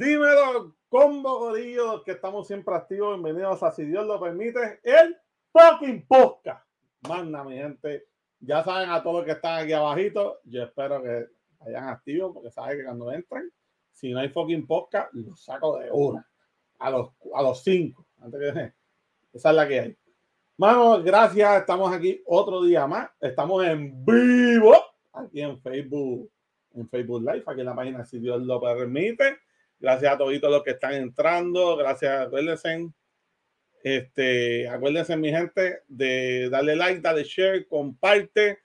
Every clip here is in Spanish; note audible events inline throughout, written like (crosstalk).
Dímelo, combo gorillo, que estamos siempre activos. Bienvenidos a Si Dios lo permite, el fucking podcast. Manda, mi gente. Ya saben a todos los que están aquí abajito. Yo espero que vayan activos porque saben que cuando entren, si no hay fucking podcast, los saco de una. A los, a los cinco. Antes que esa es la que hay. Mano, gracias. Estamos aquí otro día más. Estamos en vivo aquí en Facebook, en Facebook Live, aquí en la página si Dios lo permite. Gracias a todos los que están entrando. Gracias, acuérdense. Este, acuérdense, mi gente, de darle like, darle share, comparte,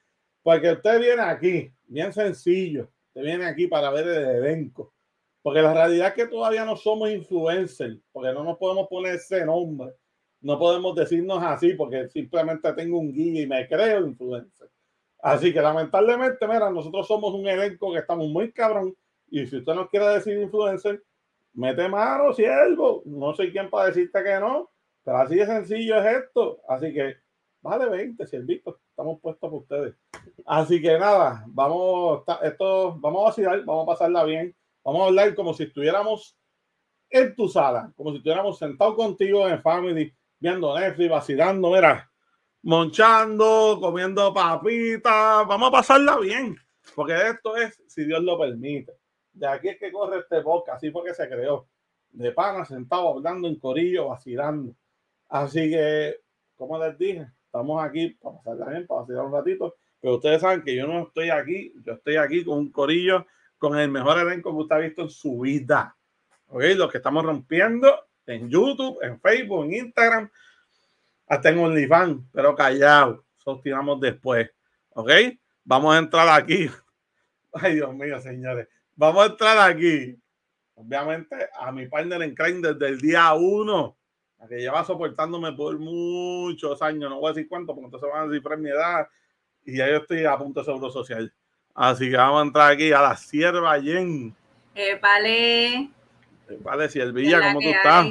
porque usted viene aquí, bien sencillo. Usted viene aquí para ver el elenco. Porque la realidad es que todavía no somos influencers, porque no nos podemos poner ese nombre. No podemos decirnos así, porque simplemente tengo un guía y me creo influencer. Así que lamentablemente, mira, nosotros somos un elenco que estamos muy cabrón y si usted no quiere decir influencer, mete mano, siervo. No sé quién para decirte que no, pero así de sencillo es esto. Así que vale 20, siervito. Estamos puestos por ustedes. Así que nada, vamos, esto, vamos a vacilar, vamos a pasarla bien. Vamos a hablar como si estuviéramos en tu sala, como si estuviéramos sentados contigo en Family, viendo Netflix, vacilando, mira, monchando, comiendo papitas. Vamos a pasarla bien, porque esto es, si Dios lo permite. De aquí es que corre este boca, así fue que se creó. De pana, sentado, hablando en corillo, vacilando. Así que, como les dije, estamos aquí para pasar bien, para vacilar un ratito. Pero ustedes saben que yo no estoy aquí, yo estoy aquí con un corillo, con el mejor elenco que usted ha visto en su vida. ¿Ok? Los que estamos rompiendo en YouTube, en Facebook, en Instagram, hasta en OnlyFans, pero callado, sostenamos después. ¿Ok? Vamos a entrar aquí. (laughs) Ay, Dios mío, señores. Vamos a entrar aquí. Obviamente, a mi partner en crime desde el día uno, que lleva soportándome por muchos años, no voy a decir cuánto, porque entonces van a decir mi edad, y ya yo estoy a punto de seguro social. Así que vamos a entrar aquí a la sierva Jen. Eh, vale. Vale, Siervilla, ¿cómo tú estás?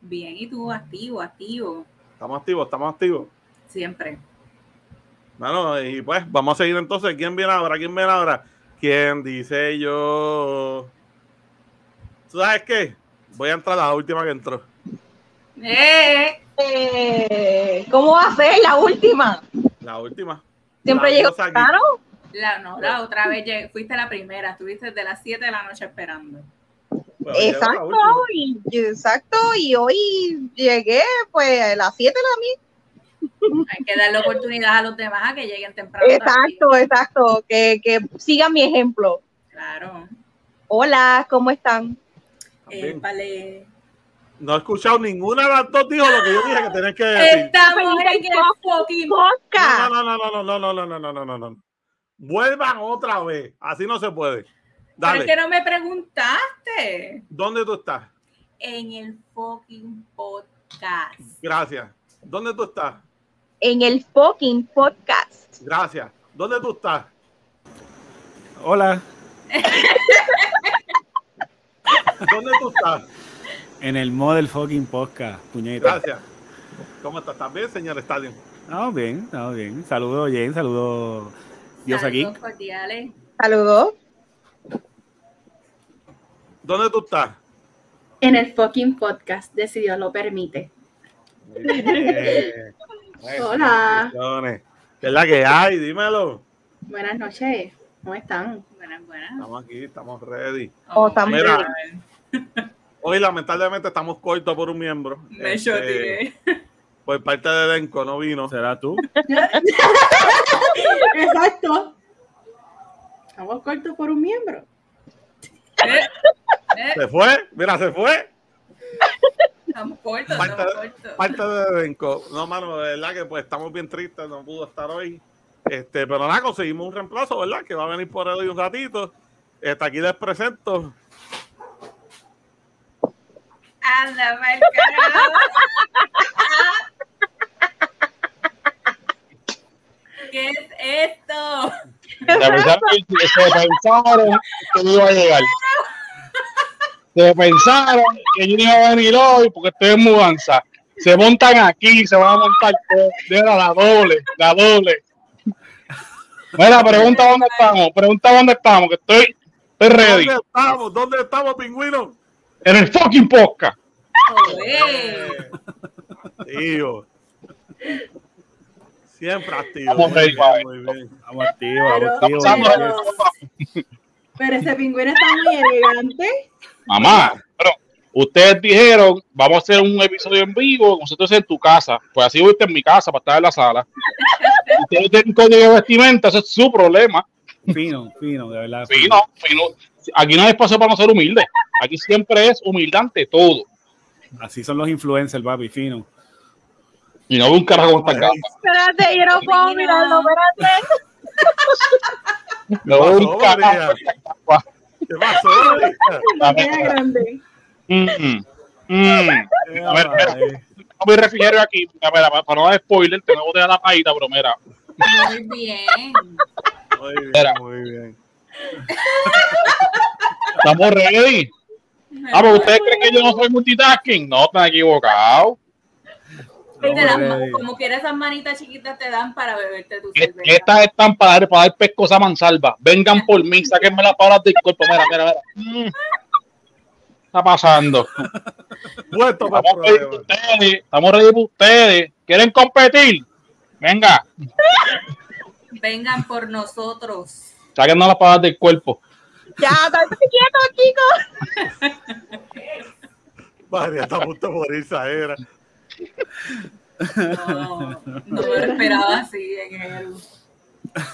Bien, y tú, activo, activo. Estamos activos, estamos activos. Siempre. Bueno, y pues vamos a seguir entonces. ¿Quién viene ahora? ¿Quién viene ahora? ¿Quién dice yo? ¿Tú sabes qué? Voy a entrar a la última que entró. Eh, eh, ¿Cómo va a ser la última? La última. ¿Siempre llegó claro? La, no, la otra vez fuiste la primera, estuviste de las 7 de la noche esperando. exacto, y, exacto, y hoy llegué pues a las 7 de la mí. Hay que darle oportunidad a los demás a que lleguen temprano. Exacto, exacto, que, que sigan mi ejemplo. Claro. Hola, ¿cómo están? Eh, vale. No he escuchado ninguna de las dos dijo lo que yo dije que tenés que decir. Estamos en el fucking podcast. No, no, no, no, no, no, no, no, no, no, no, no. Vuelvan otra vez. Así no se puede. Dale. Pero es que no me preguntaste. ¿Dónde tú estás? En el fucking podcast. Gracias. ¿Dónde tú estás? En el fucking podcast. Gracias. ¿Dónde tú estás? Hola. ¿Dónde tú estás? En el model fucking podcast, puñeta. Gracias. ¿Cómo estás? ¿Estás bien, señor Stalin? Estamos bien, estamos bien. Saludos, Jen, saludos Dios aquí. Saludos. ¿Dónde tú estás? En el fucking podcast, de si Dios lo permite. Hola. ¿Qué es la que hay? Dímelo. Buenas noches. ¿Cómo están? Buenas, buenas. Estamos aquí, estamos ready. Oh, estamos ready. (laughs) Hoy lamentablemente estamos cortos por un miembro. Me este, (laughs) Por parte de elenco no vino. ¿Será tú? (laughs) Exacto. Estamos cortos por un miembro. ¿Eh? ¿Eh? Se fue, mira, se fue. Estamos cortos, parte, estamos cortos. Parte de elenco. No, mano, de verdad que pues estamos bien tristes, no pudo estar hoy. Este, pero nada, conseguimos un reemplazo, ¿verdad? Que va a venir por hoy un ratito. Este, aquí les presento Anda, mal ¿Qué es esto? Se pensaron que no iba a llegar. Se pensaron que yo no iba a venir hoy porque estoy en mudanza. Se montan aquí, se van a montar de la doble, la doble. Mira, pregunta dónde estamos, pregunta dónde estamos, que estoy, estoy ready. ¿Dónde estamos? ¿Dónde estamos, pingüino? en el fucking podcast. Tío. Siempre activo. Vamos, muy, bien, muy bien. Vamos activos, vamos Pero- activos. Pero ese pingüino está muy elegante. Mamá, pero ustedes dijeron, vamos a hacer un episodio en vivo, nosotros en tu casa. Pues así voy en mi casa para estar en la sala. (laughs) Ustedes tienen código de vestimenta, eso es su problema. Fino, fino, de verdad. Fino, fino. Aquí no hay espacio para no ser humilde. Aquí siempre es humildad ante todo. Así son los influencers, papi, fino. Y no veo un carajo con gafas. Espérate, yo no puedo mirarlo, espérate. No veo un carajo ¿Qué pasó? Lo tiene (laughs) grande. Mm, mm. A ver, mira, tengo mi refrigerio aquí. Mira, mira, para, no dar spoiler, tengo botella de la paita, pero mira. Muy bien. Muy bien, Espera. muy bien. Estamos ready. Ah, pero ustedes creen que yo no soy multitasking. No, están equivocados. Como quiera esas manitas chiquitas te dan para beberte tu cerveza. Estas están para dar, para dar pescos a mansalva. Vengan por mí, sáquenme las palabras del cuerpo. Mira, mira, mira. Mm. ¿Qué está pasando? Estamos ready para ustedes. Estamos ready para ustedes. ¿Quieren competir? Venga, Vengan por nosotros. sáquenme las palabras del cuerpo. Ya, estate quieto, chicos. María está a punto de morirse era. (laughs) No, no me lo esperaba así en él.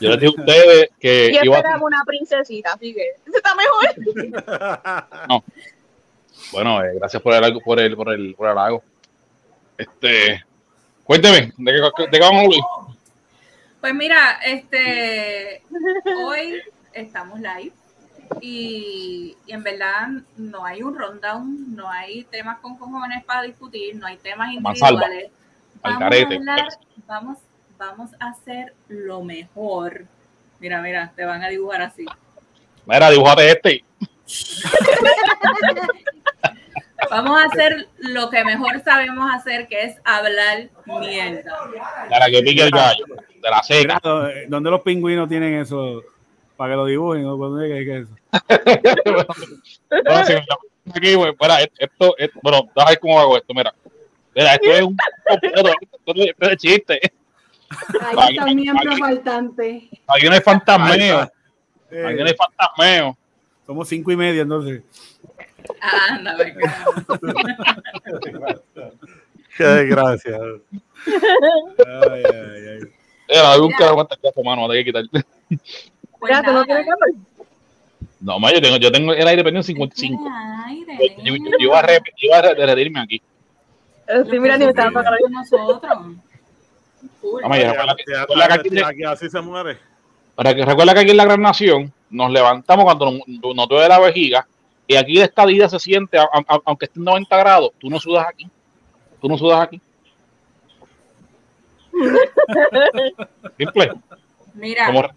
Yo les dije a ustedes que Yo iba a esperaba una princesita, así que ese está mejor. (laughs) Bueno, eh, gracias por el, por el, por el, por el halago. Este, cuénteme, ¿de qué, de qué vamos a hablar? Pues mira, este, hoy estamos live y, y en verdad no hay un rundown, no hay temas con cojones para discutir, no hay temas individuales. al Vamos a hablar, vamos, vamos a hacer lo mejor. Mira, mira, te van a dibujar así. Mira, dibujate este. (laughs) Vamos a hacer lo que mejor sabemos hacer, que es hablar mierda. Para que pique el gallo. De la eh, ¿Dónde los pingüinos tienen eso? Para que lo dibujen. ¿no? ¿Dónde es que es eso? (laughs) Bueno, si me aquí, pues, mira, esto, esto- bueno, déjame ver cómo hago esto, mira. Mira, esto es un completo, esto es- esto es chiste. Ahí está el miembro faltante. Aquí no hay fantasmeo. Eh, Aquí no hay fantasmeo. Somos cinco y media, entonces. Anda, venga. (laughs) Qué desgracia. Ay, ay, ay. Mira, hay un carajo con mano, hay que quitar. Pues Ya, tú no tienes calor. No, ma, yo tengo, yo tengo el aire prendido en 55. aire, Yo, yo- yo iba a, re- yo iba a re- derretirme aquí. Sí, mira, ni me está dando calor. con nosotros. Vamos allá. recuerda que- Ya, recuerda que ya, aquí- así se muere. Para que recuerda que aquí en la Gran Nación nos levantamos cuando nos, nos duele la vejiga y aquí esta vida se siente, a- a- aunque esté en 90 grados, tú no sudas aquí. Tú no sudas aquí. (laughs) Simple. Mira, Como-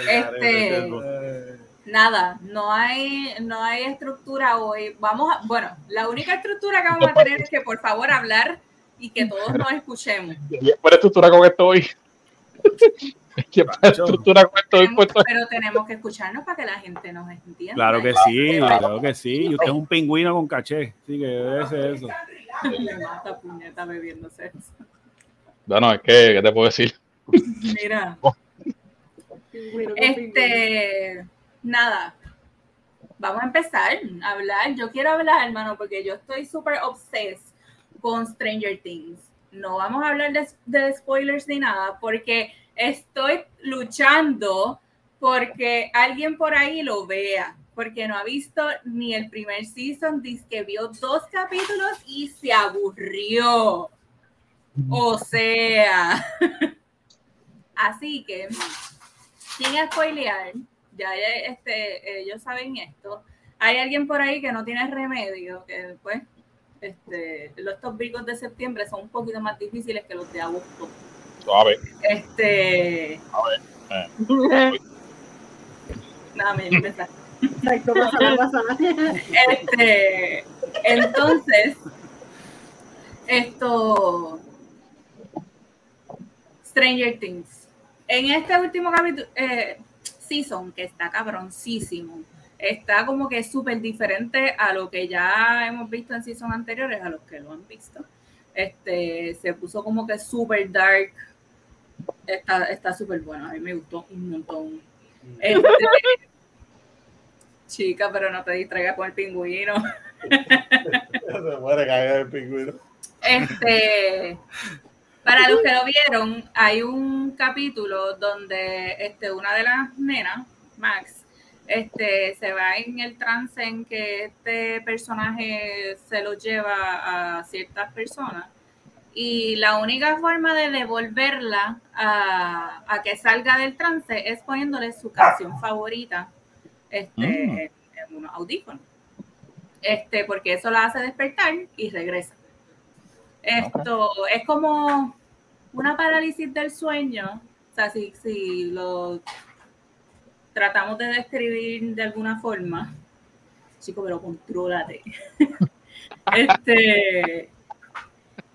Este- nada, no hay, no hay estructura hoy. Vamos a, bueno, la única estructura que vamos a tener es que por favor hablar y que todos nos escuchemos. (laughs) ¿Qué estructura con esto hoy? (laughs) ¿Qué estructura con esto hoy pero tenemos que escucharnos para que la gente nos entienda. Claro que sí, claro que sí. Y usted es un pingüino con caché. Sí, que debe ser eso. Le mata puñeta bebiéndose eso. Bueno, es que, ¿qué te puedo decir? Mira. (laughs) este, nada. Vamos a empezar a hablar. Yo quiero hablar, hermano, porque yo estoy súper obsessed con Stranger Things. No vamos a hablar de, de spoilers ni nada, porque estoy luchando porque alguien por ahí lo vea, porque no ha visto ni el primer season, dice que vio dos capítulos y se aburrió. O sea, (laughs) así que sin spoilear, ya este, ellos saben esto. Hay alguien por ahí que no tiene remedio, que después este, los estos picos de septiembre son un poquito más difíciles que los de agosto. Suave. Este, (laughs) nada, me, me sa- Exacto, pasa, (laughs) pasa. Este, entonces, esto, Stranger Things. En este último capítulo, eh, season, que está cabroncísimo, está como que súper diferente a lo que ya hemos visto en season anteriores, a los que lo han visto. Este, se puso como que súper dark. Está súper bueno, a mí me gustó un montón. Este, (laughs) chica, pero no te distraigas con el pingüino. (laughs) se muere caer el pingüino. Este, para los que lo vieron, hay un capítulo donde este, una de las nenas, Max, este, se va en el trance en que este personaje se lo lleva a ciertas personas y la única forma de devolverla a, que salga del trance es poniéndole su canción favorita este, mm. en unos audífonos. Este, porque eso la hace despertar y regresa. Esto es como una parálisis del sueño. O sea, si, si lo tratamos de describir de alguna forma, chico, pero contrólate. (laughs) este,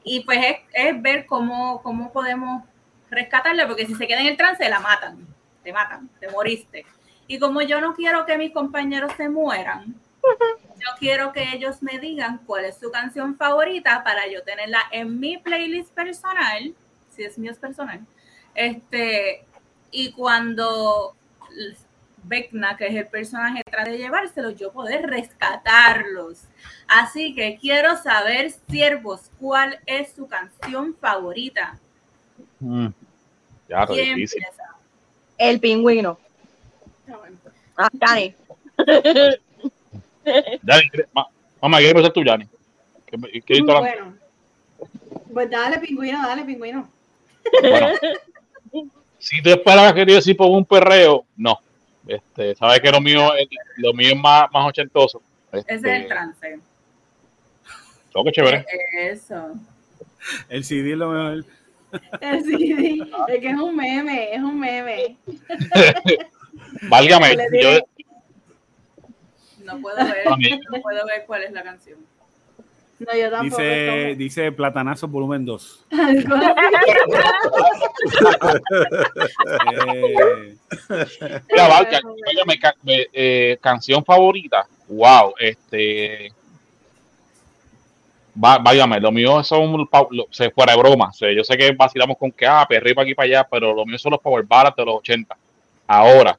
y pues es, ver cómo, cómo podemos rescatarla, porque si se queda en el trance, la matan, te matan, te moriste. Y como yo no quiero que mis compañeros se mueran, yo quiero que ellos me digan cuál es su canción favorita para yo tenerla en mi playlist personal, si es mío es personal. Este, y cuando Vecna, que es el personaje, trata de llevárselos, yo poder rescatarlos. Así que quiero saber, siervos, cuál es su canción favorita. Mm. Ya, ¿Quién El pingüino. Ah, Dani. (laughs) Dani, mamá, ¿qué empezar tú, Dani? ¿Qué, bueno. Pues dale, pingüino, dale, pingüino. si tú esperabas que yo sí ponga un perreo, no. Este, sabes que lo mío, lo mío es más, más ochentoso. Ese es el este, trance. Todo que chévere. Eso. El CD es lo mejor. El CD, es que es un meme, es un meme. (laughs) Válgame, yo, no puedo ver, (laughs) no puedo ver cuál es la canción. No, yo tampoco. Dice, dice Platanazo volumen 2. (laughs) eh, eh, canción favorita. Wow, este. Váyame, lo mío son se fuera de broma. yo sé que vacilamos con que ah, perri para aquí para allá, pero lo mío son los power ballads de los 80. Ahora,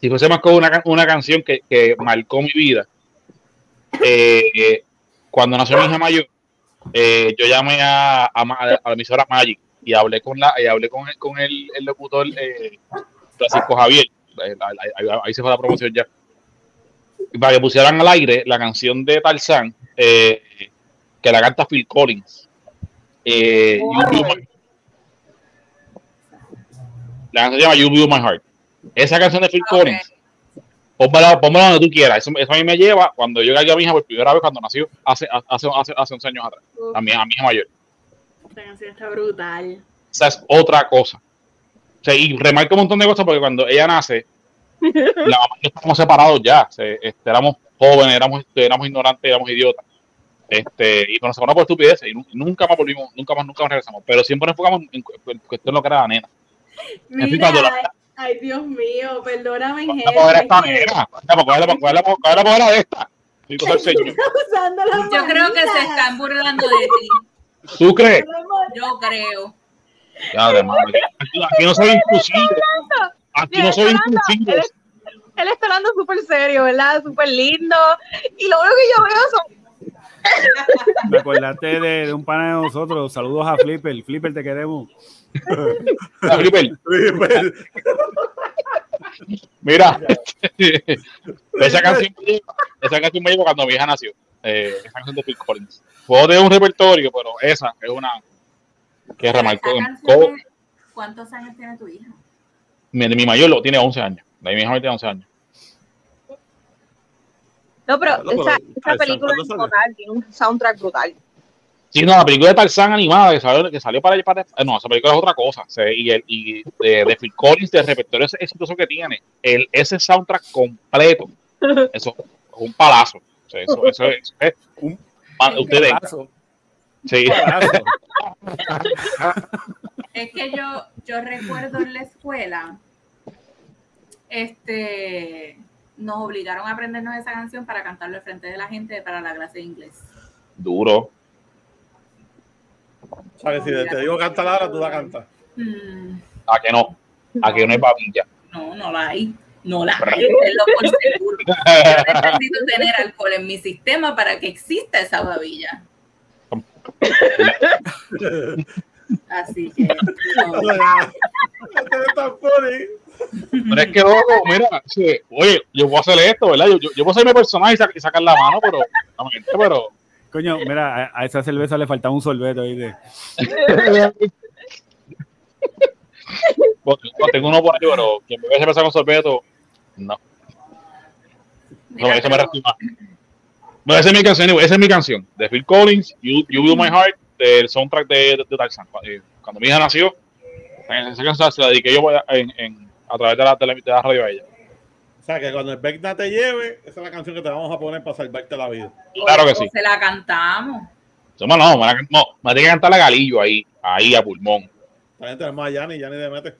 si fuese más con una, una canción que, que marcó mi vida, eh, cuando nació mi hija mayor, eh, yo llamé a, a, la emisora Magic y hablé con la y hablé con, el, con el, el locutor eh, Francisco Javier. Eh, ahí, se fue la promoción ya. Para que pusieran al aire la canción de Tarzán, que la canta Phil Collins. la canción se llama You View My Heart. Esa canción de Phil Collins Pónmela, donde tú quieras. Eso, eso, a mí me lleva cuando yo llegué a mi hija por primera vez cuando nació, hace, hace, hace, hace 11 años atrás. A mi, a mi hija mayor. Esta canción está brutal. Esa es otra cosa. O sea, y remarca un montón de cosas porque cuando ella nace, (laughs) la mamá y yo estábamos separados ya. este, éramos jóvenes, éramos, éramos ignorantes, éramos idiotas. Este, y nos sacamos por estupidez y nunca más volvimos, nunca más, nunca más regresamos. Pero siempre nos enfocamos en, cuestión de lo que era la nena. Mira, Ay, Dios mío, perdóname, jefe. Vamos esta nena. Vamos a la de esta. (laughs) Yo creo que se están burlando de ti. ¿Tú crees? Yo creo. Ya, Aquí no soy inclusivo. Aquí no soy inclusivo. Él está hablando súper serio, ¿verdad? Súper lindo. Y lo único que yo veo son. Me acordaste de, de un pana de nosotros. Saludos a Flipper. Flipper, te queremos. Mira, (laughs) esa canción, esa canción me llevó cuando mi hija nació. Eh, esa canción de Phil Collins. Puedo tener un repertorio, pero esa es una que remarcó. ¿Cuántos años tiene tu hija? Mi, mi mayor lo tiene 11 años. mi hija tiene 11 años. No, pero, esa, esa película es brutal, tiene un soundtrack brutal. Sí, no, la película de Tarzán animada que salió, que salió para, para no, esa película es otra cosa. y el, y de, Phil Collins, de repertorio exitoso que tiene, el, ese soundtrack completo, (laughs) eso es un palazo. eso, eso, es un ustedes. Sí. (laughs) es que yo, yo recuerdo en la escuela, este, nos obligaron a aprendernos esa canción para cantarlo al frente de la gente para la clase de inglés. Duro. O sea, que si te digo cantar ahora, tú la cantas. Mm, ¿A que no? ¿A que no hay babilla? no, no la hay. No la hay. tenlo por seguro. (laughs) Yo necesito tener alcohol en mi sistema para que exista esa babilla. Así que. no. Pero es que loco, mira, sí, oye, yo puedo hacer esto, ¿verdad? Yo, yo, yo puedo ser mi personaje y, y sacar la mano, pero, pero Coño, mira, a, a esa cerveza le faltaba un sorbete, ¿oíste? Bueno, no, tengo uno por ahí, pero quien me empezado con sorbeto, no. No, eso me lastima. Bueno, esa es mi canción, esa es mi canción, de Phil Collins, You, you Will My Heart, del soundtrack de, de, de Tarzan. Eh, Cuando mi hija nació, esa canción se la dediqué yo a- en, en- a través de la, de la, de la radio a ella. O sea, que cuando el Vecna te lleve, esa es la canción que te vamos a poner para salvarte la vida. Claro que sí. Se la cantamos. No, no, me, la, no, me la tiene que cantar la galillo ahí, ahí a pulmón. También tenemos a Yanni, Yanni de Mete.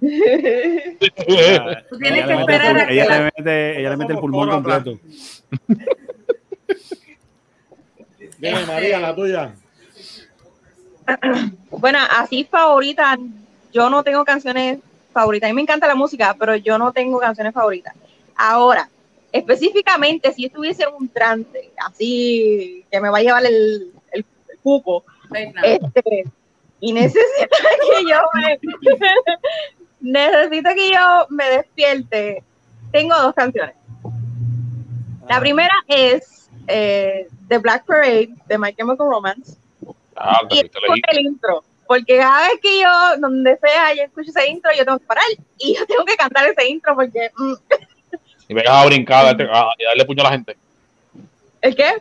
Ella, (laughs) Tú tienes ella que le mete, esperar el- a que ella la- le mete, ella le mete el pulmón completo. (laughs) Dime, María, la tuya. Bueno, así favorita, yo no tengo canciones favoritas. A mí me encanta la música, pero yo no tengo canciones favoritas. Ahora, específicamente, si estuviese en un trance, así que me va a llevar el, el, el cuco, este, y necesita que yo me, (laughs) necesito que yo me despierte, tengo dos canciones. La primera es eh, The Black Parade de My Chemical Romance. Ah, Y el intro. Porque cada vez que yo, donde sea, yo escucho ese intro, yo tengo que parar y yo tengo que cantar ese intro porque. mm, Y vengas a brincar a, y darle puño a la gente. ¿El qué?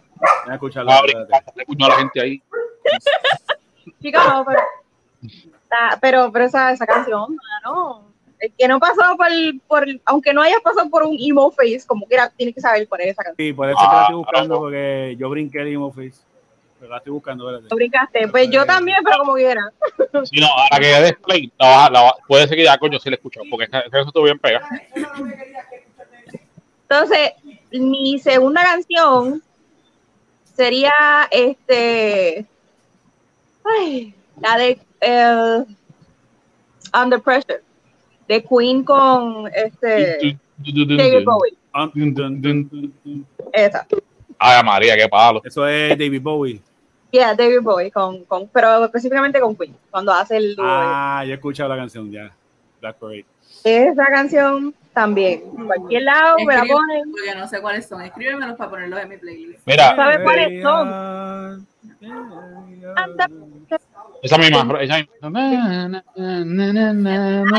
Voy a escucharlo, A brincar, darle puño a la gente ahí. Chica, no, pero. Ah, pero, pero esa, esa canción, no. El que no pasó por, por. Aunque no hayas pasado por un emo face, como quiera, tienes que saber cuál es esa canción. Sí, por eso es que la estoy Ah, buscando, claro. porque yo brinqué el emo face. Pero la estoy buscando, espérate. brincaste. Pues yo también, pero como quiera. Si no, ahora que des play, la, va- la, va- puede que ya coño sí le escuchó, porque eso estuvo bien pegado. Entonces, mi segunda canción sería este. Ay, la de eh, Under Pressure. De Queen con este David Bowie. Ah. Esa. Ay, María, qué palo. Eso es David Bowie. Yeah, David Bowie, con, con, pero específicamente con Queen, cuando hace el dúo. Ah, ya he escuchado la canción, ya. Black Parade. Esa canción también. En cualquier lado me la Escribe- ponen. Porque no sé cuáles son. Escríbemelos para ponerlos en mi playlist. Mira, ¿Sabes cuáles son? Anda. esa misma. Esa misma.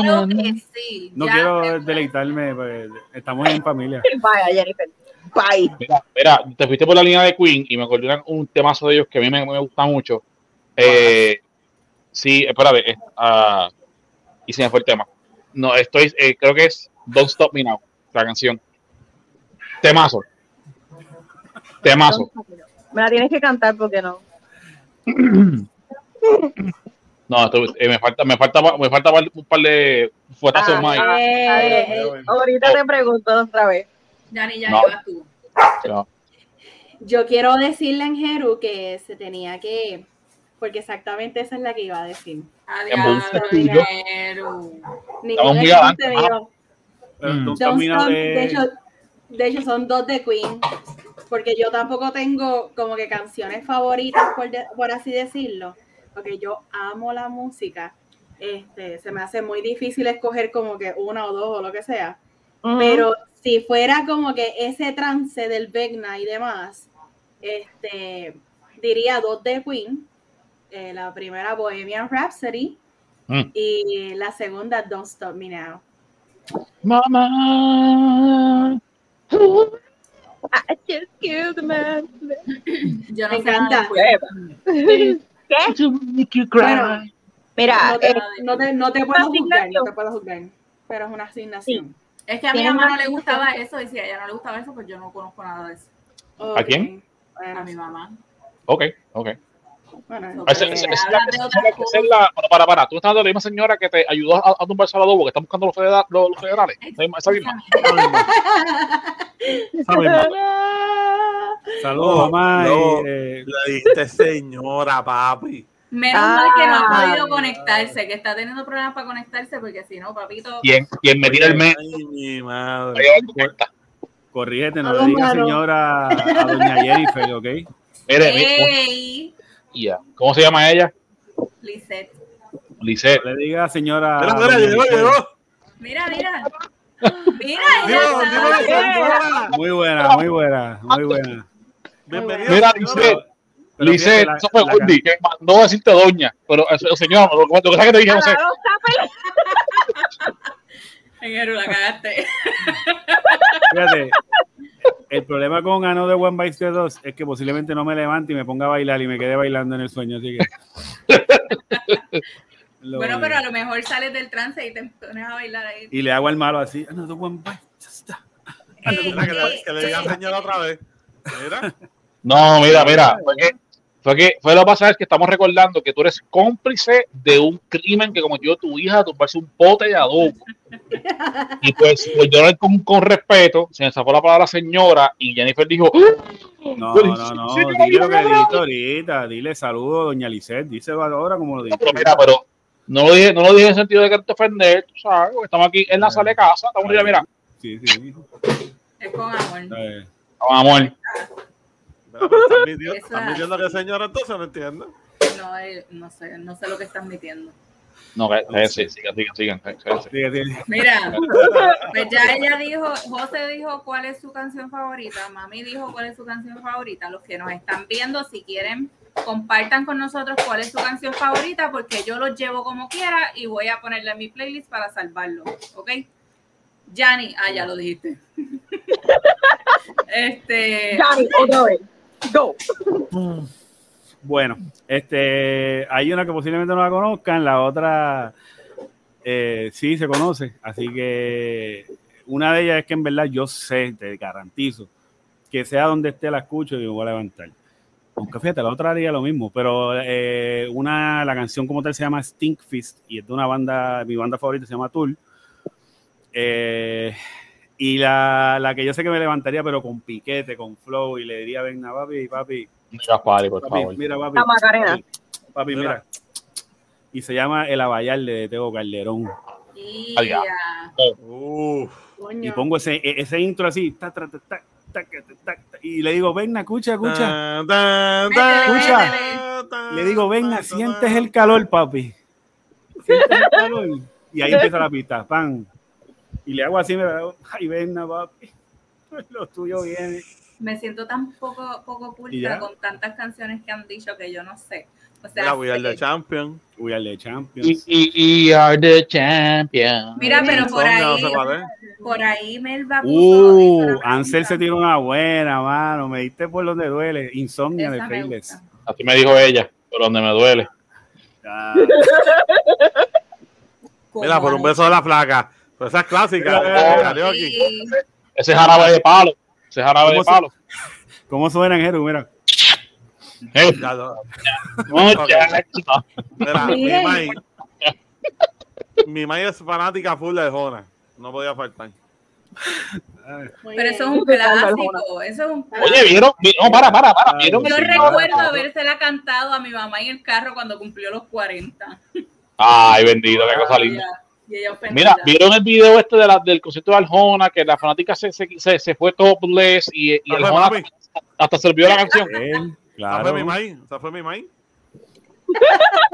Claro que sí. No ya quiero deleitarme, pues, estamos en familia. Vaya, Jennifer. Bye. Mira, mira, te fuiste por la línea de Queen y me acordé un temazo de ellos que a mí me, me gusta mucho. Eh, sí, espérate. eh, ah, y se me fue el tema. No, estoy, eh, creo que es Don't Stop Me Now, la canción. Temazo. Temazo. Me la tienes que cantar porque no. (clears throat) No, esto- eh, me falta, me falta, me falta un par de fuetazos Ah, más. eh, ahorita te pregunto otra vez. Yani, ya No. llevas tú. No. Yo quiero decirle en Jeru que se tenía que, porque exactamente esa es la que iba a decir. Adiós, dinero. Ningún muy adelante, Mm. de- de, hecho, de hecho, son dos de Queen, porque yo tampoco tengo como que canciones favoritas, por, de- por así decirlo, porque yo amo la música. Este, se me hace muy difícil escoger como que una o dos o lo que sea. Pero si fuera como que ese trance del Vecna y demás, este, diría dos de Queen. Eh, la primera Bohemian Rhapsody Mm. y la segunda Don't Stop Me Now. Mamá. I just killed the man. (clears throat) Yo Me no sé nada encanta. ¿Qué? Bueno, Mira, no te, eh, no te, no te puedo juzgar, no te puedo juzgar, pero es una asignación. Es que a mi mamá no le gustaba eso y si a ella no le gustaba eso, pues yo no conozco nada de eso. Ok, quién? A mi mamá. Ok, ok. Bueno, es es es la- bueno, para, para, tú estás hablando de la misma señora que te ayudó a, a tumbarse al adobo, que están buscando los, federa- los, los federales. Esa misma- Esa misma. (laughs) Saludos, mamá. no. eh, Le dijiste señora, papi. Menos mal que no ha Ah. podido conectarse, que está teniendo problemas para conectarse, porque si no, papito. Quien, quien me tira el mes. Ay, mi madre. Corrígete, no le digas señora a doña Jennifer, ¿ok? Mire, mire, ¡Ey! ya. ¿Cómo se llama ella? Lisette. Lisette. No le digas señora. Mira, mira. Mira, mira. Mira. (laughs) Muy buena, muy buena, muy buena. Bienvenida. Mira. Lisette. La- eso fue Gordy, que mandó a decirte doña. Pero, eso, señor, lo, lo que sea que te dije, no sé. Está (laughs) la cagaste. (laughs) Fíjate, el problema con Another One Bites the Dust es que posiblemente no me levante y me ponga a bailar y me quede bailando en el sueño, así que. (laughs) Lo- Bueno, pero a lo mejor sales del trance y te pones a bailar ahí. Y le hago al malo así, Another One Bites the Dust. Ey, Mira, que, le, diga ey, señora otra vez. Mira. No, mira, mira. Fue que fue lo que pasa es que estamos recordando que tú eres cómplice de un crimen que cometió tu hija a tumbarse un pote de adobo. Y pues, pues yo con, con respeto, se me sacó la palabra señora y Jennifer dijo, No, Pero no, no, sí, sí, dile lo que dijiste ahorita, dile saludo, doña Lisette, díselo ahora como lo dijiste. pero mira, pero no lo dije, no lo dije en el sentido de quererte ofender, tú sabes, porque estamos aquí en la sala de casa, estamos mira, mira, Sí, sí. Es con amor. Eh, amor. Mira, pero está admitiendo- (laughs) Eso es- que señora, entonces no entiendo. No, eh, no sé, no sé lo que estás metiendo. No, sí, sigan, sigan, sigan. Mira, (laughs) pues ya ella dijo, José dijo cuál es su canción favorita, Mami dijo cuál es su canción favorita. Los que nos están viendo, si quieren, compartan con nosotros cuál es su canción favorita, porque yo los llevo como quiera y voy a ponerle en mi playlist para salvarlo, ¿ok? Yanni, ah, ya lo dijiste. (laughs) este, vez. Go. Bueno, este, hay una que posiblemente no la conozcan, la otra eh, sí se conoce, así que una de ellas es que en verdad yo sé, te garantizo, que sea donde esté la escucho y me voy a levantar. Aunque fíjate, la otra haría lo mismo, pero eh, una, la canción como tal se llama Stink Fist y es de una banda, mi banda favorita se llama Tool. Eh, y la, la que yo sé que me levantaría, pero con piquete, con flow, y le diría, venga, papi, papi, Mira, padre, por papi, favor. mira, papi. La Macarena. Papi, Mira. mira. Y se llama El Abayal de Tego Calderón. y Allá. ya. Uf. Y pongo ese, e- ese intro así, ta, ta, ta, y le digo, venga, escucha, escucha. Tan, Le digo, venga, sientes el calor, papi. Sientes el calor. Y ahí (laughs) empieza la pista, pan. Y le hago así, me hago, ay, venga, papi. Lo tuyo viene. Me siento tan poco, poco ¿Y culta con tantas canciones que han dicho que yo no sé. O sea, Mira, we are the champion. We are the Y, champions. y, y are the champion. Mira, pero por ahí, por ahí Melba puso. Uh, Ansel se tiró una buena, mano. Me diste por donde duele. Insomnia de Esa Faithless. gusta. Así me dijo ella, pero donde me duele. Ah, Mira, por un beso de la flaca. Pues esa es clásica. Sí. Ese jarabe de palo. Ese jarabe de ¿Cómo se- palo. ¿Cómo suenan, Jeru? Mira. Ya. Mira, mi mai. Mi mai es fanática full de Jona. No podía faltar. Pero eso es un clásico. Eso es un Oye, ¿vieron? Vi- No, para, para, para. ¿Vieron? Yo recuerdo habérsela cantado a mi mamá en el carro cuando cumplió los 40. Ay, bendito, qué cosa linda. Y ella. Mira, ¿vieron el video este de la, del concierto de Arjona? Que la fanática se, se, se, se fue topless y, mami. hasta se olvidó la canción. Él, Esa claro. fue mi mai. Esa fue mi mai. (laughs)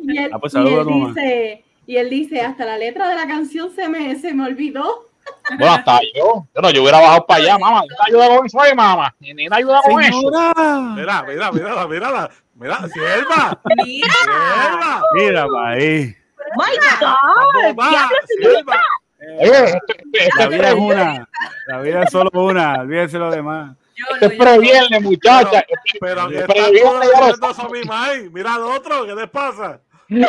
Y él, Ah, pues y dice, y él dice, hasta la letra de la canción se me, se me olvidó. (laughs) Bueno, hasta yo. Yo no, yo hubiera bajado para allá, mamá. ¿Quién ayuda con eso mamá? Ni ni ayuda con eso. Señora. Mira, mira, mírala, mírala. Mira, sierva. Mira, Sierva. Mira, ahí. My God. Oye, este, La vida es una. La vida es solo una. Olvídense lo demás. yo este no, es yo previernes, muchacha. Pero Pero mi mai. Mira al otro, ¿qué les pasa? (laughs)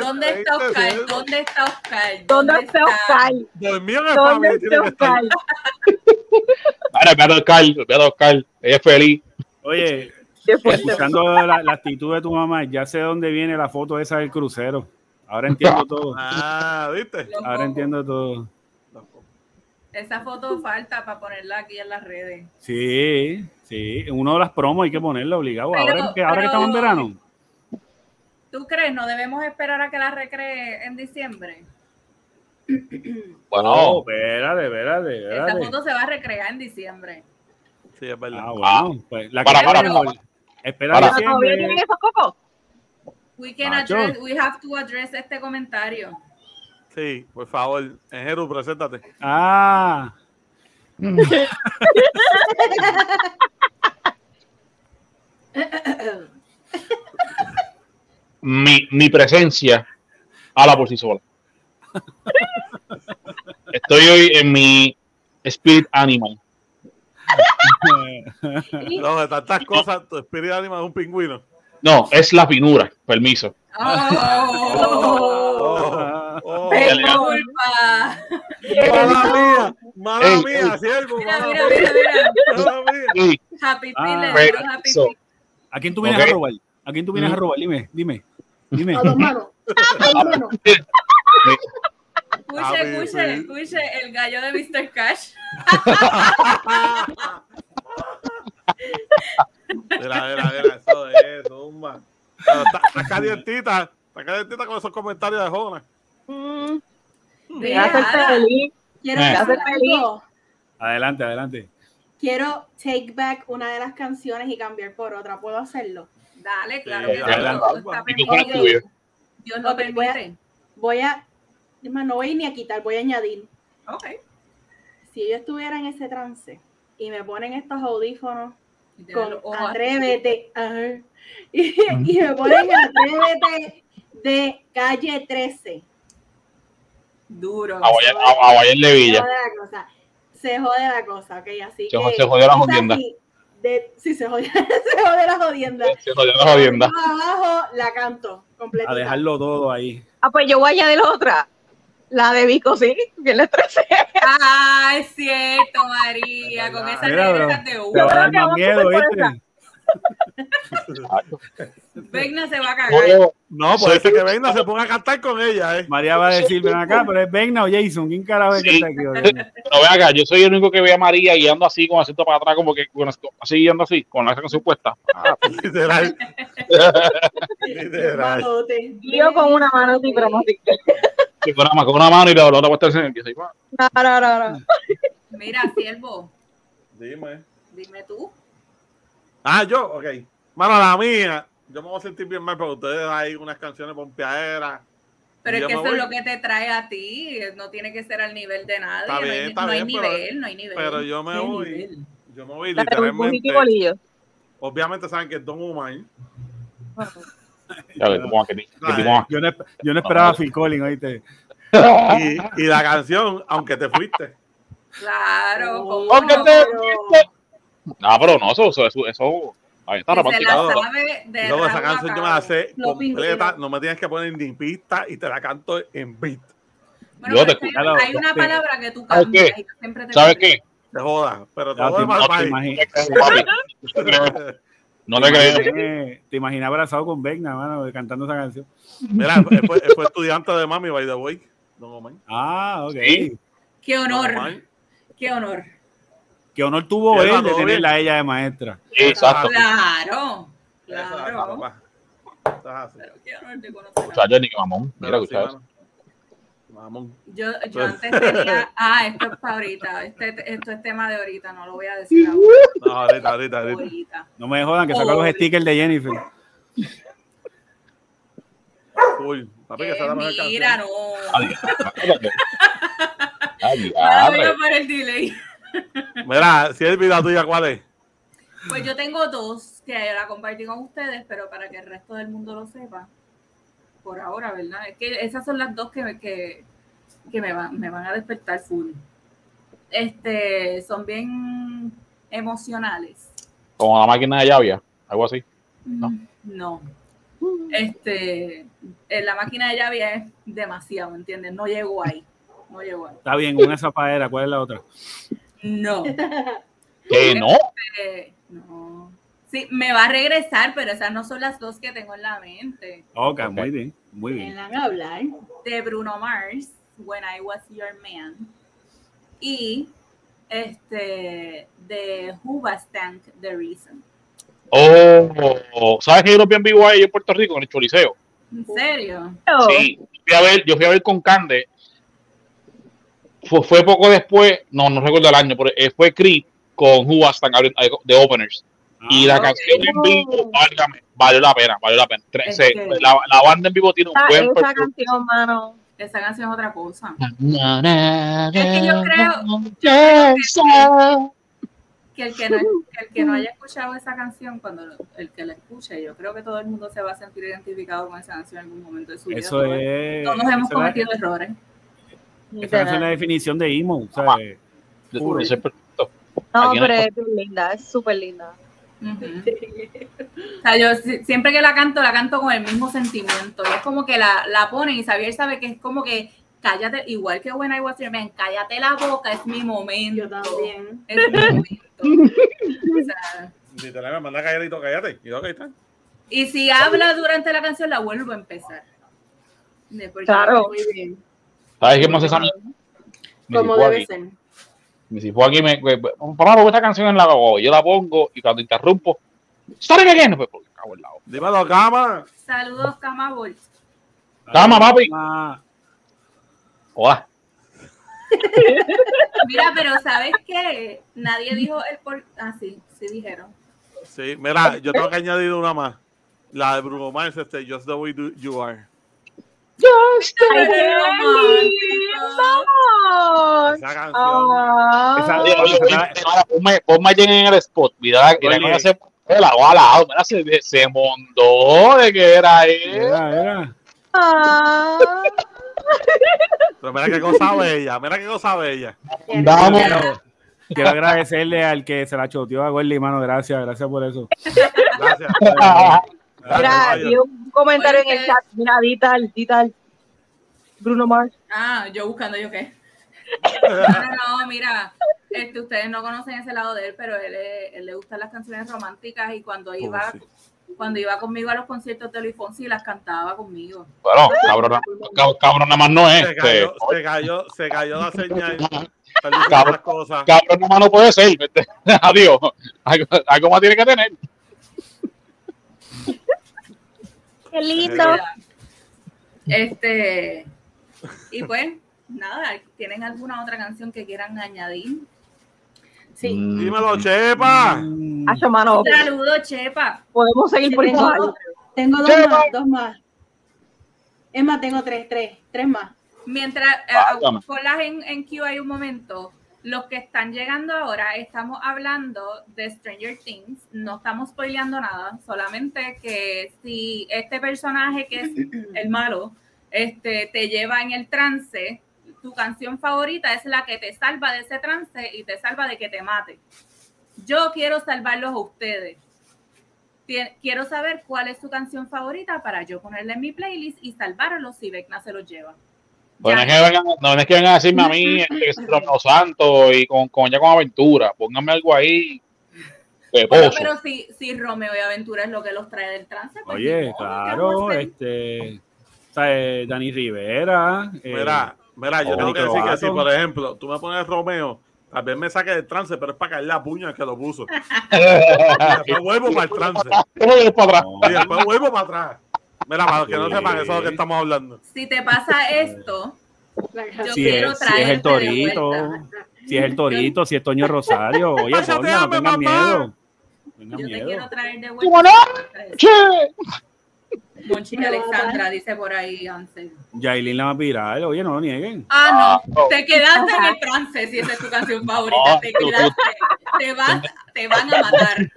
¿Dónde está ¿viste, Oscar? ¿Dónde está Oscar? ¿Dónde está Oscar? Dormió en el ¿Dónde está. Oscar? Ahora, ve a Oscar, ve a Oscar. Ella es feliz. Oye, escuchando la, la, actitud de tu mamá, ya sé dónde viene la foto esa del crucero. Ahora entiendo todo. Ah, ¿viste? Ahora entiendo todo. Esa foto falta para ponerla aquí en las redes. Sí, sí. Uno de las promos hay que ponerla obligado. ahora, que, ahora que estamos en verano. ¿Tú crees? ¿No debemos esperar a que la recree en diciembre? Bueno, oh, espérate, espérate, espérate. Esa foto se va a recrear en diciembre. Sí, es verdad. Ah, bueno, pues la para, para, para, Espera diciembre. ¿Tienen esos cocos? We, can address, we have to address este comentario. Sí, por favor. Enjeru, preséntate. Ah. mi, mi presencia habla por sí sola. Estoy hoy en mi spirit animal. (laughs) No, de tantas cosas, tu animal es un pingüino. No, es la finura, permiso. Oh, oh, disculpa. Mala mía, mala mía, siervo. Mira, mira, mira, mira. Happy Ah, happy so. ¿A quién tú vienes a robar? ¿A quién tú vienes a robar? Dime, dime. Dime. A dos manos. A dos manos. Escuche, escuche, escuche el gallo de Mr. Cash. Mira, mira, mira, eso es eso, un man. Pero Está, está calientita, está calientita con esos comentarios de Jona. Mm, feliz. Quiero Eh. Adelante, adelante. Quiero take back una de las canciones y cambiar por otra. ¿Puedo hacerlo? Dale, claro Sí, que adelante. Dios lo Ok, voy a- permite. Voy a. es más, no voy ni a quitar, voy a añadir. Ok. Si yo estuviera en ese trance y me ponen estos audífonos con. Atrévete, ajá, (laughs) y, y me ponen Atrévete de calle 13. Duro. A de Se Villa. jode la cosa. Se jode la cosa, ok, así Se que. se jodió la jodienda. sí, de- sí, se jodió, (laughs) se jode la jodienda. Se jodió la jodienda. Abajo la canto completita. A dejarlo todo ahí. Ah, pues yo voy a añadir otra. La de Vico, sí, viernes 13. Ah, es cierto, María, con esas reglas de Te va a uva. dar creo que más vamos a miedo, ¿viste? (laughs) Vegna se va a cagar. No, puede ser que venga se ponga a cantar con ella, eh. María va a decir, ven acá, pero es Vegna o Jason. ¿Quién carajo es que Sí. está aquí? hoy? No ve acá, yo soy el único que ve a María guiando así con asiento para atrás, como que con, así guiando así, con la canción puesta. Ah, (laughs) Literal. (laughs) Literal. Malote. Yo con una mano sí, pero no sí. (laughs) con, una, con una mano y la, la otra puesta en el pa. No, no, no, no. (laughs) Mira, siervo, Dime. dime tú. Ah, yo, ok. Mano, la mía. Yo me voy a sentir bien mal porque ustedes hay unas canciones pompeaderas. Pero es que eso es lo que te trae a ti, no tiene que ser al nivel de nadie. Está no hay, está no hay bien, pero- nivel, no hay nivel. Pero yo me voy. nivel. Yo me voy literalmente. Obviamente saben que es Don. (laughs) Yo no, (laughs) yo no esperaba a Phil Collins, ¿oíste? (laughs) Y, y la canción, aunque te fuiste. Claro, Oh, como Aunque te- Ah, pero no, eso, eso, eso, eso ahí está romántico. Luego esa canción yo me la sé completa. No me tienes que poner ni pista y te la canto en beat. Bueno, Yo te escucho. hay una Sí. palabra que tú ¿Sabes cambias qué? y yo siempre te ¿Sabes qué? Te joda. Pero todo te, no. No te. No te creo. te imaginas abrazado con Vegna, mano, cantando esa canción. Mira, fue, fue estudiante de mami, by the way. Don Omar. Ah, ok. Sí. Qué honor, qué honor. Qué honor tuvo Qué él de tenerla a ella de maestra. Exacto. Claro, claro. papá. Pero qué honor de conocer. Muchachos, ni que mamón. Mira, sí, escucha eso. mano. Mamón. Yo, yo Pues- antes tenía, (laughs) ah, esto es para ahorita, este, esto es tema de ahorita, no lo voy a decir ahora. No, ahorita, ahorita, ahorita. ahorita. No me jodan que saca Oh. los stickers de Jennifer. Uy, papi, que Eh, la mejor mira, no. Espérate. (laughs) Ay, Ahora voy diablo. a poner el delay. Mira, si es vida tuya, ¿cuál es? Pues yo tengo dos que la compartí con ustedes, pero para que el resto del mundo lo sepa, por ahora, ¿verdad? Es que esas son las dos que, que, que me, van, me van a despertar full. Este, son bien emocionales. Como la máquina de llavia, algo así. No. No. Este, en la máquina de llave es demasiado, ¿entiendes? No llegó ahí. No llegó ahí. Está bien, una zapadera. ¿Cuál es la otra? No. (laughs) Que no. Eh, no. Sí, me va a regresar, pero esas no son las dos que tengo en la mente. Ok, okay. muy bien, muy bien. van a hablar? De Bruno Mars, When I Was Your Man. Y este de Who Was Tank The Reason. Oh, ¿sabes que yo lo vi en vivo ahí en Puerto Rico, en el Choliseo? ¿En serio? Sí, fui a ver, yo fui a ver con Cande. Fue, fue poco después, no, no recuerdo el año, pero eh, fue Creed con Who Was Tank de Openers y la canción en vivo, válgame, valió la pena, valió la pena. la, la, banda en vivo tiene un buen Esa canción, mano. Esa canción es otra cosa. es que yo creo, que, el que, no, el que no haya escuchado esa canción, cuando el que la escuche, yo creo que todo el mundo se va a sentir identificado con esa canción en algún momento de su vida. Eso es, todos hemos cometido errores. Esa canción es la definición de emo. No, pero es linda, es súper linda. O sea, yo siempre que la canto, la canto con el mismo sentimiento. Y es como que la, la ponen y Xavier sabe que es como que cállate, igual que When I Was Your Man, cállate la boca, es mi momento. Yo también. Es mi momento. (laughs) o sea, si te la manda calladito, cállate. Y, okay, está. y si habla durante la canción, la vuelvo a empezar. Claro. Muy bien. ¿Sabes qué más esa Como debe ser. Si fue aquí, me, me, pongo esta canción en la voz, yo la pongo y cuando interrumpo, ¡Start again! Pues, porque cago en la Dímelo, Cama. Saludos, Cama Bolt. Cama, papi. Hola. (laughs) Mira, pero ¿sabes qué? Nadie dijo el por... Ah, sí, sí dijeron. Sí, mira, yo tengo que añadir una más. La de Bruno Mars, este, Just the Way You Are. Just Esa canción. Ah. Ponme allí en el spot. Mira, se la. Mira, se, se mondó de que era él. Era, era. Ah. Pero mira qué cosa bella, mira qué cosa bella. Vamos. Quiero, quiero agradecerle al que se la choteó a Gordy, mano. Gracias, gracias por eso. (laughs) Gracias. Mira, vi un comentario en el chat. Mira, Vital, Vital. Bruno Mars. Ah, yo buscando yo qué. (laughs) No, no, mira, este, ustedes no conocen ese lado de él, pero él, él le gustan las canciones románticas y cuando iba, cuando iba conmigo a los conciertos de Luis Fonsi las cantaba conmigo. Bueno, cabrón, cabrón nada más no es. Se cayó, se cayó, se cayó la señal. Cabrón, cabrón nada más no puede ser. (laughs) Adiós. Algo, algo más tiene que tener. Qué lindo. Este, y pues, nada, ¿tienen alguna otra canción que quieran añadir? Sí. Dímelo, Chepa. Mm. Hacho, mano. Saludos, Chepa. Podemos seguir por Tengo, tengo dos Chepa. más, dos más. Es más, tengo tres, tres, tres más. Mientras, eh, ponlas en, en Q hay un momento. Los que están llegando ahora, estamos hablando de Stranger Things. No estamos spoileando nada, solamente que si este personaje que es (clears throat) el malo este, te lleva en el trance, tu canción favorita es la que te salva de ese trance y te salva de que te mate. Yo quiero salvarlos a ustedes. Quiero saber cuál es su canción favorita para yo ponerla en mi playlist y salvarlos si Vecna se los lleva. Bueno, Ya. es que vengan, no es que vengan a decirme a mí (laughs) este, que es Romeo Santos y con, con ya con aventura. Pónganme algo ahí. De Bueno, pozo. pero si, si Romeo y Aventura es lo que los trae del trance, pues Oye, modo, ¿qué claro, este. O sea, eh, Dani Rivera. eh, Mira, mira, yo Oh, tengo que decir que si, por ejemplo, tú me pones Romeo, tal vez me saque del trance, pero es para caer la puña que lo puso. (laughs) Y después vuelvo para el trance. (laughs) Y después vuelvo para atrás. Mira, para los que no sepan, eso es lo que estamos hablando. Si te pasa esto, yo si quiero es, si es el Torito, si es el Torito, si es Toño Rosario. (laughs) Oye, no tengan mamá. miedo. Yo te quiero traer de ¡Qué vuelta. Monchi Alexandra dice por ahí, Ansel. Yailin la va a pirar. Oye, no lo nieguen. Ah, no. no. Te quedaste en el trance si esa es tu canción favorita. No, te tú- tú- quedaste. Te, vas, te van a matar.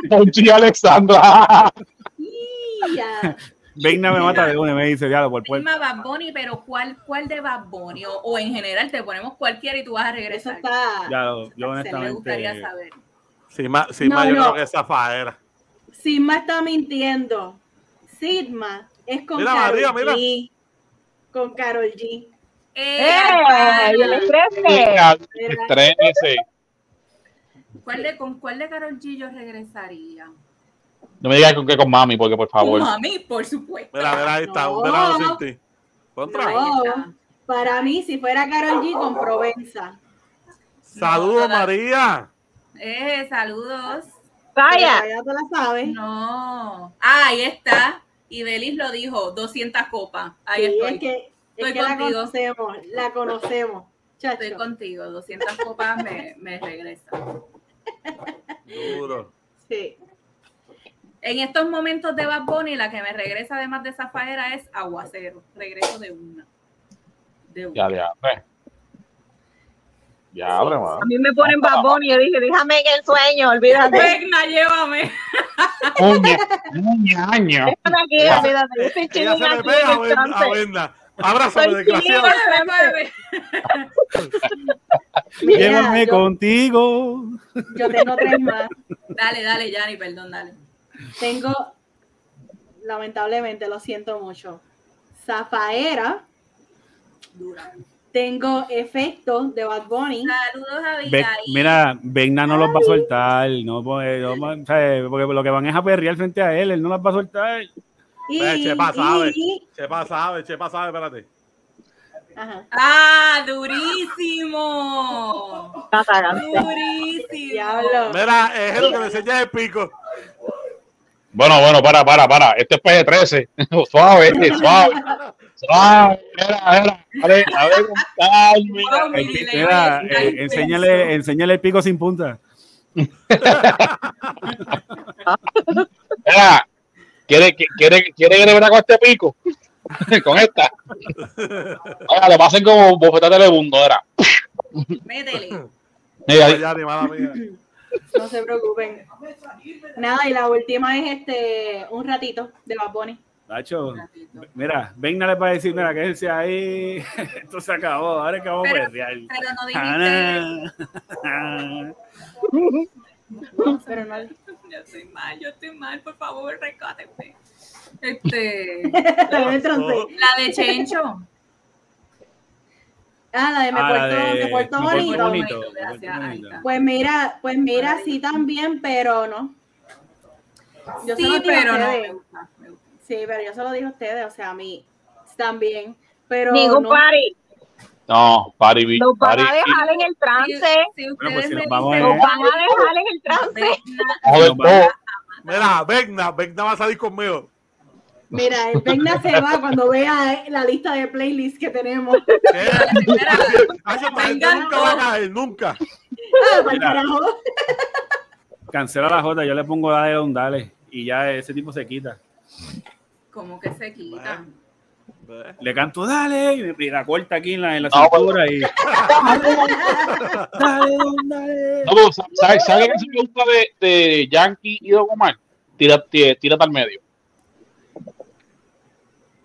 (laughs) Monchi Alexandra. Ya. Venga, (laughs) me mata de una y me dice, diablo, por puerto. Bad Bunny, pero ¿cuál, cuál de Bad Bunny? O, o en general te ponemos cualquiera y tú vas a Eso regresar. está. Ya, yo Se me gustaría honestamente. saber. Más, sin No, yo no. creo que esa faera. Sigma está mintiendo. Sigma es con Mira, Karol María, mira. G. Con Carol G. ¡Eh! ¡Eh! ¡Y el estrés! Estrénese. ¿Cuál de, ¿Con cuál de Carol G yo regresaría? No me digas con qué con mami, porque por favor. Con mami, por supuesto. Mira, mira, ahí está, un No. verano sin ti. Contra. No, para mí, si fuera Carol G con Provenza. Saludos, No. María. Eh, saludos. Vaya. Ya te la sabes. No. Ah, ahí está. Y Belis lo dijo, 200 copas. Ahí Sí, estoy. es que, es Estoy que la contigo. conocemos, la conocemos. Chacho. Estoy contigo, 200 copas me, me regresa. Duro. Sí. En estos momentos de Bad Bunny, la que me regresa además de Zafaera es Aguacero. Regreso de una. De una. Ya, ya, hombre. Ya, mano. A mí me ponen babón y yo dije, déjame en el sueño, olvídate. Vegna, llévame. Uña, año. Aquí, olvídate. Yo estoy pega en el. A. Abrázame, desgraciado. Llévame contigo. yo tengo tres más. Dale, dale, Yanni, perdón, dale. Tengo, lamentablemente, lo siento mucho. Zafaera. Dura. Tengo efectos de Bad Bunny. Saludos a Abigail. mira, Vegna no los va a soltar. No, pues, no, o sea, porque lo que van es a perrear frente a él. Él no las va a soltar. Y, Chepa sabe. y- Chepa sabe, Chepa sabe, espérate. ajá. Ah, durísimo. Durísimo. Diablo. Mira, es el que le enseña el pico. Bueno, bueno, para, para, para. Este es PG-13. (laughs) suave, suave. Suave. Era, era. A ver, a ver, es eh, enséñale, enséñale el pico sin punta. (laughs) Mira, ¿quiere, que- quiere, quiere que le con este pico? (laughs) con esta. Oiga, le pasen como bofetate de mundo, era. Métele. Mira, No se preocupen. Nada, y la última es este un ratito de Bad Bunny. Nacho, mira, Vegna le va a decir, mira, quédense ahí. (laughs) Esto se acabó. Ahora es que vamos a Pero- perrear. Pero no dijiste. Ah, (laughs) Pero no. Yo estoy mal, yo estoy mal, por favor, rescáteme. Este, (laughs) la de Chencho. Ah, la de me Ah, la porto, de me Porto bonito. Bonito. bonito, gracias, Me ahí Bonito. está. Pues mira, pues mira, sí también, pero no. Yo Sí, pero no. ustedes. Me gusta, me gusta. Sí, pero yo se lo dije a ustedes, o sea, a mí también. Pero Ningún no. party. no, pari, bi- Nos van a dejar en el trance. Si, si Bueno, pues ustedes si me nos vamos dicen, Nos van a dejar en el (laughs) trance. Mira, Vegna, Vegna va a salir conmigo. Mira, el Vegna se va cuando vea la lista de playlists que tenemos. (laughs) Nunca va a caer, nunca. Ah. Cancela la J, yo le pongo dale don dale. Y ya ese tipo se quita. como que se quita. Le canto dale y me y la corta aquí en la, en la No, cintura y. dale don dale. No, ¿sabes sabe qué se me gusta de, de Yankee y Don Omar? Tira, tira, tírate al medio.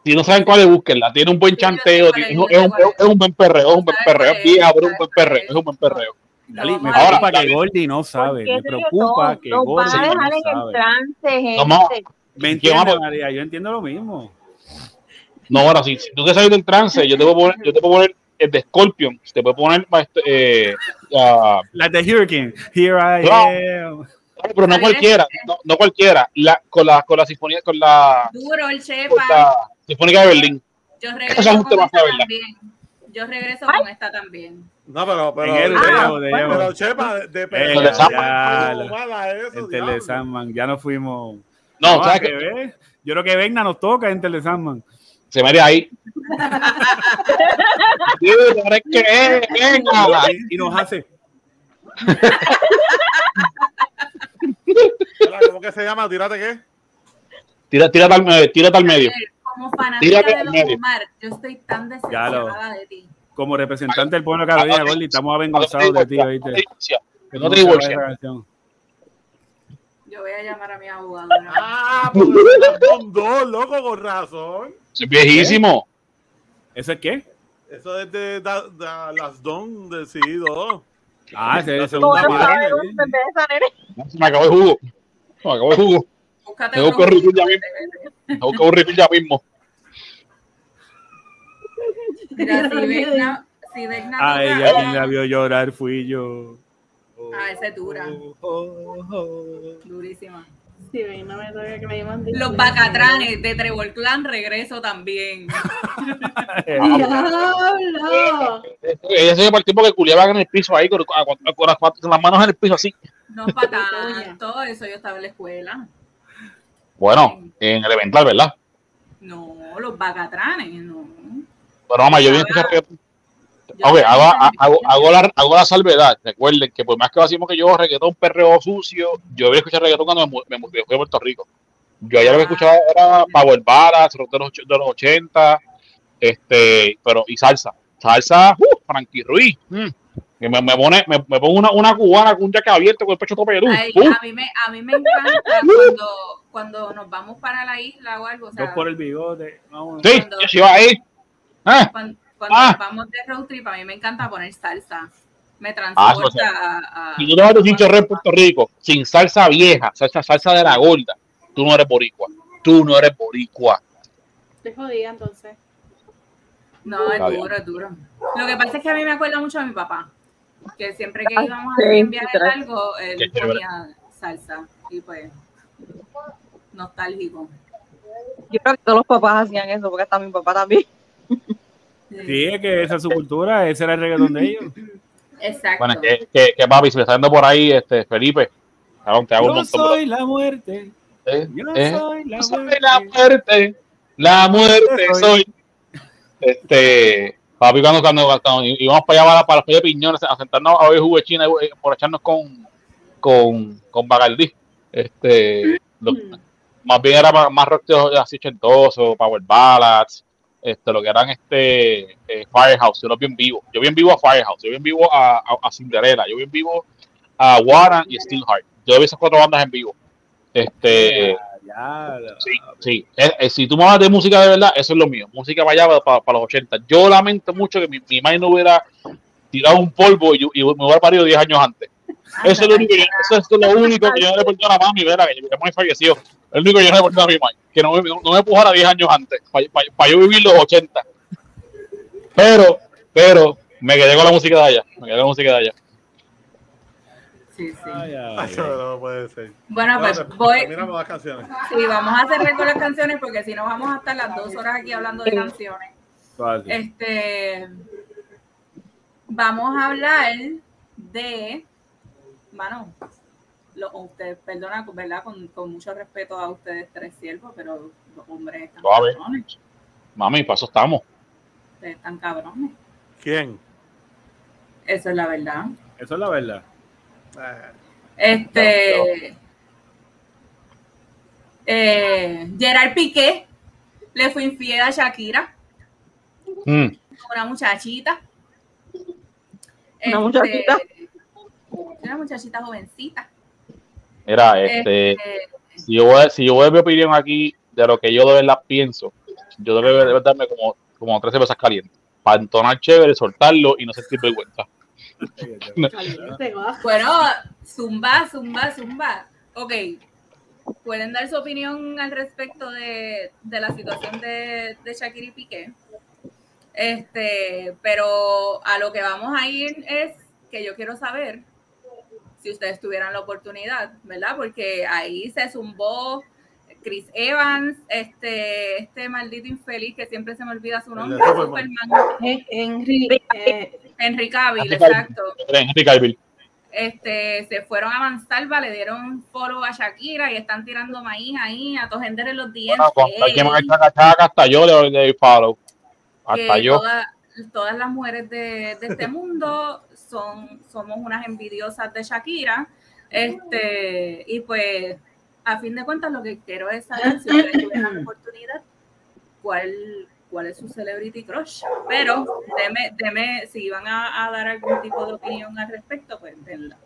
Si no saben cuál es, búsquenla. Tiene un buen Sí, sé chanteo, cuál es, un, es. es un buen perreo, es un buen ¿Sabes perreo. pero es un ¿Sabes buen perreo, es? un buen perreo. Dale, me Ahora, preocupa que dale. Gordy no sabe. Me preocupa que Gordy no dejar en el sabe. trance, gente. Vamos. ¿Me ¿Qué vamos entiendes, a- María? Yo entiendo lo mismo. No, ahora sí, si tú te sales del trance, yo te puedo poner, yo te puedo poner el de Scorpion, te puedo poner este, eh, ah, La de Hurricane. Here I No. am. no, pero no cualquiera, no, no cualquiera, la, con la con la sinfonía, con la, Duro el Chepa. Sinfónica de Berlín. Yo Eso regreso con esta también. Yo regreso con esta también. No, pero, pero, En el pero, de llevo. pero, Chepa, de, de Eh, ya, ya, ¿cómo mala eso, En diablo? Tele Sandman. Ya no fuimos. No, No, ¿sabes que. Yo creo que Vegna nos toca en Tele Sandman. Se mete ahí. (laughs) Sí, ahora es que es, venga. Y, y nos hace. (laughs) ¿Cómo que se llama? ¿Tírate qué? Tira, tírate al medio, tírate al medio. Como fanática de medio. Omar, yo estoy tan decepcionada de ti. Como representante del pueblo de Carolina, Gordy, estamos avergonzados de ti, No te ¿viste? que no te divorcias. Yo voy a llamar a mi abogado. ¿no? Ah, porque es con dos, loco, con razón. Es viejísimo. ¿Eso es qué? Eso es de, da- da- las don de CD2. Ah, ese La es empieza, nene. Se me acabó el jugo. Se me acabó el jugo. Búscate Tengo repetir ya mismo. Tengo que aburrir ya mismo. Mira, si Vecna, si Vecna A toca- ella quien la vio llorar fui yo. Ah, esa es dura. Durísima. Sí, no me que me Los bacatranes de Trevor Clan regreso también. (laughs) ¡Diablo! Ella se el tipo que culiaban en el piso ahí con, con, las, con, las, manos en el piso así. No para tanto, eso yo estaba en la escuela. Bueno, en elemental, ¿verdad? No, los bacatranes, no. Bueno, mamá, yo vine a escuchar Ok, hago, hago, hago, la, hago, la, salvedad. Recuerden que por más que decimos que yo reggaetón perreo sucio, yo voy a escuchar reggaetón cuando me, me, fui a Puerto Rico. Yo ayer lo que escuchaba era Power Ballads, de los, de los 80, este, pero y salsa. Salsa, uh, Frankie Ruiz. Mm. Me, me, pone, me, me pongo una, una, cubana con un jaque abierto con el pecho de luz. Uh. a, mí me, a mí me encanta (laughs) cuando, cuando nos vamos para la isla o algo. O sea, yo por el bigote. Vamos. Sí, cuando, yo iba ahí. Ah. Cuando, cuando ah. vamos de road trip, a mí me encanta poner salsa. Me ah, transporta a, a, Si tú te vas a un chorro en Puerto Rico sin salsa vieja, salsa, salsa de la gorda, tú no eres boricua. Tú no eres boricua. Te jodía entonces. No, es duro, es duro. Lo que pasa es que a mí me acuerda mucho a mi papá. Que siempre que íbamos a un viaje largo, él ponía salsa. Y pues, nostálgico. Yo creo que todos los papás hacían eso, porque hasta mi papá también. Sí, es que esa es su cultura, ese era el reggaetón de ellos. Exacto. Bueno, que, que, que papi, si me está yendo por ahí, este, Felipe, te hago Yo soy la muerte. ¿Eh? Yo ¿Eh? soy la soy muerte. la muerte. La muerte soy. Este, papi, cuando, cuando, cuando íbamos para allá para, para las de piñones a sentarnos a ver jugo de China eh, por echarnos con, con, con Bagaldí. Este, lo, más bien era más, más rock así ochentoso, Power Ballads, este, lo que eran este eh, Firehouse, yo lo vi en vivo. Yo vi en vivo a Firehouse, yo vi en vivo a, a, a Cinderella, yo vi en vivo a Warren y Steelheart. Yo vi esas cuatro bandas en vivo. Este, ya, sí, sí. Eh, eh, si tú me hablas de música de verdad, eso es lo mío. Música para allá, para, para los 80. Yo lamento mucho que mi, mi madre no hubiera tirado un polvo y, me hubiera parido 10 años antes. Eso es lo único, que- eso es lo único que yo no le perdono a mami, ¿verdad? Que mi mamá falleció. Es lo único que yo no le perdono a mi madre. Que no, me- no me empujara 10 años antes, para, yo vivir los 80. Pero, pero, me quedé con la música de allá. Me quedé con la música de allá. Sí, sí. Ay, ay, Ay, no puede ser. Bueno, pues voy. Miramos las canciones. Sí, vamos a cerrar con las canciones porque si no vamos a estar las dos horas aquí hablando de canciones. Este, vamos a hablar de, bueno, lo, usted, perdona, ¿verdad? Con, con mucho respeto a ustedes tres siervos, pero los hombres están Suave. cabrones. Mami, para eso estamos. Ustedes están cabrones. ¿Quién? Eso es la verdad. Eso es la verdad. Este. Eh, Gerard Piqué le fue infiel a Shakira, Mm. una muchachita. Una muchachita. Una muchachita jovencita. Mira, este, Este, si yo, voy, a- si yo voy a mi opinión aquí de lo que yo de verdad pienso, yo debo, debo darme como, como 13 veces calientes. Para entonar chévere, soltarlo y no sentir vergüenza. Bueno, zumba, zumba, zumba. Ok. ¿Pueden dar su opinión al respecto de, de la situación de, de Shakira y Piqué? Este, pero a lo que vamos a ir es que yo quiero saber si ustedes tuvieran la oportunidad, ¿verdad? Porque ahí se zumbó Chris Evans, este, este maldito infeliz que siempre se me olvida su nombre, Superman. Superman, Hen- Henry, eh, Henry Cavill, exacto. Henry Cavill. Este, se fueron a Mansalva, le dieron foro a Shakira y están tirando maíz ahí a todos en los dientes. Bueno, hasta yo le le doy follow. Hasta que yo. toda- todas las mujeres de, de este mundo son, somos unas envidiosas de Shakira. Este, y pues, a fin de cuentas, lo que quiero es saber si ustedes tuvieran la (laughs) oportunidad, cuál, cuál es su celebrity crush. Pero, deme, deme, si van a, a dar algún tipo de opinión al respecto, pues denla.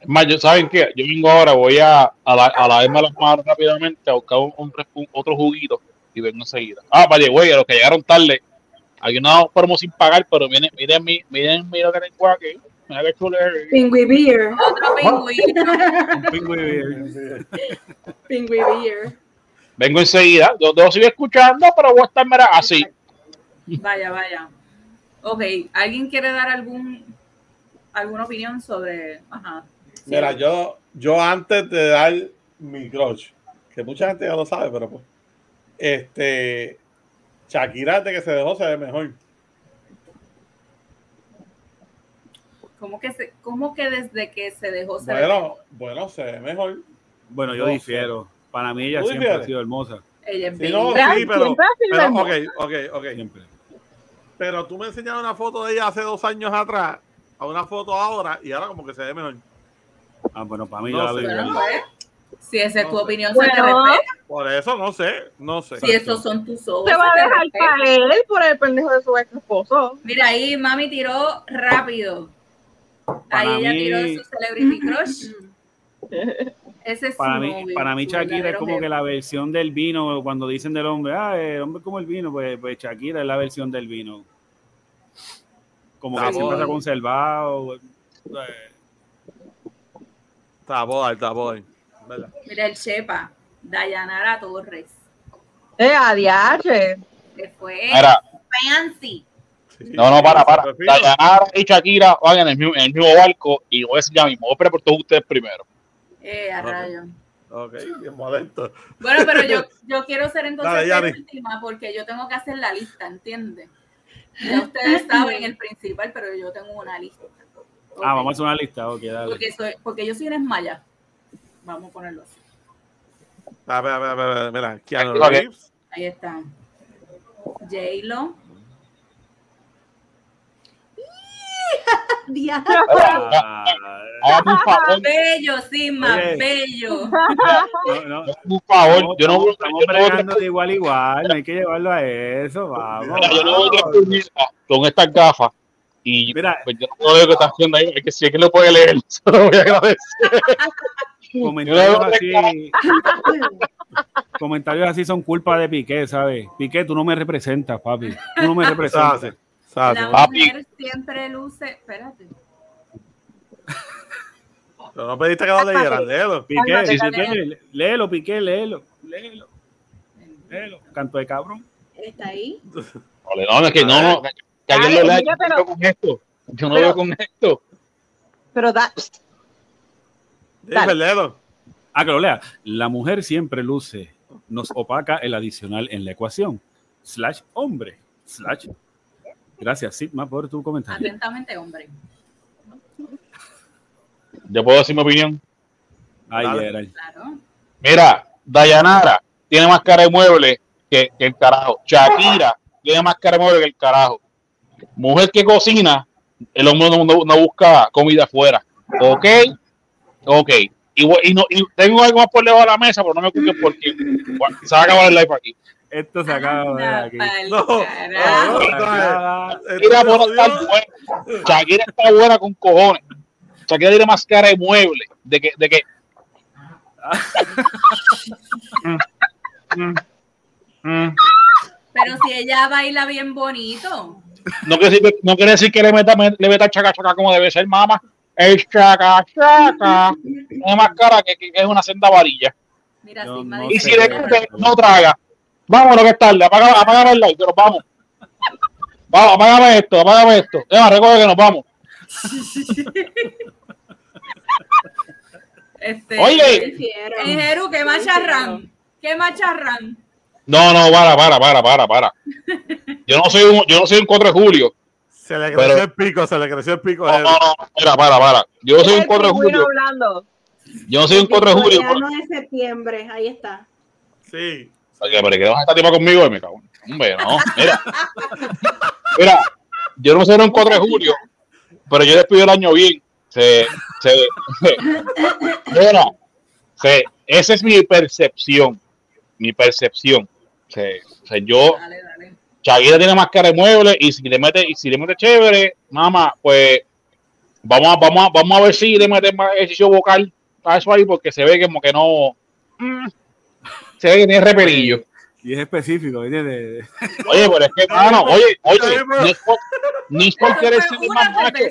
Es más, yo, ¿saben qué? Yo vengo ahora, voy a, a, la, a lavarme las manos rápidamente a buscar un, un- un- otro juguito y vengo enseguida. Ah, vaya, güey, a los que llegaron tarde, hay una promo sin pagar, pero miren, miren, mi- miren, miren lo que tengo aquí. Mira qué. Pingüi Beer. Otro (laughs) pingüino. Pingüi Beer. Vengo enseguida. Yo sigo escuchando, pero voy a estar mira, así. Vaya, vaya. Ok, ¿alguien quiere dar algún alguna opinión sobre ajá, Mira, yo, yo antes de dar mi crush, que mucha gente ya lo sabe, pero pues, este, Shakira de que se dejó se ve mejor. ¿Cómo que, se, ¿Cómo que desde que se dejó se bueno, ve Bueno, se ve mejor. Bueno, yo difiero. Para mí ella siempre ha sido hermosa. Ella es sí, no, sí, pero, pero ok, ok, ok. Siempre. Pero tú me enseñaste una foto de ella hace dos años atrás, a una foto ahora, y ahora como que se ve mejor. Ah, bueno, para mí no ya la veo. Si esa es tu opinión, se te respeta. Por eso no sé, no sé. Si esos son tus ojos. Se va a dejar caer por el pendejo de su ex esposo. Mira, ahí mami tiró rápido. Ahí ella tiró su celebrity crush. (laughs) Ese es para, mí, para mí Shakira es como que la versión del vino, cuando dicen del hombre, ah, el hombre como el vino, pues, pues Shakira es la versión del vino. Como que siempre se ha conservado. Está boy, está boy. Mira el Chepa, Dayanara Torres. Eh, adiache. Que fue fancy. No, no, para, para. Dayanara y Shakira van en el mismo, en el mismo barco y voy a decir ya mismo, voy a por todos ustedes primero. Eh, a rayo. Ok, bien modesto. Bueno, pero yo, yo quiero ser entonces la última porque yo tengo que hacer la lista, ¿entiendes? Ya ustedes saben el principal, pero yo tengo una lista. Ah, vamos a hacer una lista, ok, dale. Porque, soy, porque yo soy una esmaya. Vamos a ponerlo así. A ver, a ver, a ver, mira, Keanu Reeves. Ahí está. J-Lo. Bello, sí, más bello. No, no. Por favor, yo no estamos bregando de igual igual, no hay que llevarlo a eso, vamos. yo no voy a con estas gafas y Mira, pues yo no veo que está haciendo ahí, es que si es que lo puede leer, (laughs) se lo voy a agradecer. Comentarios así, comentarios así son culpa de Piqué, ¿sabes? Piqué, tú no me representas, papi. Tú no me representas. La mujer siempre luce. Espérate. (laughs) Pero no pediste que lo leyeran, léelo. Piqué, sí, sí, léelo, Piqué, léelo, léelo. Léelo, canto de cabrón. ¿Está ahí? Vale, no, es que no, no, que alguien lo lea. Yo no veo con esto. Yo no veo con esto. Pero da. Dime, léelo. Ah, que lo lea. La mujer siempre luce, nos opaca el adicional en la ecuación. Slash hombre. Slash Gracias, Sigma, por tu comentario. Atentamente, hombre. ¿Yo puedo decir mi opinión? Ay, Claro. Mira, Dayanara tiene más cara de mueble que, el carajo. Shakira tiene más cara de mueble que el carajo. Mujer que cocina, el hombre no, busca comida afuera. ¿Ok? Ok. Y, no, y tengo algo más por debajo de la mesa, pero no me ocupen porque se va a acabar el live aquí. Esto se acaba de aquí. No, Shakira está buena con cojones. Shakira tiene más cara de mueble. De que, de que. Pero si ella baila bien bonito. No quiere decir, no quiere decir que le meta, le meta chaca chaca como debe ser, mamá. Es chaca chaca. Tiene más cara que, que, es una senda varilla. Mira, no, no y si le no traga. Vámonos que es tarde, apágame, apágame el like, pero vamos. Vamos, apágame esto, apágame esto. Emma, recuerda que nos vamos. (laughs) Este, Oye, Jeru, ¿qué macharrán? ¿Qué macharrán? No, no, para, para, para, para, para. Yo no soy un, yo no soy un 4 de julio. Se le creció el pico, se le creció el pico. No, no, no, para, para, para. Yo soy un 4 de julio. Yo no soy un 4 de julio. No es septiembre, ahí está. Sí. Oye, pero que esta tipa conmigo y me cago. Hombre, no. Mira. Mira, yo no sé un 4 de julio, pero yo despido el año bien. Se, se, mira, se, esa es mi percepción. Mi percepción. Se, se yo. Dale, tiene más cara de mueble y si le mete, y si le mete chévere, mamá, pues vamos a, vamos a, vamos a ver si le mete más ejercicio vocal a eso ahí, porque se ve como que no. Mm, se ve que tiene reperillo. Y es específico, ¿entiendes? Oye, pero es que, mano, oye, oye, no es por querer ser más macho.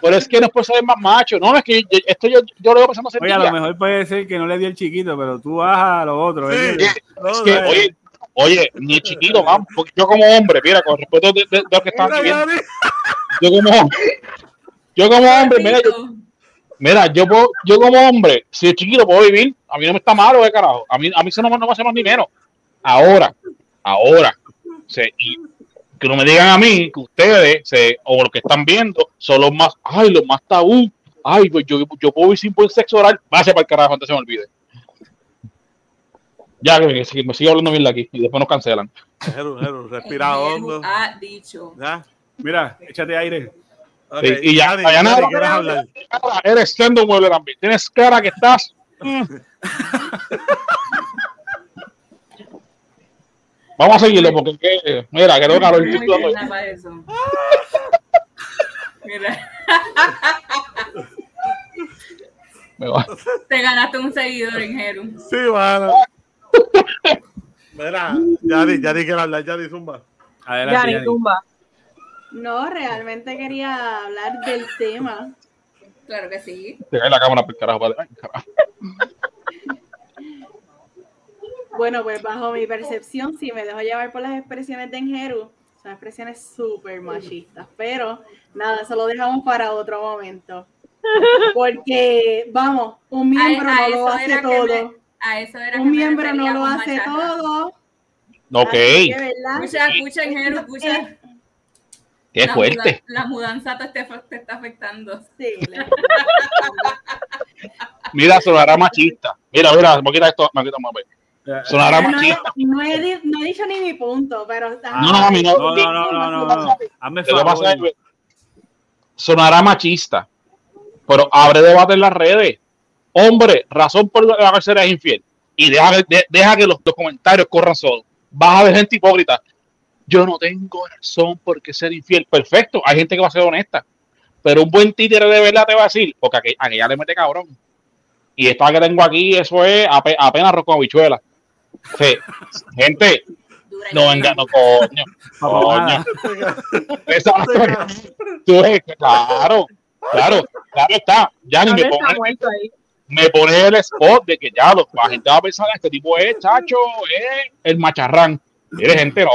Pero es que no es por ser más macho. No, es que esto yo, yo lo veo pasando Oye, a lo mejor puede ser que no le dio el chiquito, pero tú vas a lo otro. Sí, es que, oye, oye, ni el chiquito, vamos, porque yo como hombre, mira, con respeto de, de, de lo que están viendo, yo como, yo como hombre, mira, yo, Mira, yo puedo, yo como hombre, si es chiquito puedo vivir, a mí no me está malo, de carajo. A mí, a mí eso no, no me hace más ni menos. Ahora, ahora, se, y que no me digan a mí que ustedes se, o los que están viendo son los más, ay, los más tabú. Ay, pues yo, yo puedo vivir sin buen sexo oral. Vaya para el carajo antes se me olvide. Ya, que, me sigo hablando bien de aquí y después nos cancelan. Jero, Jero, respira hondo. Ha dicho. ¿Ya? Mira, échate aire. Y ya, ya nada, ¿quieres hablar? eres siendo mueble también. Tienes cara que estás. mm. Vamos a seguirlo porque que- mira, que tengo calor. (laughs) Mira, Me va. te ganaste un seguidor en Jeru. Sí, mano. (laughs) Mira, Yari, Yari quiere hablar, Yari Zumba. Adelante. Tumba. No, realmente quería hablar del tema. Claro que sí. Te cae la cámara por carajo. padre. Ay, carajo. Bueno, pues bajo mi percepción, si me dejo llevar por las expresiones de Enjeru, son expresiones súper machistas, pero nada, eso lo dejamos para otro momento. Porque, vamos, un miembro A- a no lo hace todo. me- A eso era Un miembro no lo hace machaca. todo. Ok. Escucha, escucha, Jeru, escucha. Qué La fuerte. muda- La mudanza te, te- te está afectando. Sí, (laughs) le- Mira, sonará machista. Mira, mira, me quita esto, me quita más. Sonará no, he, machista. no he no he dicho ni mi punto, pero No, no, a mí no. No, no, no, no, no, no. Hazme favor. sonará machista, pero abre debate en las redes. Hombre, razón por la que eres infiel. Y deja, de- deja que los, los comentarios corran solos. Vas a ver gente hipócrita. Yo no tengo razón por qué ser infiel. Perfecto, hay gente que va a ser honesta. Pero un buen títere de verdad te va a decir, porque aqu- aquella le mete cabrón. Y esta que tengo aquí, eso es ape- apenas arroz con habichuela. Sí. Gente, no venga, no, coño. Coño. (laughs) Exacto. Tú ves, claro, claro, claro está. Ya ni me ¿Dónde está pone, me pone el spot de que ya lo- la gente va a pensar este tipo es chacho, es el macharrán. Mire, gente, no.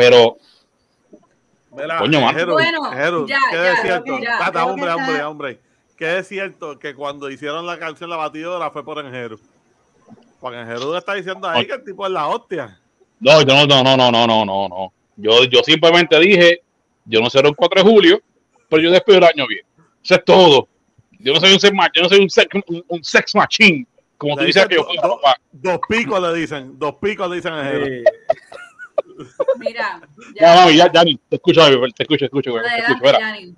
Pero Mira, Coño, Bueno, ya, ¿qué ya, es cierto? ya. Tata, hombre, que hombre, está- hombre. ¿Qué es cierto que cuando hicieron la canción La Batidora fue por Enjero? Porque Enjero está diciendo ahí que el tipo es la hostia. no, yo no, no, no, no, no, no, no, no. Yo, yo simplemente dije, yo no seré un 4 de julio, pero yo despido el año bien. Eso es todo. Yo no soy un sex, yo no soy un sex, un, un sex machine, como tú Le dices dicen que yo do-. Dos picos le dicen, dos picos le dicen a Enjero. eh, Mira, No, ya. mami, ya, ya, ni- te escucho, te escucho, te escucho, güey, te escucho. Yanni.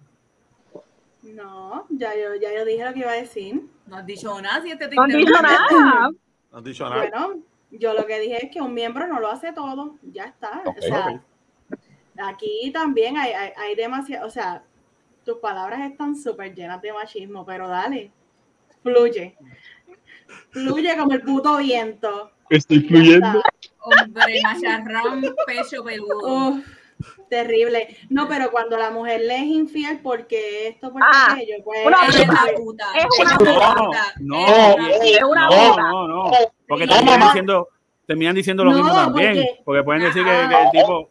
no, ya yo, ya yo dije lo que iba a decir. No has dicho nada, si este te No han dicho nada. No han dicho nada. Bueno, yo lo que dije es que un miembro no lo hace todo, ya está. Ok, o sea, ok. aquí también hay, hay, hay demasiado, o sea, tus palabras están súper llenas de machismo, pero dale, fluye. Fluye como el puto viento. Estoy fluyendo. Hombre, macharrán, pecho peludo. Uf, terrible. No, pero cuando la mujer le es infiel porque esto, porque Ah, aquello, pues. una Eres la puta. Es una la puta. No, la Es una No, puta. no, no. Porque Sí, terminan diciendo, terminan diciendo lo No, mismo también. porque- Porque pueden decir que, Ah. que el tipo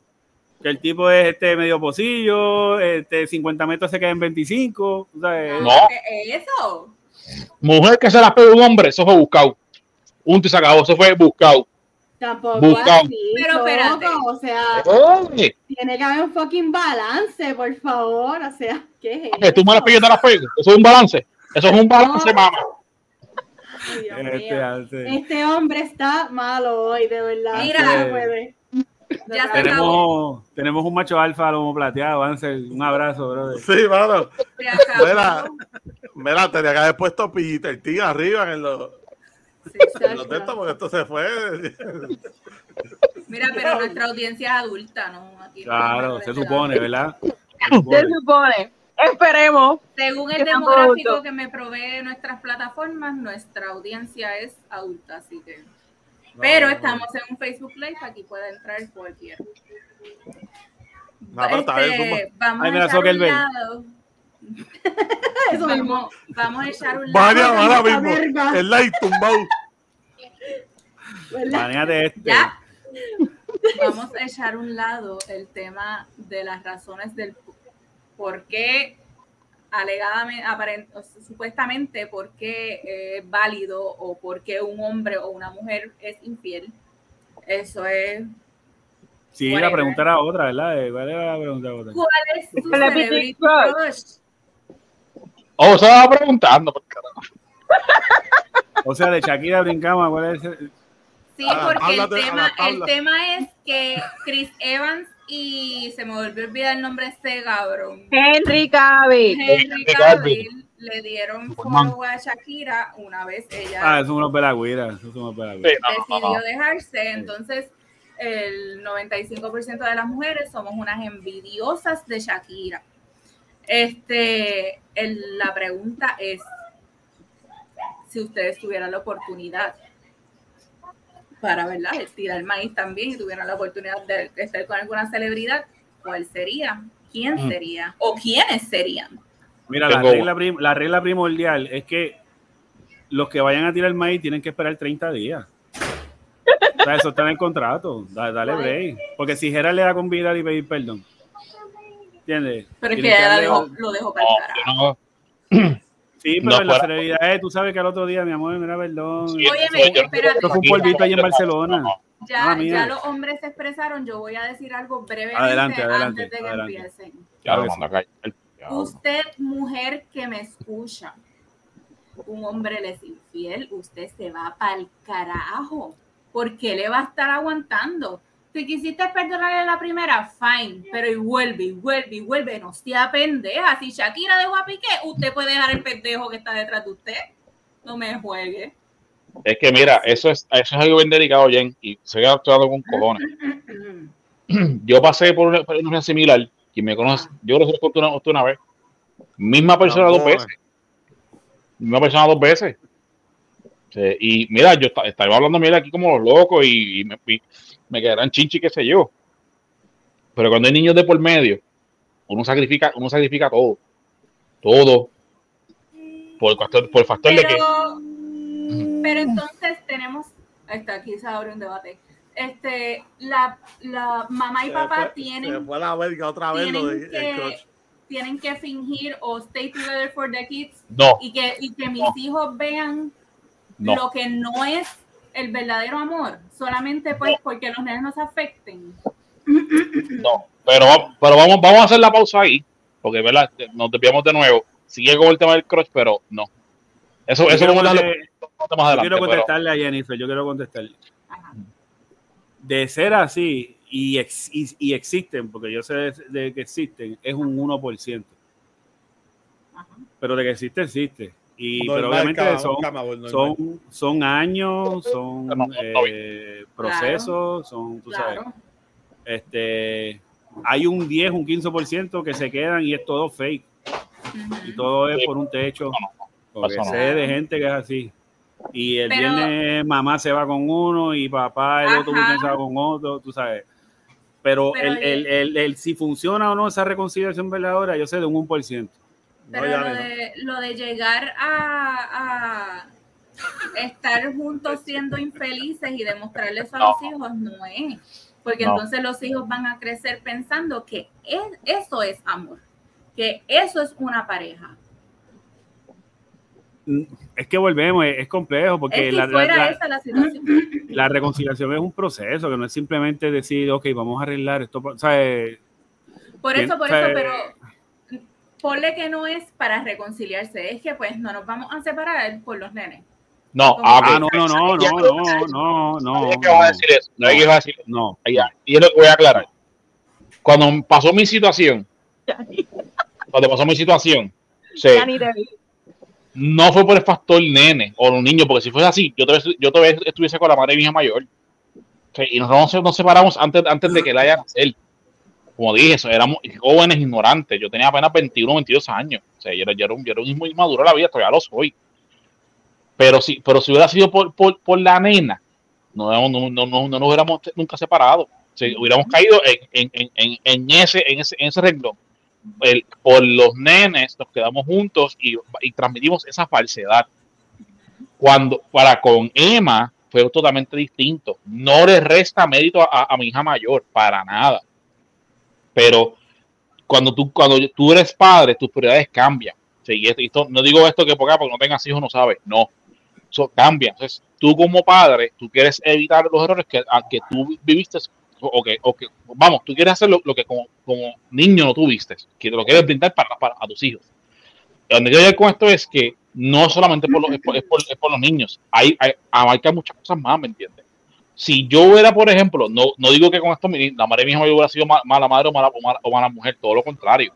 que el tipo es este medio pocillo, este 50 metros se queda en 25. o sea, eh, No. ¿Qué es eso? Mujer que se la pega un hombre, eso fue buscado. Un y se acabó, eso fue buscado. Tampoco Buscado. así, Pero espérate. O sea, Oye, tiene que haber un fucking balance, por favor. O sea, ¿qué es que tú me las eso? pegas, te las pegas. Eso es un balance. Eso es un balance, No. mamá. Este, este, hombre está malo hoy, de verdad. Mira. No puede. Ya tenemos, tenemos un macho alfa lomo plateado, Ansel. Un abrazo, brother. Sí, mano. Mira, mira, tenía que haber puesto Peter T arriba en en los de estos, porque esto se fue. (laughs) Mira, pero nuestra audiencia es adulta, ¿no? Aquí Claro, (laughs) se supone, ¿verdad? Se Se supone. Esperemos. Según el demográfico adultos. que me provee nuestras plataformas, nuestra audiencia es adulta, así que. Pero estamos en un Facebook Live, aquí puede entrar cualquiera. Este, vamos Ay, a echar un lado. (laughs) Eso. Vamos, vamos a echar un ahora mismo. El light tumbado. este. Ya. Vamos a echar un lado el tema de las razones del por qué alegadamente, supuestamente, porque es válido o porque un hombre o una mujer es infiel. Eso es. Sí, la pregunta era otra, ¿verdad? ¿Cuál era la pregunta otra? ¿Cuál es tu celebrity crush? Oh, se estaba preguntando. (laughs) o sea, de Shakira brincamos, ¿cuál es? Sí, ah, porque el, tema, el tema es que Chris Evans y se me volvió a olvidar el nombre de este cabrón. Henry Cavill. Henry Cavill le dieron follow a Shakira una vez ella. Ah, es unos pelagüiras. decidió dejarse. Entonces, el 95% de las mujeres somos unas envidiosas de Shakira. Este, la pregunta es: si ustedes tuvieran la oportunidad para ¿verdad? tirar maíz también y tuvieran la oportunidad de estar con alguna celebridad, ¿cuál sería? ¿Quién mm. sería? ¿O quiénes serían? Mira, la regla, la regla, primordial es que los que vayan a tirar maíz tienen que esperar 30 días. O sea, eso está en el contrato. Dale, break. Porque si Gerard le da con vida y pedir perdón. ¿Entiendes? Pero es que ya lo dejó para el Sí, pero en la celebridad, tú sabes que al otro día, mi amor, mira, perdón. Oye, espérate. Esto fue un polvito ahí en Barcelona. Ya, ya los hombres se expresaron. Yo voy a decir algo brevemente antes de que empiecen. Usted, mujer que me escucha, un hombre le es infiel, usted se va para el carajo. ¿Por qué le va a estar aguantando? Si quisiste perdonarle la primera, fine, pero y vuelve, y vuelve, y vuelve, no sea pendeja. Si Shakira dejó a Piqué, usted puede dejar el pendejo que está detrás de usted. No me juegue. Es que mira, eso es, eso es algo bien delicado, Jen, y se ha actuado con cojones. (clears throat) yo pasé por una experiencia similar, quien me conoce, yo lo sé una, una vez. Misma persona dos veces. Misma persona dos veces. y mira, yo estaba hablando mira aquí como los locos y, me, y me quedarán chinchi, qué sé yo. Pero cuando hay niños de por medio, uno sacrifica, uno sacrifica todo. Todo. Por el factor, por el factor pero, de que. Pero entonces tenemos. Está aquí se abre un debate. Este, la, la mamá y papá tienen. Se fue la verga otra vez lo de, que, tienen que fingir o stay together for the kids. No. Y que, y que mis hijos vean lo que no es el verdadero amor, solamente pues porque los nenes no se afecten. No, pero, pero vamos, vamos a hacer la pausa ahí, porque ¿verdad? nos desviamos de nuevo. Sigue con el tema del crush, pero no. Eso, eso vamos a Yo quiero contestarle a Jennifer, yo quiero contestarle. De ser así, y, y, existen, porque yo sé de, que existen, es un 1%. Pero de que existe, existe. Y, pero obviamente son, son, años, son eh, procesos, son, tú sabes, este, hay un 10, un 15% que se quedan y es todo fake. Y todo es por un techo. Porque sé de gente que es así. Y el viernes mamá se va con uno y papá el otro viernes se va con otro, tú sabes. Pero, el, el, el, el, si funciona o no esa reconciliación verdadera, yo sé de un 1%. Pero lo, de, lo de llegar a, estar juntos siendo infelices y demostrarles a los hijos no es. Porque entonces los hijos van a crecer pensando que es, eso es amor, que eso es una pareja. Mm, es que volvemos, es, complejo porque la, (clears throat) la, reconciliación es un proceso que no es simplemente decir, ok, vamos a arreglar esto. O sea, por eso, por eso, pero ponle que no es para reconciliarse, es que pues no nos vamos a separar por los nenes. No, ah, no, no, no, no, no, no, no. ¿Qué va a decir eso? No, que a decir no. Allá. Y es lo que voy a aclarar. Cuando pasó mi situación, cuando pasó mi situación, sí, no fue por el factor nene o los niños, porque si fuese así, yo todavía, yo todavía estuviese con la madre de mi hija mayor. y nosotros nos separamos antes, antes de que la haya nacer como dije, éramos jóvenes ignorantes. Yo tenía apenas 21, 22 años. O sea, yo era, yo era, un, yo era un muy maduro la vida, todavía lo soy. Pero si, pero si hubiera sido por, por, por la nena, no, no, no, no, nos hubiéramos nunca separado. Si hubiéramos caído en, en, en, en, ese, en ese, en ese renglón. El, por los nenes nos quedamos juntos y, y, transmitimos esa falsedad. Cuando para con Emma fue totalmente distinto. No le resta mérito a, a mi hija mayor, para nada pero cuando tú, cuando tú eres padre, tus prioridades cambian. y esto, no digo esto que porque, porque no tengas hijos no sabes, no, eso cambia. Entonces, tú como padre, tú quieres evitar los errores que, que tú viviste o que, o que, vamos, tú quieres hacer lo, que como, como, niño no tuviste, que te lo quieres brindar para, para a tus hijos. Donde quiero llegar con esto es que no solamente por los, es, por, es, por, los niños, hay, hay, muchas cosas más, ¿me entiendes? Si yo hubiera, por ejemplo, no, no digo que con esto la madre de mi hija hubiera sido mala madre o mala, o mala, mujer, todo lo contrario,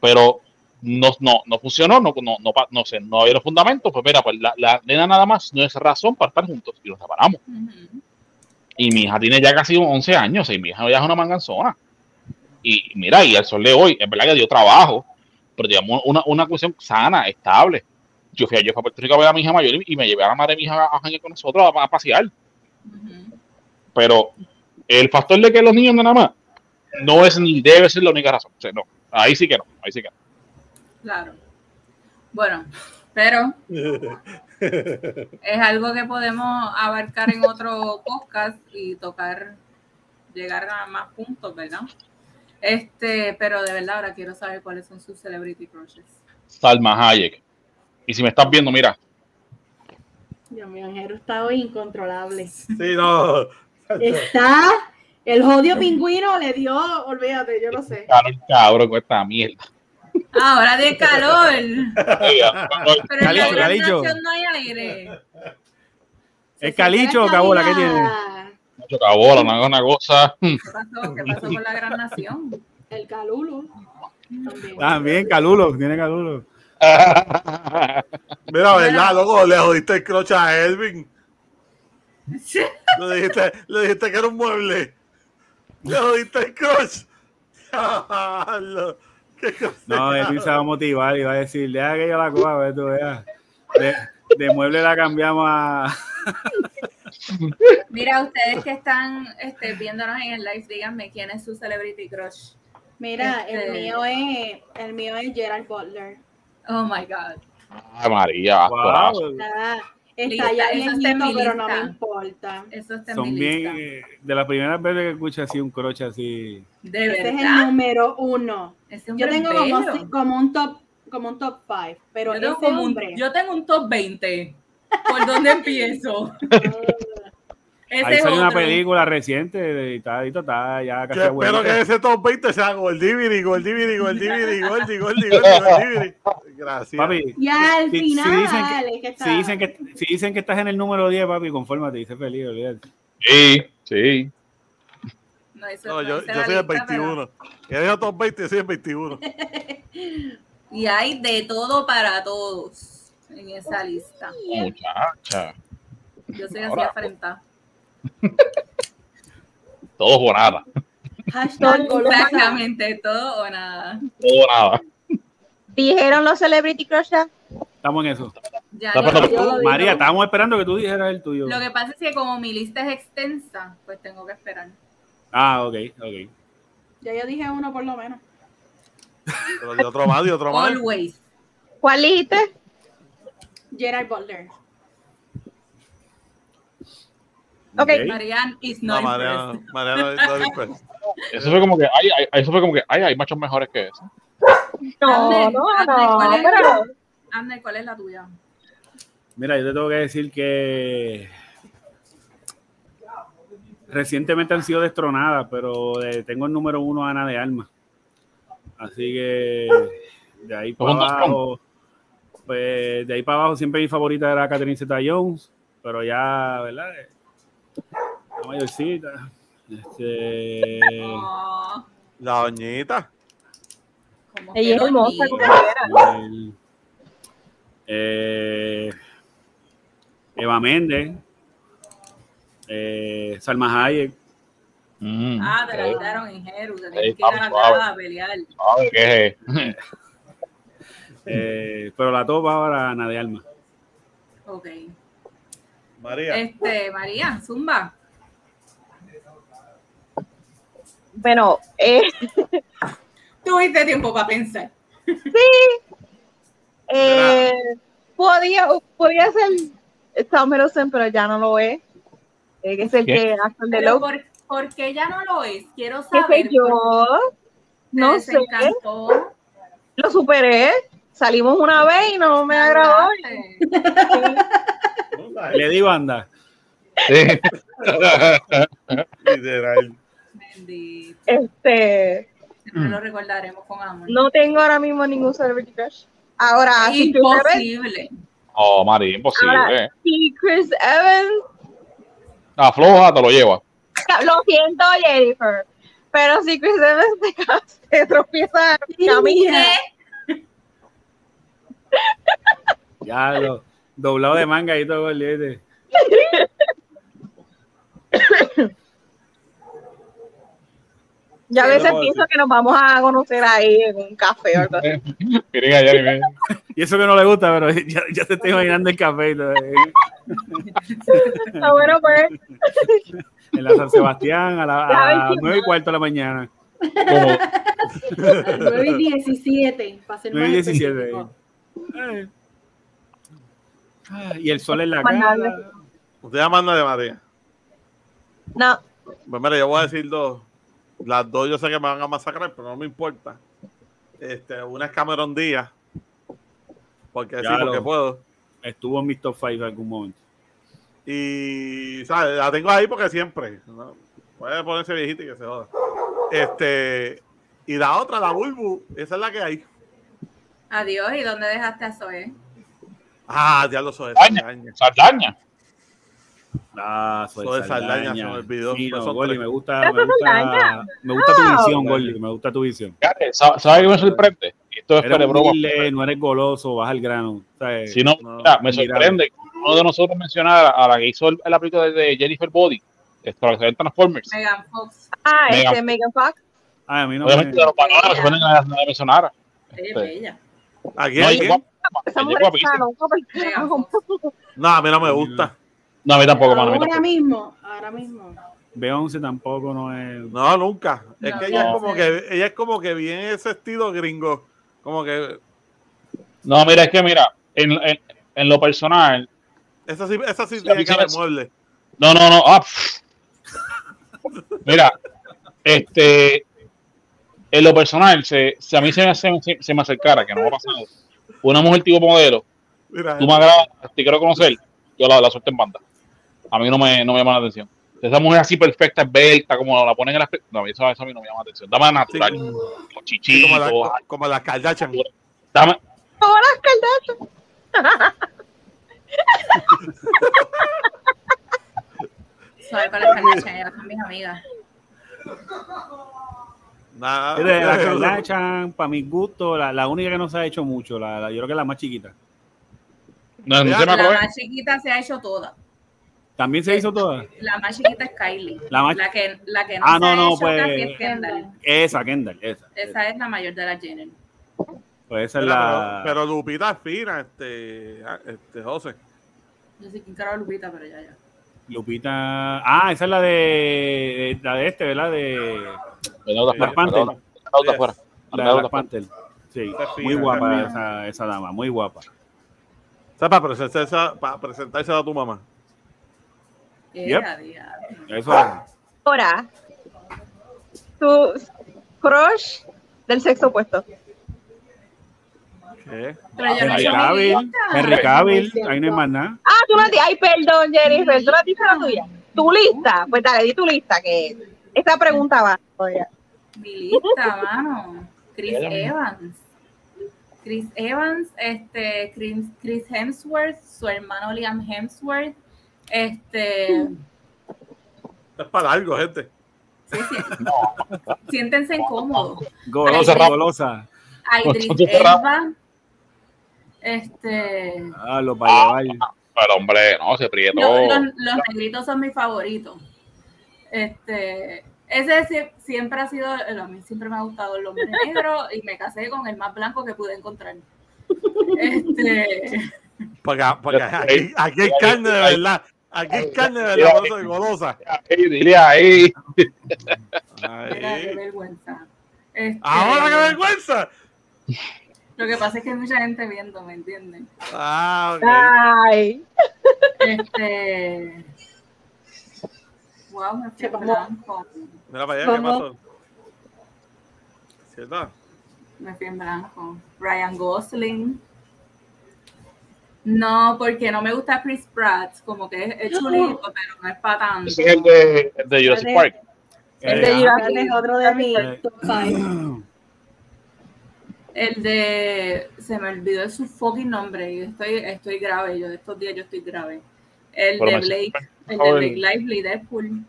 pero no, no, no funcionó, no, no, no, no sé, no había los fundamentos, pues mira, pues la, la, nena nada más no es razón para estar juntos y nos separamos. Y mi hija tiene ya casi 11 años y mi hija ya es una manganzona. Y mira, y al sol de hoy, es verdad que dio trabajo, pero digamos una, una cuestión sana, estable. Yo fui, yo fui a Puerto Rico a ver a mi hija mayor y, me llevé a la madre de mi hija a, con nosotros a, pasear. Pero el factor de que los niños nada más no es ni debe ser la única razón. O sea, no, ahí sí que no, ahí sí que no. Claro. Bueno, pero (laughs) es algo que podemos abarcar en otro podcast y tocar, llegar a más puntos, ¿verdad? Este, pero de verdad ahora quiero saber cuáles son sus celebrity crushes. Salma Hayek. Y si me estás viendo, mira. Dios mío, Angelo está hoy incontrolable. Sí, no. Está. El odio pingüino le dio, olvídate, yo no sé. Cabrón, cabrón, con esta mierda. Ahora de calor. Pero calicho, en la calicho. no hay aire. ¿Es calicho o cabola? ¿Qué tiene? Mucho cabola, una, una cosa. ¿Qué pasó? ¿Qué pasó con la gran nación? El calulo. También, También calulo, tiene calulo. (laughs) Mira, ¿verdad, loco? Le jodiste el croche a Elvin. Le dijiste, dijiste que era un mueble. Le jodiste el croche. no, Edwin se va a motivar y va a decir, deja que yo la coja, ver tú veas. De, de, mueble la cambiamos a... (laughs) Mira, ustedes que están este, viéndonos en el live, díganme quién es su celebrity crush. Mira, el este, mío es el mío es Gerald Butler. Oh my God. Ay, María, wow. Está ya viejito, pero no me importa. Eso está Son bien, eh, de las primeras veces que escucho así un croche así. ¿De Ese es el número uno. Yo tengo como, como, un top como un top five, pero yo ese hombre... Un, yo tengo un top 20. ¿Por dónde (laughs) empiezo? (laughs) Ese Ahí salió una película reciente de está, está ya casi Espero que ese top 20 sea Goldiviri, Goldiviri, Goldiviri, Goldiviri, Goldiviri. Gracias. Papi, y al si, final, si dicen, que, si, dicen que, si dicen que estás en el número 10, papi, confórmate, dice feliz, olvídate. Sí, sí. No, eso no yo, yo soy el 21. Que dijo top 20, yo soy el 21. y hay de todo para todos en esa lista. Muchacha. Yo soy así afrentada. (laughs) todo o nada. Exactamente, todo o nada. Todo o nada. ¿Dijeron los Celebrity Crush Estamos en eso. María, estábamos esperando que tú dijeras el tuyo. Lo que pasa es que como mi lista es extensa, pues tengo que esperar. Ah, ok, ok. Ya yo dije uno por lo menos. Pero de otro más, de otro más. Always. ¿Cuál dijiste? Gerard Butler. Ok. Marianne is not no, Mariana, Mariana (laughs) Eso fue como que, ay, ay, eso fue como que, ay, hay machos mejores que eso. No, no, no, ¿cuál es, ¿cuál es la tuya? Mira, yo te tengo que decir que recientemente han sido destronadas, pero tengo el número uno Ana de Alma. Así que de ahí para abajo, pues de ahí para abajo siempre mi favorita era Catherine Zeta Jones, pero ya, ¿verdad? La mayorcita. Este... La doñita. Ella es hermosa eh, Eva Méndez. Eh, Salma Hayek. Mm, ah, te la quitaron en Jeru. Te tienes que ir a la a pelear. ¿qué es? eh, pero la topa ahora Ana de Alma. Ok. María. Este, María, Zumba. Bueno, eh. (laughs) Tuviste tiempo para pensar. Sí. Eh, podía, podía ser Tom Hiddleston, pero ya no lo es. Eh, es el que hace el de ¿Por qué ya no lo es? Quiero saber. ¿Qué sé yo? No sé. Lo superé. salimos una vez y no me agradó. Le di banda. Sí. (laughs) Literal. Bendito. Este, Siempre lo recordaremos con amor. no tengo ahora mismo ningún celebrity crush. Ahora, Imposible. Oh, Mari, imposible. ahora, si Chris Evans, Afloja, te lo lleva. (laughs) lo siento Jennifer, pero si Chris Evans se (laughs) tropieza camina, Ya lo doblado de manga y todo gordete. yo a veces no, pienso sí. que nos vamos a conocer ahí en un café o algo así. Y eso que no le gusta, pero (laughs) ya, ya se está imaginando el café y todo, eh. Está bueno, pues. (laughs) en la San Sebastián a las Ya ven que- 9 y cuarto de la mañana. Como, 9 (laughs) y 17, para ser 9 y más 17. Ah, Y el sol en la cara. Usted ya manda de María. No, Pues mira, yo voy a decir dos. Las dos yo sé que me van a masacrar, pero no me importa. Este, una es Cameron Díaz. Porque sí, Ya porque lo- puedo. Estuvo en top 5 en algún momento. Y, ¿sabes? La tengo ahí porque siempre. ¿no? Puede ponerse viejita y que se joda. Este, y la otra, la Bulbu, esa es la que hay. Adiós. ¿Y dónde dejaste a Zoe? Ah, ya lo soy. Saldaña. Saldaña. Saldaña. Ah, soy Soy Saldaña, Saldaña. se me olvidó. Sí, no, Gordy, me gusta, me gusta, me gusta tu visión, Gordy, me gusta tu visión. Fíjate, ¿Sabes qué me sorprende? Esto es Eres de humilde, no eres goloso, vas al grano. ¿sabes? Si no, No, mira, me sorprende que uno de nosotros mencionara a la que hizo el, película de Jennifer Body, que en Transformers. Megan Fox. ah, Megan- este Megan Fox. Ay, a mí no Obviamente, me... de los valores se ponen a la mencionara. Ella es bella. ¿A No, quién? Esa mujer está loca. No, a mí no me gusta. No, a mí tampoco, mano. Ahora tampoco. mismo, ahora mismo. Beyoncé tampoco no es... No, nunca. Es No, que ella no. es como que ella es como que bien ese estilo gringo. Como que No, mira, es que mira, en, en, en lo personal, esa sí, esa sí tiene cara de mueble. no, no, no. ah, mira, este, en lo personal, se, si a mí se me, se, se- se me acercara, que no va a pasar, una mujer tipo modelo, Mira, tú me agradas, te quiero conocer, yo la, la suelto en banda. A mí no me, no me llama la atención. Esa mujer así perfecta, esbelta, como la ponen en las... No, eso, eso a mí no me llama la atención. Dame natural, Sí. con sí, chichitos, como, la, como las Kardashian. dame... Todas las Kardashian. Suave con las Kardashian, ellas son mis amigas. Nada. Es de la Kardashian, para mi gusto, la, la única que no se ha hecho mucho, la, la- yo creo que es la más chiquita. No, no se me La más chiquita se ha hecho toda. También se hizo toda. La más chiquita es Kylie. La más- La que, la que no Ah, se no, ha no, hecho pues- casi es Kendall. Esa, Kendall, esa. Esa es la mayor de las Jenner. Pues esa es la... pero, pero Lupita es fina, este, ah, este José. Yo sé quién carajo Lupita, pero ya, ya. Lupita... Ah, esa es la de... La de este, ¿verdad? De... Black fuera, Panther. La de Black. Panther. Sí, muy guapa esa es esa, esa dama, muy guapa. O sea, para presentarse, para presentarse a tu mamá. Yep. Eso es. Ahora, tu crush del sexo opuesto. No Henry Cavill. Henry Cavill, ahí no hay más nada. Ah, tú no ay, perdón, Jennifer, tú no dicho la tuya. Tu lista, pues dale, di tu lista, que esta pregunta va. Oye. Mi lista, mano. Chris Evans. Chris Evans, este, Chris, Chris Hemsworth, su hermano Liam Hemsworth, este, es para algo, gente. sí, sí. siéntense incómodos. Golosa, Ay, golosa. A Idris Nosotros cerramos. Elba, este, Ah, lo para llevar. Pero hombre, no, se prietó. no, los, los negritos son mis favoritos. Este, ese sie- siempre ha sido, a mí siempre me ha gustado el hombre negro y me casé con el más blanco que pude encontrar. Este, Porque, porque aquí, aquí hay carne de verdad. Aquí hay carne de verdad, por eso es golosa. Ahí, dile ahí. Mira, qué vergüenza. Este, Ahora qué vergüenza. Lo que pasa es que hay mucha gente viendo, ¿me entienden? Ah, ok. Ay, Este. Wow, me fui Se en pasó. blanco. Mira para allá, ¿qué pasó? ¿Cierto? Me fui en blanco. Ryan Gosling. No, porque no me gusta Chris Pratt, como que es, es chulito, pero no es para tanto. Ese es el de, el de Jurassic Park. El de Jurassic es otro de 5. (clears throat) El de. Se me olvidó su fucking nombre. y estoy, estoy grave. Yo estos días yo estoy grave. El de me- Blake. El de Blake Lively, Deadpool.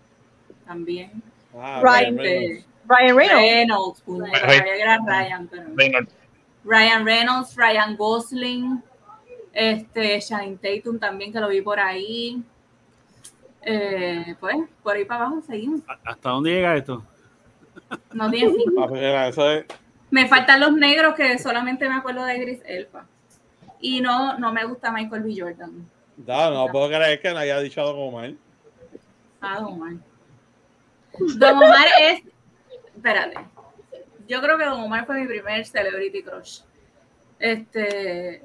También. Ah, Ryan Reynolds. Ryan Reynolds. Ryan- sabía que era Ryan, pero. Reynolds. Ryan Reynolds, Ryan Gosling, este, Shannon Tatum también, que lo vi por ahí. Eh, pues, por ahí para abajo seguimos. ¿Hasta dónde llega esto? No tiene (laughs) fin. Ah, pues eso es. Me faltan los negros que solamente me acuerdo de Gris Elfa. Y no, no me gusta Michael B. Jordan. No, no puedo creer que no haya dicho algo mal. Ah, Don Omar. Don Omar es. Espérate. Yo creo que Don Omar fue mi primer celebrity crush. Este.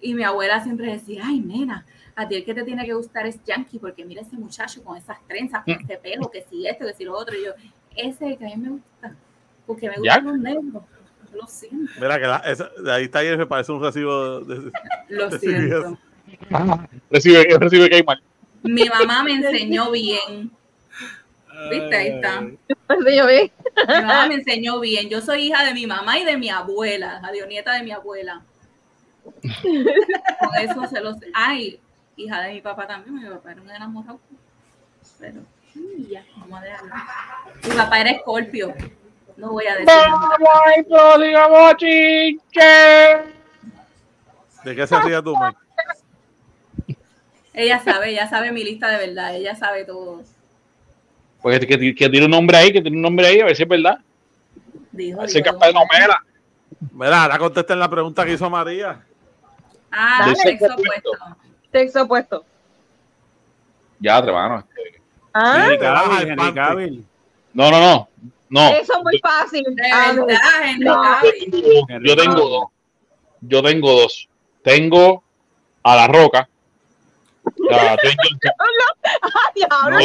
Y mi abuela siempre decía: Ay, nena, a ti el que te tiene que gustar es Yankee, porque mira ese muchacho con esas trenzas, con ese pelo, que si esto, que si lo otro. Y yo, ese es el que a mí me gusta. Porque me gustan los negros. Lo siento. Mira que la, esa- de ahí está ahí, me parece un recibo de, Lo siento. Recibe, recibe Cayman. Mi mamá me enseñó bien. ¿Viste? Ahí está. Mi Pues yo vi. mamá me enseñó bien. Yo soy hija de mi mamá y de mi abuela, adiós, nieta de mi abuela. Con eso se los. Ay, hija de mi papá también. Mi papá era un enamorado. Pero, mm, ya, vamos a dejarlo. Mi papá era escorpio. No voy a decir nada. ¿De qué se ríe tú, Mike? Ella sabe, ella sabe mi lista de verdad. Ella sabe todo. Pues que, que tiene un nombre ahí, que tiene un nombre ahí, a ver si es verdad. Dijo. Ese dijo, capa de novela. Mira, ahora contesten la pregunta que hizo María. Ah, De sexo sexo opuesto. Sexo opuesto. Ya, hermano. este, Ah, Henry Cavill, Henry. Cavill. No, no, no. No. eso es muy fácil. De Ah, verdad. Yo tengo dos. Yo tengo dos. Tengo a la roca. A Dwayne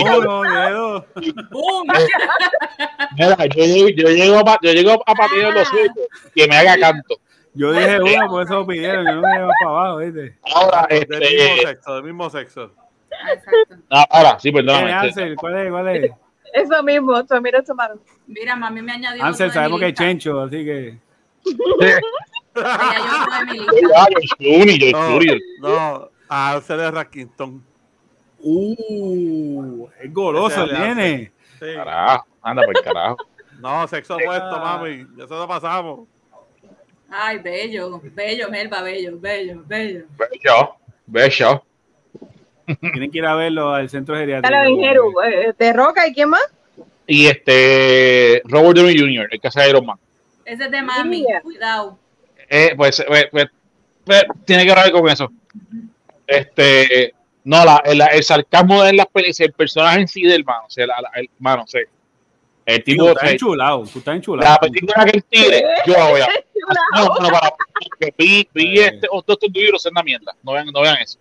Johnson. diablo. No, no. (laughs) Mira, yo, llego- yo llego a, yo llego a patinar los suyos que me haga canto. Yo dije uno, por eso lo pidieron. Yo no me llevo para abajo, ¿viste? Ahora, Del mismo este, sexo, del mismo sexo. Ah, Exacto. ah, ahora, sí, ¿Quién es perdóname. este? ¿Cuál es? ¿Cuál es? Eso mismo, tú mira su mano. Mira, mami me añadió. Ansel, sabemos que es lista. Chencho, así que. Ah, (laughs) No, a Arcel de Rackington. Uh, es goloso el nene. Sí. Carajo, anda por carajo. No, sexo opuesto, mami. Eso lo pasamos. Ay, bello, bello, Melba, bello, bello, bello. Bello, bello. Tienen que ir a verlo al centro geriátrico. Dale, Ingeru, eh, de Roca y quién más? Y este, Robert Downey Jr., el que hace Iron Man. Ese es de mami, cuidado. Eh, pues, pues, pues, pues, tiene que ver con eso. Este, no, la, el, el sarcasmo de las películas, el personaje en sí del mano, o sea, la- la- el mano, o sea, el Sí, tipo, tú estás enchulado, tú estás enchulado. la película que él tire, yo la voy a. (laughs) No, no, para, que vi, vi este, otros estos libros en la mierda, no vean, no vean eso.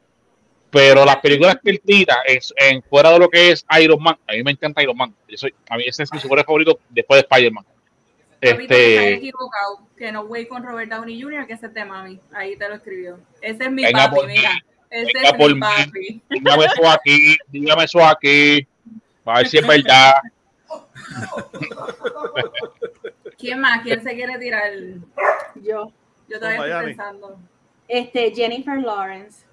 Pero las películas que él tira, es, en, fuera de lo que es Iron Man, a mí me encanta Iron Man. Yo soy, a mí ese es mi superhéroe favorito después de Spider-Man. Este, equivocado. Que no voy con Robert Downey Jr., que ese es de mami. Ahí te lo escribió. Ese es mi Venga papi, por mí, mira. Ese venga es por mi mí. papi. dígame eso aquí, dígame eso aquí, a ver si es verdad. ¿Quién más? ¿Quién se quiere tirar? Yo. Yo todavía estoy pensando. Este, Jennifer Lawrence.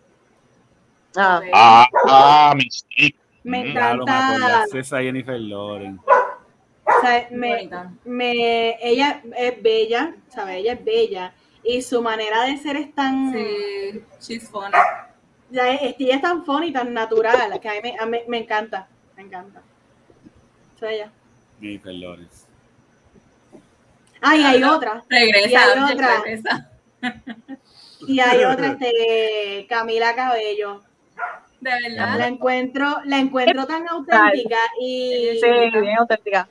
Ah. Ah, ah, Mystique. Me Mm, me encanta. acordé, esa Jennifer Lawrence. O sea, me, me, ella es bella, ¿sabes? Ella es bella. Y su manera de ser es tan. Sí, she's funny. Es- ella es tan funny, tan natural, que a mí me, a mí me encanta. Me encanta. O sea, ella. Jennifer Lawrence. Ah, y hay otra. Y Regresa, hay otra. regresa. Y hay (laughs) otra, este, Camila Cabello. De La verdad. encuentro, la encuentro tan auténtica y sí, bien auténtica.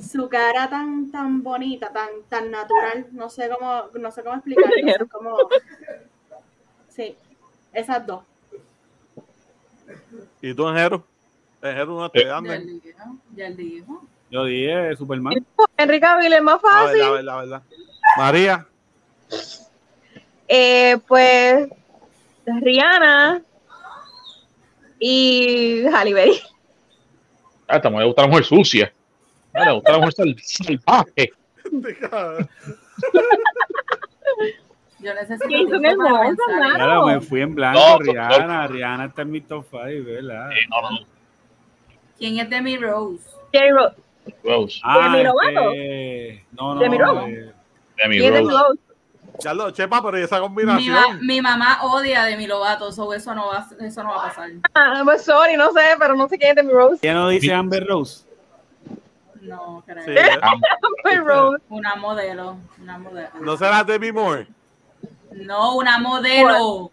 su cara tan, tan bonita, tan, tan natural. No sé cómo, no sé cómo explicarlo. o sea, es como- Sí, esas dos. ¿Y tú, Enjero? Enjero no te anda. el dijo. Ya el dijo. Yo dije Superman. Enrique Cavill es más La fácil. verdad, la verdad. María, Eh, pues Rihanna y Halle Berry. Ah, esta mujer le gusta la mujer sucia. Ah, le gusta la mujer salvaje. Yo necesito para pensar. Claro, me fui en blanco, No, Rihanna. Rihanna está en mi top 5, ¿verdad? No, no, ¿Quién es Demi Rose? Rose. Ah, ¿Demi Lovato? este, No, no. ¿Demi Lovato? eh, Demi ¿Quién es Rose. Ya lo, chepa, pero ¿y esa Mi, ma- combinación. mi mamá odia a Demi Lovato, so eso no va, eso no va a pasar. Ah, pues sorry, no sé, pero no sé quién es Demi Rose. ¿Quién no dice Amber Rose? No, creo. Sí, (laughs) Amber Rose. Una modelo, una modelo. ¿No será Demi Moore? No, una modelo.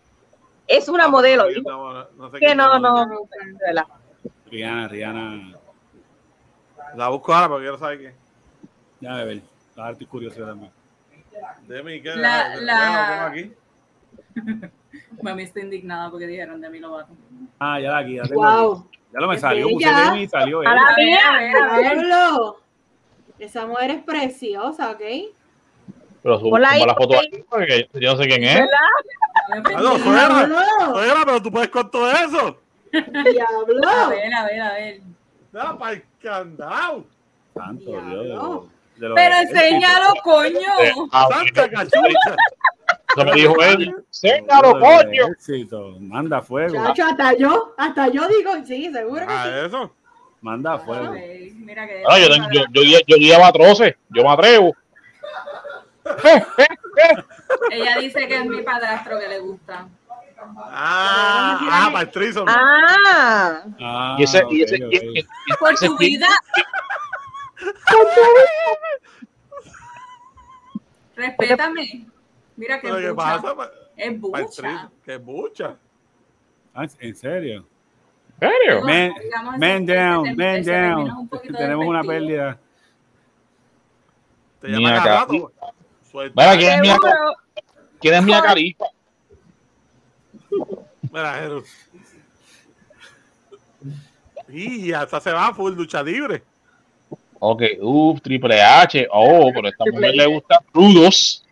Es una Ah, modelo. no, no, no sé Que quién no, es. no, de. Rihanna, Rihanna. La busco ahora porque quiero saber qué. Ya a ver. Ahora estoy curioso también. Demi, ¿qué? La- la- lo pongo aquí. (laughs) Mami está indignada porque dijeron Demi Lovato. Ah, ya la aquí, ya tengo aquí. Wow. Ya lo me salió, puse bella. Demi y salió A la A ver, mía. a ver, a ver. Pablo, esa mujer es preciosa, ¿ok? Pero su, Ponla ahí, la foto ahí. aquí, porque yo no sé quién es. Ah, no. (laughs) Diablo, Suegra, pero tú puedes con todo eso. A diablo. ver, a ver, a ver. Da para el candado. Santo Dios. De Pero enséñalo, coño. ah, Santa cachucha. Eso me dijo él. De Séñalo, lo coño. ejército. Manda fuego. Chacho, hasta yo, hasta yo digo, sí, seguro que Ah, sí. eso. Manda fuego. Mira que. Ah, yo, yo, yo, yo, yo llevo troces, yo me atrevo. (laughs) Ella dice que es mi padrastro que le gusta. Ah, ah, para el trizo. Ah, Ah, Y ese, y ese, y- y- y- Por tu pin- vida. Respétame. Mira que ¿Pero es qué bucha. pasa? Pa- Es bucha. Que bucha. Ah, ¿En serio? ¿En serio? Man, man down, man down. un Tenemos una pérdida. Te llama acá. cada rato. Suelta. Mira, ¿quién es seguro. quién es Mia Khalifa? Mira, Jero. Y hasta se va full lucha libre. Ok, uff, Triple H. Oh, pero a esta mujer le gusta rudos.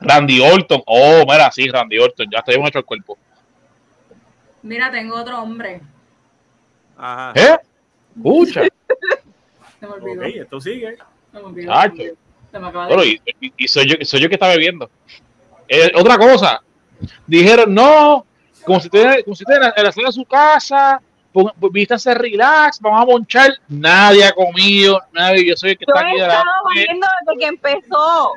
Randy Orton. Oh, mira, sí, Randy Orton. Ya estoy hecho el cuerpo. Mira, tengo otro hombre. Ajá. ¿Eh? Escucha. (laughs) Se me olvidó. Ok, esto sigue. Se me olvidó. Se me acaba de Bueno, y, soy yo, soy yo que está bebiendo. Eh, otra cosa, dijeron, no, como si usted, como si usted en la- en la sala de su casa, pon- viste a hacer relax, vamos a monchar. Nadie ha comido, nadie, yo soy el que Yo está he aquí de la. estado viendo desde que empezó.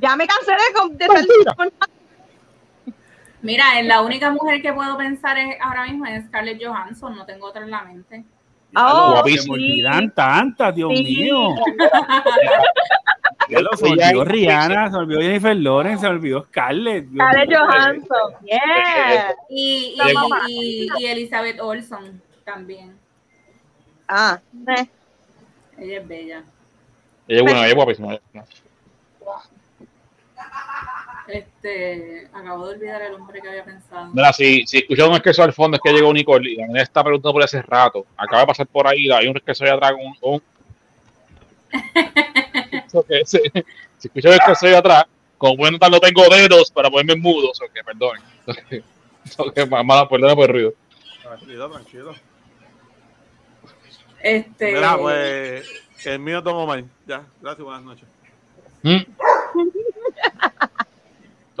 Ya me cansé de, con- de Mira, la única mujer que puedo pensar es, ahora mismo es Scarlett Johansson, no tengo otra en la mente. Oh, Guapísimo. Se me olvidan tantas, Dios Sí. mío. (laughs) Ya lo se olvidó Rihanna, se olvidó Jennifer Lawrence, se olvidó Scarlett. Scarlett. Johansson. Yeah. Y, y Elizabeth Olson también. Ah, eh. Ella es bella. Ella es buena, ella es guapísima. Este, acabo de olvidar el hombre que había pensado. Mira, si, si escucharon un esquezo al fondo es que llegó Nicole y la nena está preguntando por hace rato. Acaba de pasar por ahí, hay un esquezo ahí atrás con un. un- (laughs) se- si escuchan el esquezo ahí atrás, como pueden notar, no tengo dedos para ponerme mudos, ok, perdonen. (laughs) Ok, mala, perdona por el ruido. Tranquilo, tranquilo. Este, Mira, pues el mío tomo mal. Ya, gracias, buenas noches. ¿Mm? (laughs)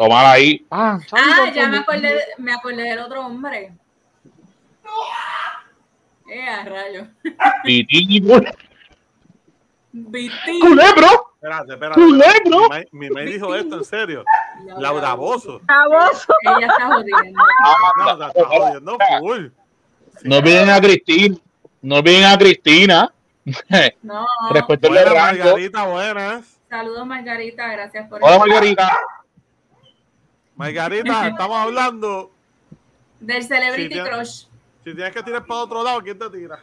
Tomar ahí. Ah, ah, ya me acordé, de- me acordé del otro hombre. Eh, a rayo. Viti. culebro, Espérate, espérate. culebro. Mi maíz dijo esto, en serio. Laura Bozo. Baboso. Ella está jodiendo. (laughs) No, te está jodiendo full. Sí. No olviden a Cristina. No olviden a Cristina. (laughs) No. Buenas, rango. Margarita, buenas. Saludos, Margarita. Gracias por Hola, Margarita. Margarita, (laughs) estamos hablando. Del Celebrity ya- Crush. Si tienes que tirar para otro lado, ¿quién te tira?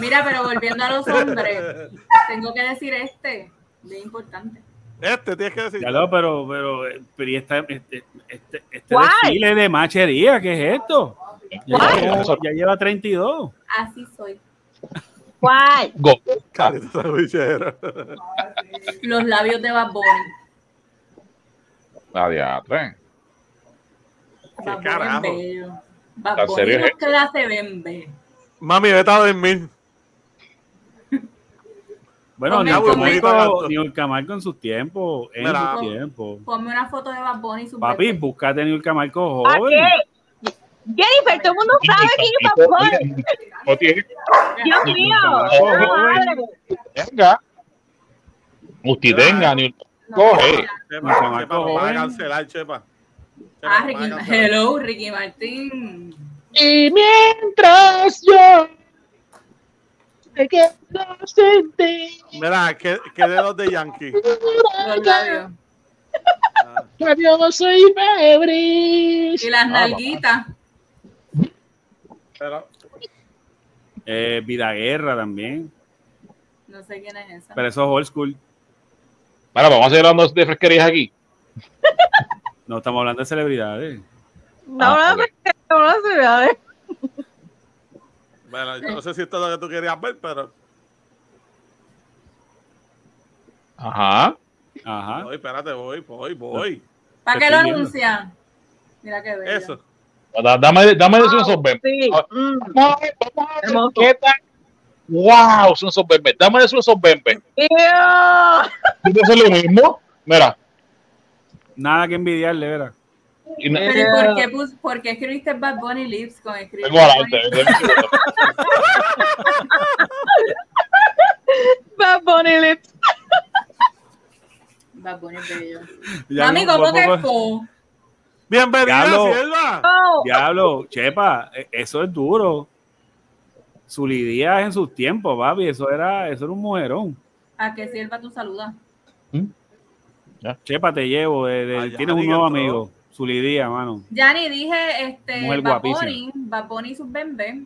Mira, pero volviendo a los (laughs) hombres, tengo que decir este, bien importante. Este tienes que decir. Ya lo, pero, pero, eh, pero y esta- este, este, este desfile de machería, ¿qué es esto? Ya, Guay. lleva- ya lleva 32. Así soy. ¿Cuál? Sandwichera. Los labios de Bad Bunny. La diatre. ¿Qué carajo? es bello. Bad ¿En Bunny nos es? queda se ven bello. Mami, vete a dormir. (laughs) Bueno, Ponme ni el un Camargo, poquito ni el Camargo en sus tiempos, en sus tiempos. Ponme una foto de Bad Bunny y su Papi, búscate a Niul Camargo ¿A joven. qué? Jennifer, todo el mundo sabe que yo Bad Dios mío. Venga. Usted tenga, ni No, coge. Chepa, No, chamaco Chepa, nos van a cancelar, Chepa. Chepa, Ah, Ricky, cancelar. hello, Ricky Martín. Y mientras yo me quedo sin ti, Mira, ¿qué, qué dedos de Yankee? (laughs) Los labios. Ah, que yo soy febril. Y las nalguitas. pero, Eh, Vida Guerra también. No sé quién es esa. Pero eso es old school. Bueno, vamos a seguir hablando de fresquerías aquí. (laughs) No estamos hablando de celebridades. No, Ah, no, ok. no, no, no, no, no. bueno, yo no sé si esto es lo que tú querías ver, pero Ajá. Ajá. voy, espérate, voy, voy, voy. ¿Para qué lo anuncian? Mira qué bello. Eso. Da- Dame, dame de esos. Sí. Mm. Vamos a ver, vamos a ver Hermoso. qué tal. Wow, son esos bembes. Dame de esos bembes. Ew. ¿Tú te haces lo mismo? Mira. Nada que envidiarle, ¿verdad? Y no- Pero ¿y por qué, pus- por qué escribiste Bad Bunny Lips con escribir. Bad Bunny lips. Bad Bunny bello. Ya Mami, ¿cómo te fue? Bienvenida, Diablo. Sierva. Oh, Diablo, Chepa, e- eso es duro. Su lidia en sus tiempos, papi, eso era, eso era un mujerón. ¿A qué sirva tu saluda? Chepa, te llevo, de- de- Allá, tienes un nuevo todo. amigo, su lidia, mano. Yani, dije este, Bad Bunny y sus bembés.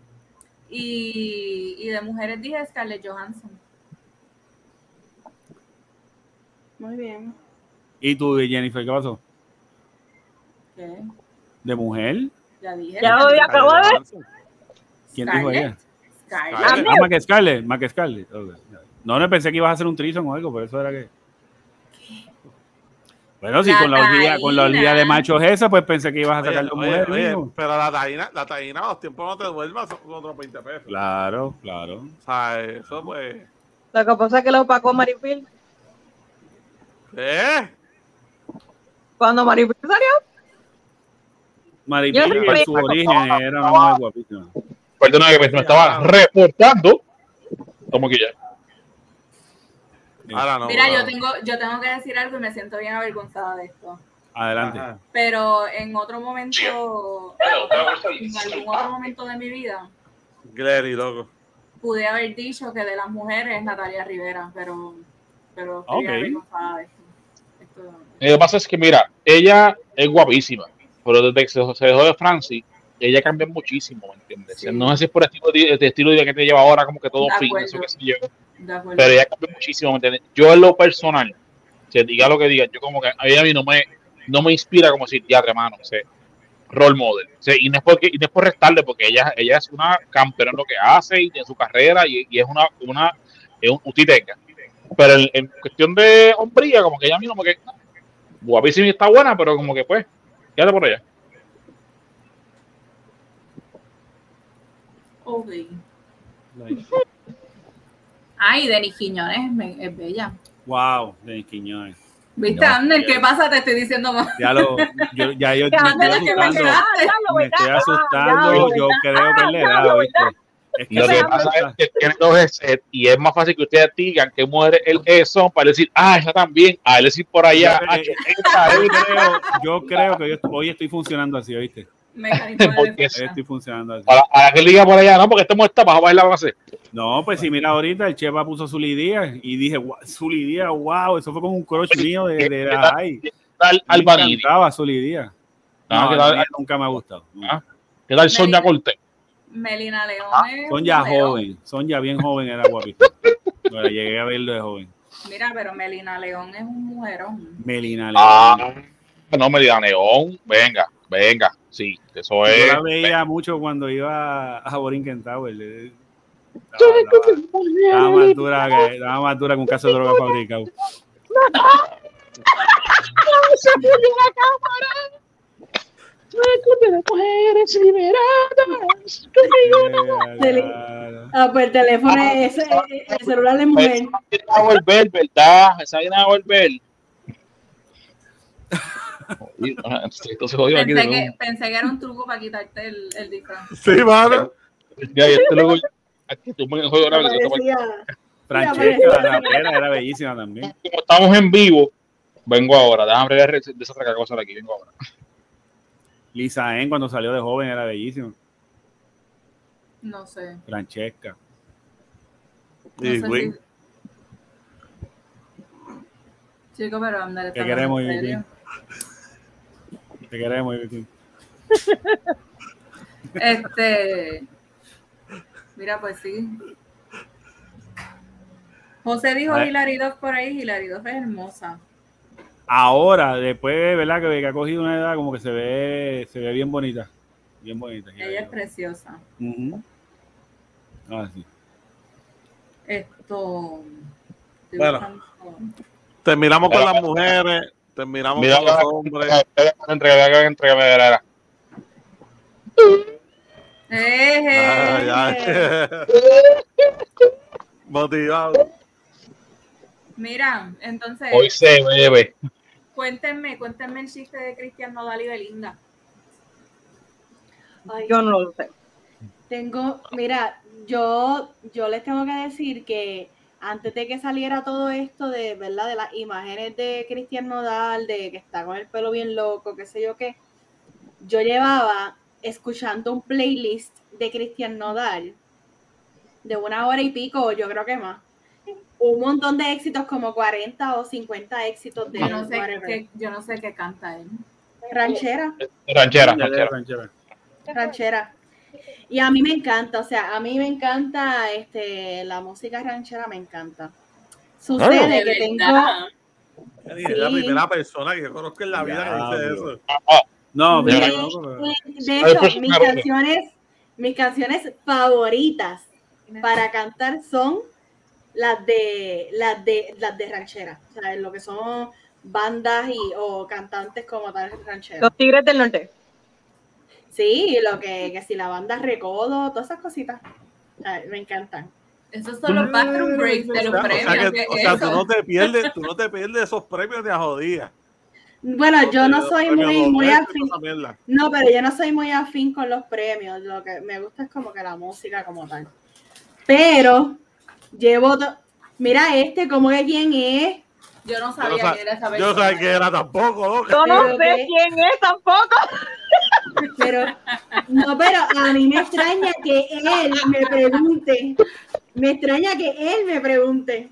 Y, y de mujeres dije Scarlett Johansson. Muy bien. ¿Y tú, Jennifer, qué pasó? ¿Qué? ¿De mujer? Ya dije. Ya lo acabo de ver. ¿Quién dijo ella? Scarlett. Ah, Scarlett, Scarlett. ok. No, no pensé que ibas a hacer un trison o algo, por eso era que. Bueno, sí, La con la orgía, con la orgía de machos esa, pues pensé que ibas a sacar dos mujeres. oye, pero la taína, la taína, los tiempos no te duermas, son otros 20 pesos. Claro, claro. O sea, eso pues. Lo que pasa es que lo opacó Maripil. ¿Eh? Cuando Maripil salió, Maripil, por su origen, era una mujer guapísima. Perdona que me me estaba reportando. Como que ya. Ahora no. Mira, ahora yo tengo, yo tengo que decir algo y me siento bien avergonzada de esto. Adelante. Ajá. Pero en otro momento, en algún otro momento de mi vida, Glary, loco. pude haber dicho que de las mujeres Natalia Rivera, pero, pero estoy Ok. avergonzada de esto. Esto- Lo que pasa es que, mira, ella es guapísima, pero desde que se, se dejó de Francis, ella cambia muchísimo, ¿me entiendes? Sí. No sé si es por el estilo de, de estilo de vida que te lleva ahora, como que todo fin, eso que se lleva. Pero ella cambia muchísimo, ¿me entiendes? Yo en lo personal, se diga lo que diga, yo como que a ella a mí no me, no me inspira como si teatro, hermano, o sea, role model. O sea, y, no es porque, y no es por restarle, porque ella, ella es una campeona en lo que hace y en su carrera, y, y es una, una, es un utiteca. Pero en, en cuestión de hombría, como que ella a mí como que guapísima y está buena, pero como que pues, quédate por allá. Ay, Denis Quiñones me- es bella. Wow, Denis Quiñones. ¿Viste, No, Ander? ¿Qué pasa? Te estoy diciendo más. Ya lo, yo, ya yo (laughs) me estoy Ander, que me asustando. Me estoy asustando. Yo creo que le da, ¿viste? Es Lo que pasa es que tiene dos headsets y es más fácil que ustedes digan que muere el eso para decir, ah, esa también, a él decir por allá, Yo- ah, creo, yo creo que yo hoy estoy funcionando así, ¿oíste? Mecanismo de defensa. Estoy funcionando así. Para, para que diga por allá, no, porque estamos esta para bailar base. No, pues si mira ahorita, el Chepa puso su lidía y dije, "Guau, su lidía, wow, eso fue como un crush mío de, de la high. Al, Me encantaba su lidía. Ah, No, ¿qué no, tal? nunca me ha gustado. Ah, ¿Qué tal Sonia Cortés? Melina León. es Son ya un modelo. joven, son ya bien joven, era guapísima. (laughs) Bueno, llegué a verlo de joven. Mira, pero Melina León es un mujerón. Melina León. Ah, no me diga Neón, venga, venga, sí, eso Yo es. la veía mucho cuando iba a Borinquen Tower. Estaba más dura que, estaba más dura que un caso de droga fabricado. Se la cámara. mujeres liberadas. Ah, pues el teléfono es el celular de mujer. Esa va a volver, ¿verdad? Esa viene a volver. Entonces, pensé, que, pensé que era un truco para quitarte el, el disfraz. Sí, mano. Ya, y este luego, aquí tú me juego ahora. Francesca, la pera era bellísima también. Como estamos en vivo, vengo ahora. Déjame ver de esa otra cosa de aquí, vengo ahora. Lisa En cuando salió de joven era bellísima. No sé. Francesca. No y Chico, pero andar ¿Qué queremos, Vicky? ¿Qué queremos, Vicky? este. Mira, pues sí. José dijo Hilary Duff por ahí, Hilary Duff es hermosa. Ahora, después, ¿verdad? Que, ha cogido una edad como que se ve, se ve bien bonita. Bien bonita. Ella es preciosa. Ah, sí. Esto. Bueno, terminamos con las mujeres, terminamos con los hombres. Entrega, Motivado. Mira, entonces. Hoy se bebe. Cuéntenme, cuéntenme el chiste de Cristian Nodal y Belinda. yo no lo sé. Tengo, mira, yo, yo les tengo que decir que antes de que saliera todo esto de, ¿verdad? De las imágenes de Cristian Nodal, de que está con el pelo bien loco, qué sé yo qué, yo llevaba escuchando un playlist de Cristian Nodal de una hora y pico, yo creo que más un montón de éxitos, como 40 o 50 éxitos de yo no sé, qué, yo no sé qué canta él. Ranchera. Ranchera, ranchera. Ranchera. Y a mí me encanta, o sea, a mí me encanta este la música ranchera, me encanta. Sucede que tengo. Es la primera persona que yo conozco en la vida que dice eso. No, de, de hecho, mis canciones, mis canciones favoritas para cantar son las de las de las de ranchera, o sea, lo que son bandas y o cantantes como tal ranchera. Los Tigres del Norte. Sí, lo que, que si la banda Recodo, todas esas cositas. me encantan. Esos son los bathroom breaks de los premios. O sea, tú no te pierdes, tú no te pierdes esos premios de a jodía. Bueno, yo no soy muy, muy afín. No, pero yo no soy muy afín con los premios. Lo que me gusta es como que la música como tal. Pero Llevo. Mira este, ¿cómo es quién es? Yo no sabía quién era esa Yo no sabía quién era tampoco. Yo no sé quién es tampoco. Pero, no, pero a mí me extraña que él me pregunte. Me extraña que él me pregunte.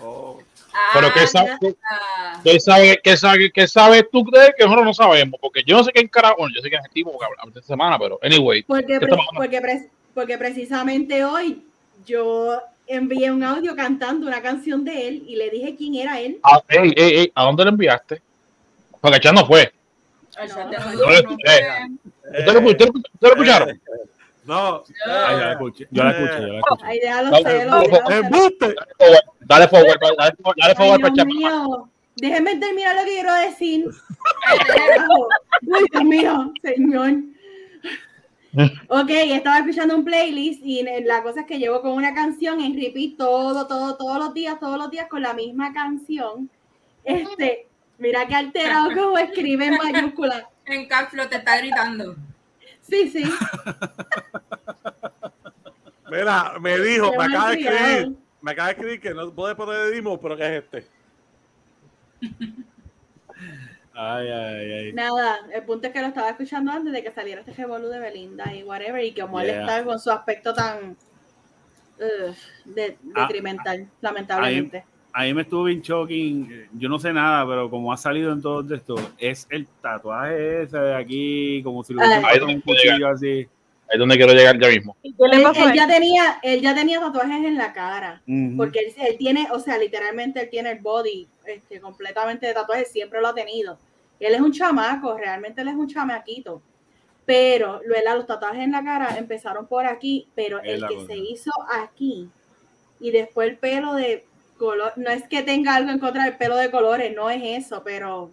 Oh. pero ¿qué, sabe, ¿qué, sabe, qué, sabe, ¿qué sabes tú de que nosotros no sabemos? Porque yo no sé quién carajo, bueno, yo sé que es tipo porque esta semana, pero anyway. Porque, porque, porque precisamente hoy yo envié un audio cantando una canción de él y le dije quién era él. Ah, ey, ey, ey, ¿A dónde lo enviaste? Porque ya no fue. No, no, lo escuché. ¿Ustedes lo escucharon? No. Ay, yo la escuché, yo la escuché. Yo la escuché. Ay, déjalo celos. Dale forward, dale, dale forward para Dios mío. Déjenme terminar lo que quiero decir. (laughs) Uy, Dios mío, señor. Ok, estaba escuchando un playlist y la cosa es que llevo con una canción en repeat todo, todo, todos los días, todos los días con la misma canción. Este, mira qué alterado (laughs) como escribe en mayúscula. En capslo te está gritando. Sí, sí. Mira, me dijo, me acaba de escribir, me acaba de escribir que no puede poner Dimo, pero que es este. Ay, ay, ay. Nada, el punto es que lo estaba escuchando antes de que saliera este revolú de Belinda y whatever, y que como él está con su aspecto tan de, ah, detrimental, lamentablemente. Ahí, me estuvo bien shocking. Yo no sé nada, pero como ha salido en todo esto, es el tatuaje ese de aquí, como si lo hubiera ah, un cuchillo así. Es donde quiero llegar ya mismo. Él, ya tenía, él ya tenía tatuajes en la cara, porque él, él, tiene, o sea, literalmente él tiene el body este, completamente de tatuajes, siempre lo ha tenido. Él es un chamaco, realmente él es un chamaquito. pero luego los tatuajes en la cara empezaron por aquí, pero el que se hizo aquí y después el pelo de color, no es que tenga algo en contra del pelo de colores, no es eso, pero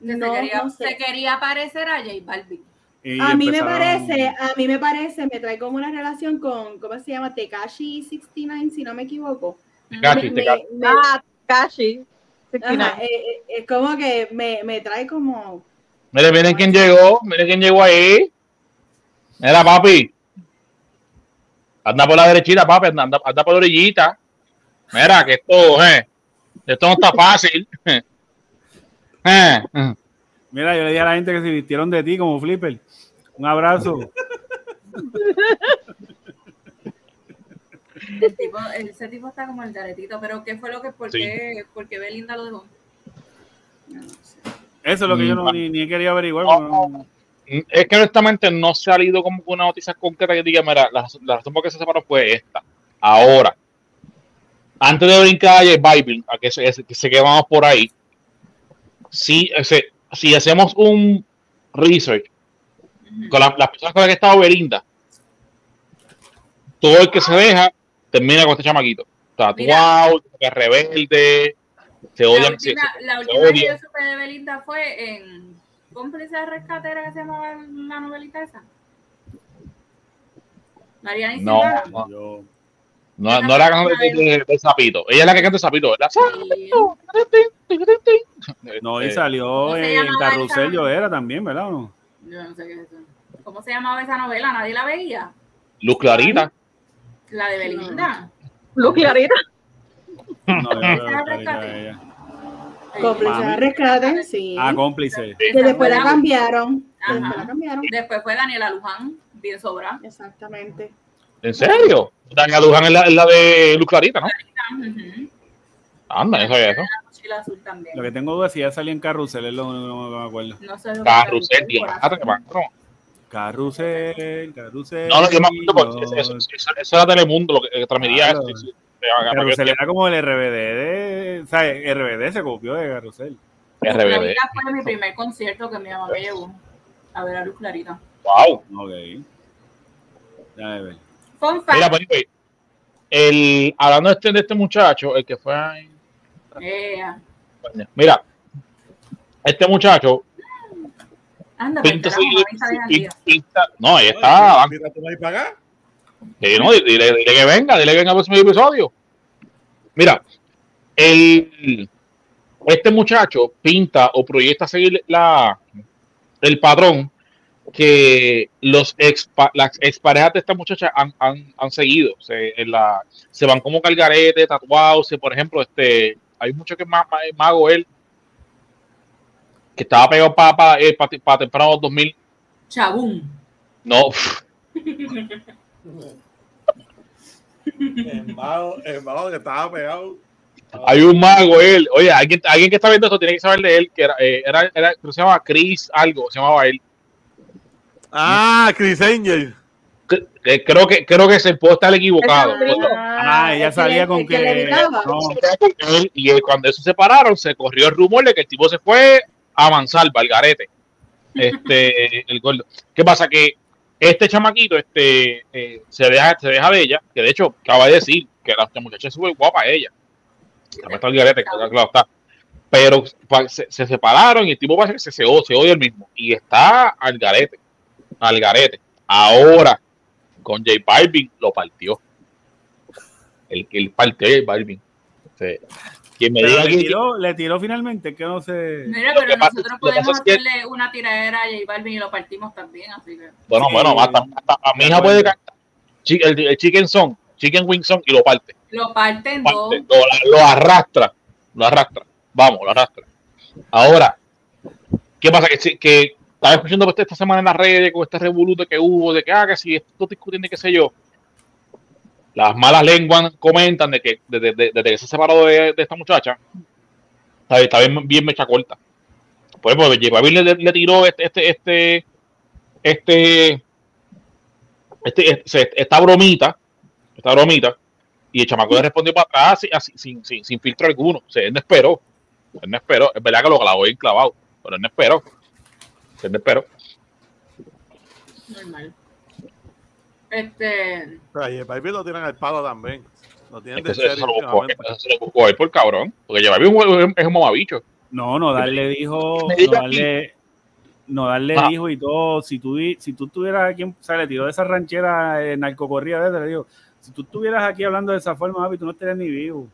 no, se, quería, se quería parecer a J Balvin. A mí me parece, a mí me parece, me trae como una relación con, ¿cómo se llama? Tekashi 69, si no me equivoco. Tekashi, Tekashi. Ah, Tekashi. Eh, eh, es como que me, me trae como... Mire, miren quién llegó, miren quién llegó ahí. Mira, papi. Anda por la derechita, papi, anda, anda por la orillita. Mira, que esto, eh, esto no está fácil. (laughs) Eh. Mira, yo le dije a la gente que se vistieron de ti como flipper. Un abrazo. El tipo, ese tipo está como el garetito, pero ¿qué fue lo que, por, qué, por qué Belinda lo dejó? Eso es lo que yo no, ni, ni quería averiguar. Es que honestamente no se ha salido como una noticia concreta que diga, mira, la, razón por qué se separó fue esta. Ahora, antes de brincar a Bible, a que se, que se quedamos por ahí, si, si hacemos un research con las personas con las que estaba Belinda, todo el que se deja termina con este chamaquito. Tatuado, que rebelde, se odian. La última, la última que yo supe de Belinda fue en cómplice de rescatera que se llamaba la novelita esa. Mariana y no, no, no, no la canción de, de, Zapito. Ella es la que canta Zapito, ¿verdad? (laughs) No, y salió en Carrusel, yo era también, ¿verdad? no? Yo no sé qué es eso. ¿Cómo se llamaba esa novela? ¿Nadie la veía? Luz Clarita. La de Belinda. Luz Clarita. No, Cómplice de rescate, sí. Ah, cómplice. Que después la cambiaron. Después la cambiaron. Después fue Daniela Luján, bien sobra. Exactamente. ¿En serio? Daniela Luján es la, es la de Luz Clarita, ¿no? Anda, eso es eso. Lo que tengo dudas es si ya salía en Carrusel, es lo único que me acuerdo. No sé Carrusel, Carrusel, Carrusel. No, no, yo me acuerdo porque eso, eso, eso, era Telemundo lo que, que transmitía claro. eso. Carrusel era como el RBD de. O sea, RBD se copió de Carrusel. RBD. fue mi primer concierto que mi mamá me llevó a ver a Luz Clarita. Wow. Ok. Ya ver. Fun fact. Mira, pues, el, hablando de este, de este muchacho, el que fue. Ahí, yeah. Mira, este muchacho. Anda, pinta, pinta, pinta, no, ahí está. Mira, tú vas a pagar. Sí, no, dile, dile, que venga, dile que venga al próximo episodio. Mira, el, este muchacho pinta o proyecta seguir la, el patrón que los ex, las exparejas de esta muchacha han, han, han seguido. Se, en la, se van como calgarete, tatuados. Por ejemplo, este, hay mucho que es más, más mago él, que estaba pegado para pa, eh, pa, pa temprano 2000. Chabum. No. (laughs) el mago, el mago que estaba pegado. Hay un mago, él. Oye, alguien, alguien que está viendo esto tiene que saber de él, que era, eh, era, era creo que se llamaba Chris algo, se llamaba él. Ah, Chris Angel. Creo que, creo que se puede estar equivocado. Ah, ella salía con que. que no. Y él, cuando eso se separaron, se corrió el rumor de que el tipo se fue avanzar, Valgarete. Este, (laughs) el gordo. ¿Qué pasa? Que este chamaquito este, eh, se, deja, se deja de ella, que de hecho acaba de decir que la, muchacha es súper guapa ella. También está el garete, claro está. Pero se, se, separaron y el tipo parece que se, se, se odia el mismo. Y está al garete. Al garete. Ahora, con J Balvin lo partió. El que él partió J Balvin. Sí. Quien me diga le, que, tiró, le tiró finalmente, que no sé. Mira, pero nosotros podemos hacerle que... una tiradera a J Balvin y lo partimos también, así que. Bueno, Sí. bueno, hasta, hasta a mi hija puede cantar el, el chicken song, chicken wing song y lo parte. Lo parten dos. Parte, lo, lo arrastra, lo arrastra. Vamos, lo arrastra. Ahora, ¿qué pasa? Que, que estaba escuchando pues, esta semana en las redes con este revoluto que hubo, de que, ah, que si esto discutiendo y qué sé yo. Las malas lenguas comentan de que desde de, de, que se separó de, esta muchacha, está, bien, bien mecha corta. Por ejemplo, J Balvin le, le tiró este, este, este, este, este, este, esta bromita, esta bromita, y el chamaco le respondió para atrás así, sin, sin, sin filtro alguno. O él no esperó. Él no esperó. Es verdad que lo clavó bien clavado, pero él no esperó. Él no esperó. Normal. Este. Pero el Barbie lo tienen al palo también. Lo tienen de serio. Se lo buscó él por cabrón. Porque lleva un, es un mamabicho. No, no, darle dijo. (laughs) No darle, no darle ah. dijo y todo. Si tú, si tú estuvieras aquí, o sea, le tiró de esa ranchera en narcocorrida, le digo, si tú estuvieras aquí hablando de esa forma, tú no estarías ni vivo.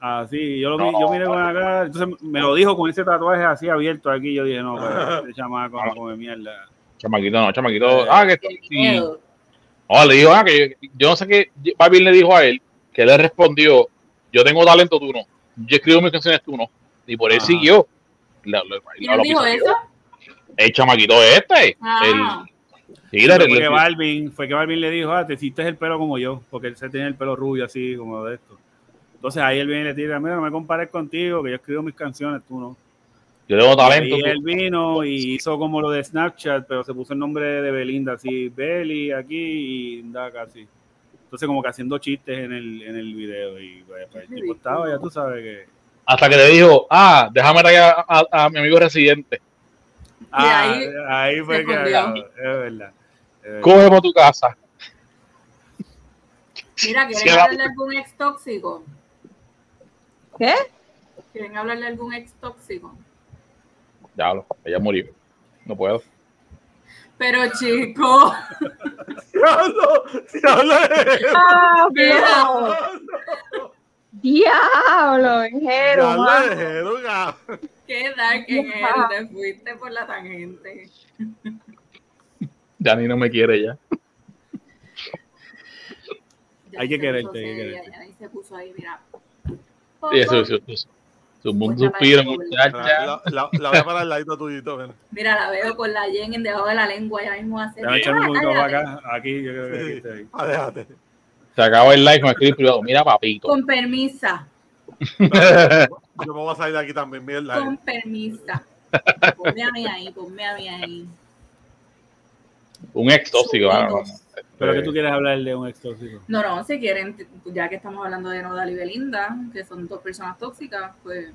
Ah, sí, yo lo vi, yo miré con acá, entonces me lo dijo con ese tatuaje así abierto aquí, yo dije, no, (laughs) pues, este chamaco no come mierda. Chamaquito, no, chamaquito, ah, que sí. No, le dijo, ah, que yo, no sé qué, Barbie le dijo a él, que le respondió, yo tengo talento, tú no. Yo escribo mis canciones, tú no. Y por él ah. siguió. ¿Quién dijo eso? El chamaquito este. Ah. El, fue, que Balvin, fue que Balvin le dijo, ah, te hiciste el pelo como yo, porque él se tiene el pelo rubio así, como de esto. Entonces ahí él viene y le tira, mira, no me compares contigo, que yo escribo mis canciones, tú no. Yo tengo talento. Y él vino y hizo como lo de Snapchat, pero se puso el nombre de Belinda, así, Belly aquí y da casi. Entonces como que haciendo chistes en el, en el video y pues, el tipo estaba, ya tú sabes que... Hasta que le dijo, ah, déjame traer a, a, mi amigo residente. Ah, ahí, ahí, fue que... Es verdad. Coge por tu casa. Mira, ¿quieren hablar de algún ex tóxico? ¿Qué? ¿Quieren hablarle de algún ex tóxico? Ya lo, ella murió. No puedo. Pero chico. Diablo, diablo. (laughs) Ah, diablo. Diablo, Jero. Diablo, Qué dark en él, te fuiste por la tangente. Ya ni no me quiere ya. hay que quererte, hay que quererte. Ahí se puso ahí, mira. Sí, eso, eso, eso. Su mundo suspiro, muchacha. La, la, la, voy a parar al ladito tuyito. Mira. (laughs) mira, la veo con la yen debajo de la lengua, ya mismo hace. Echarme un poquito para acá. Aquí, yo creo que aquí está ahí. Ah. Se acabó el like, me escribe privado. Mira, papito. Con permisa. yo me voy a salir de aquí también, mierda. Con permisa. Ponme a mí ahí, ponme a mí ahí. Un ex tóxico, ¿Pero que tú quieres hablar de un ex tóxico? No, no, si quieren, ya que estamos hablando de Nodal y Belinda, que son dos personas tóxicas, pues.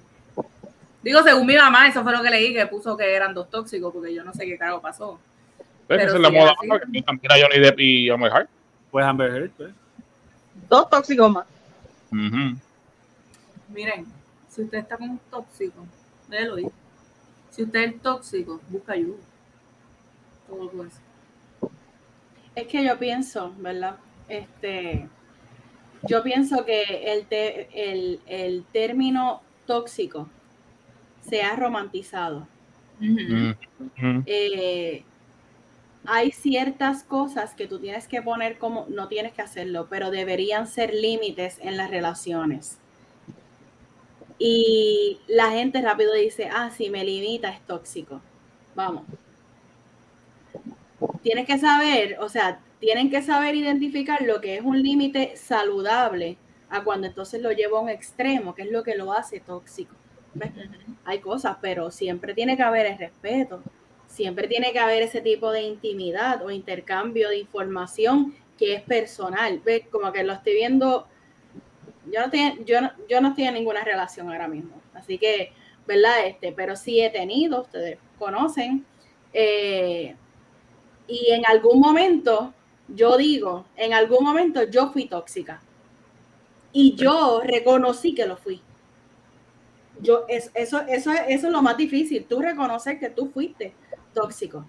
Digo, según mi mamá, eso fue lo que leí, que puso que eran dos tóxicos, porque yo no sé qué carajo pasó. Pero esa es la moda, que también a Johnny Depp y Amber Heard. Pues Amber Heard, pues. Dos tóxicos más. Miren, si usted está con un tóxico, déjelo ir. Si usted es tóxico, busca ayuda. Todo eso. Es que yo pienso, ¿verdad? Este, yo pienso que el, el, el término tóxico se ha romantizado. Eh, hay ciertas cosas que tú tienes que poner como, no tienes que hacerlo, pero deberían ser límites en las relaciones. Y la gente rápido dice, ah, si me limita es tóxico. Vamos, tienes que saber, o sea, tienen que saber identificar lo que es un límite saludable a cuando entonces lo llevo a un extremo, que es lo que lo hace tóxico. Hay cosas, pero siempre tiene que haber el respeto, siempre tiene que haber ese tipo de intimidad o intercambio de información que es personal. ¿Ves? Como que lo estoy viendo, yo no, tengo, yo, no, yo no estoy en ninguna relación ahora mismo, así que, ¿verdad? Este, pero sí he tenido, ustedes conocen, eh, y en algún momento, yo digo, en algún momento yo fui tóxica. Y yo reconocí que lo fui. Yo, eso, eso, eso, es lo más difícil, tú reconocer que tú fuiste tóxico.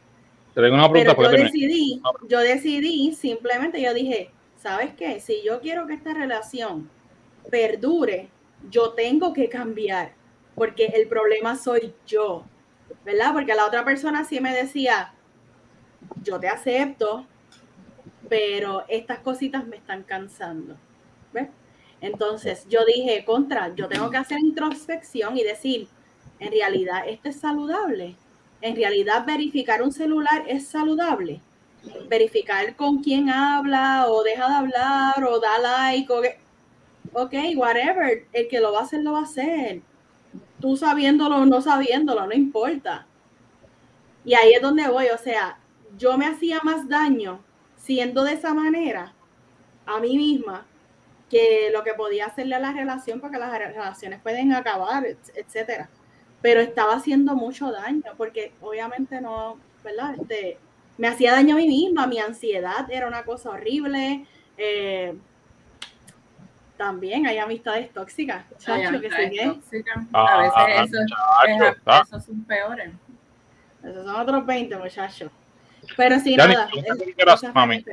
Pero yo decidí, yo decidí, simplemente yo dije, ¿sabes qué? Si yo quiero que esta relación perdure, yo tengo que cambiar, porque el problema soy yo, ¿verdad? Porque la otra persona sí me decía, yo te acepto, pero estas cositas me están cansando. ¿Ves? Entonces yo dije, contra, yo tengo que hacer introspección y decir, en realidad esto es saludable. En realidad verificar un celular es saludable. Verificar con quién habla o deja de hablar o da like o ok, whatever. El que lo va a hacer, lo va a hacer. Tú sabiéndolo o no sabiéndolo, no importa. Y ahí es donde voy, o sea, yo me hacía más daño siendo de esa manera a mí misma que lo que podía hacerle a la relación, porque las relaciones pueden acabar, etcétera. Pero estaba haciendo mucho daño, porque obviamente no, ¿verdad? Este, me hacía daño a mí misma, mi ansiedad era una cosa horrible. Eh, también hay amistades tóxicas, chacho, que tóxicas. a veces ah, eso, ah. esos son peores. Esos son otros 20, muchachos. Pero sí, nada. mami.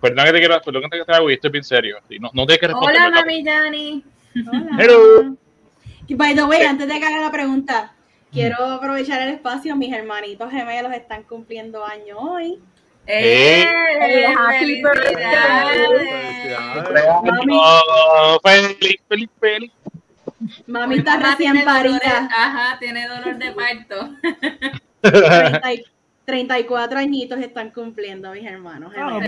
Perdón que te quiero, perdón que te hago y estoy bien serio. No, no te que Hola, mami Jani. Hola. Hello. By the way, antes de que haga la pregunta, quiero aprovechar el espacio. Mis hermanitos gemelos están cumpliendo años hoy. ¡Eh! eh ¡Happy ¡Feliz, feliz, feliz! Mami está recién parida. ajá, tiene dolor de parto. (laughs) (laughs) 34 añitos están cumpliendo mis hermanos. Ah,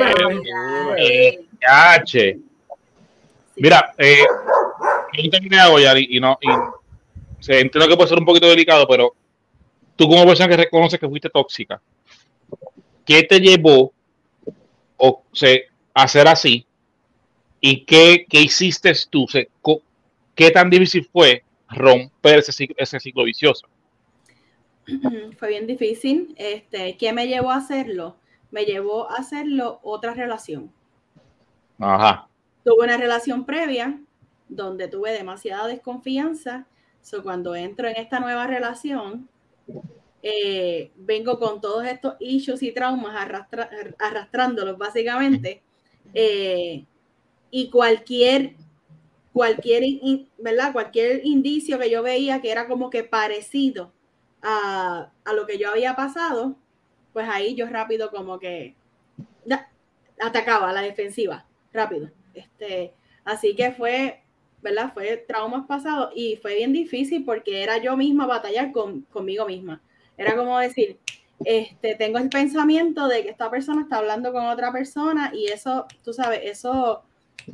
Mira, eh, yo hago, Yari, y no, y, entiendo que puede ser un poquito delicado, pero tú como persona que reconoces que fuiste tóxica, ¿qué te llevó o, a ser así? ¿Y qué, qué hiciste tú? ¿Qué tan difícil fue romper ese ciclo, ese ciclo vicioso? Fue bien difícil. Este, ¿Qué me llevó a hacerlo? Me llevó a hacerlo otra relación. Ajá. Tuve una relación previa donde tuve demasiada desconfianza. So, cuando entro en esta nueva relación, eh, vengo con todos estos issues y traumas arrastrándolos básicamente. Eh, y cualquier, cualquier, ¿verdad? Cualquier indicio que yo veía que era como que parecido a, lo que yo había pasado, pues ahí yo rápido como que atacaba a la defensiva, rápido. Este, así que fue, ¿verdad? Fue traumas pasados y fue bien difícil porque era yo misma batallar con, conmigo misma. Era como decir, este, tengo el pensamiento de que esta persona está hablando con otra persona y eso, tú sabes, eso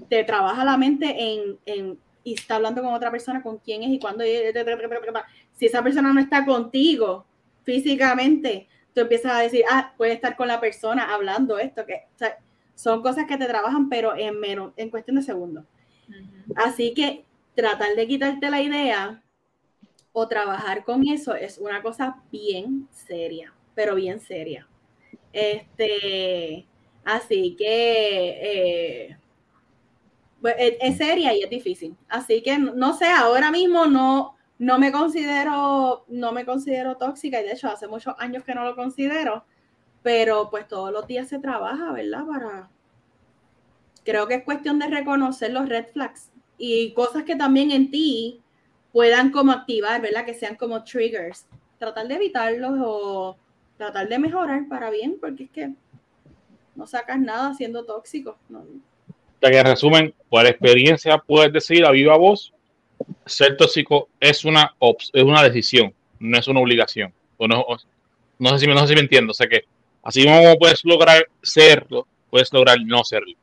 te trabaja la mente en, en y está hablando con otra persona, con quién es y cuándo. Si esa persona no está contigo físicamente, tú empiezas a decir, ah, puede estar con la persona hablando esto, que son cosas que te trabajan, pero en menos, en cuestión de segundos. Así que tratar de quitarte la idea o trabajar con eso es una cosa bien seria, pero bien seria. Este, así que eh, pues, es, seria y es difícil. Así que no sé, ahora mismo no, no me considero, no me considero tóxica y de hecho hace muchos años que no lo considero, pero pues todos los días se trabaja, ¿verdad? Para creo que es cuestión de reconocer los red flags y cosas que también en ti puedan como activar, ¿verdad? Que sean como triggers. Tratar de evitarlos o tratar de mejorar para bien, porque es que no sacas nada siendo tóxico. Que en resumen, por experiencia puedes decir a viva voz, ser tóxico es una, es una decisión, no es una obligación. O no, no, sé si, no sé si me entiendo. O sea que así como puedes lograr serlo, puedes lograr no serlo.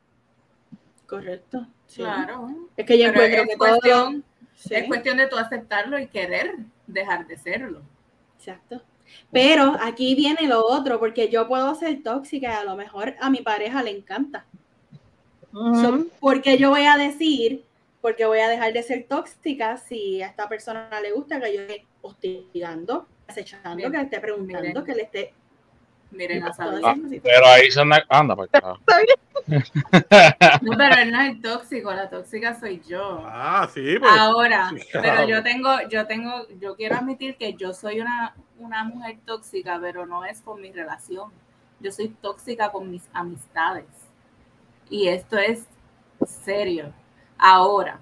Correcto. Claro. Es que yo encuentro que cuestión, es cuestión de tú aceptarlo y querer dejar de serlo. Exacto. Pero aquí viene lo otro, porque yo puedo ser tóxica y a lo mejor a mi pareja le encanta. porque yo voy a decir, porque voy a dejar de ser tóxica si a esta persona le gusta que yo esté hostigando, acechando, que le esté preguntando, que le esté Miren a Pero ahí se anda, anda pues, No, pero él no es el tóxico, la tóxica soy yo. Ah, sí, pues. Ahora, pero yo tengo, yo tengo, yo quiero admitir que yo soy una, una mujer tóxica, pero no es con mi relación. Yo soy tóxica con mis amistades. Y esto es serio. Ahora,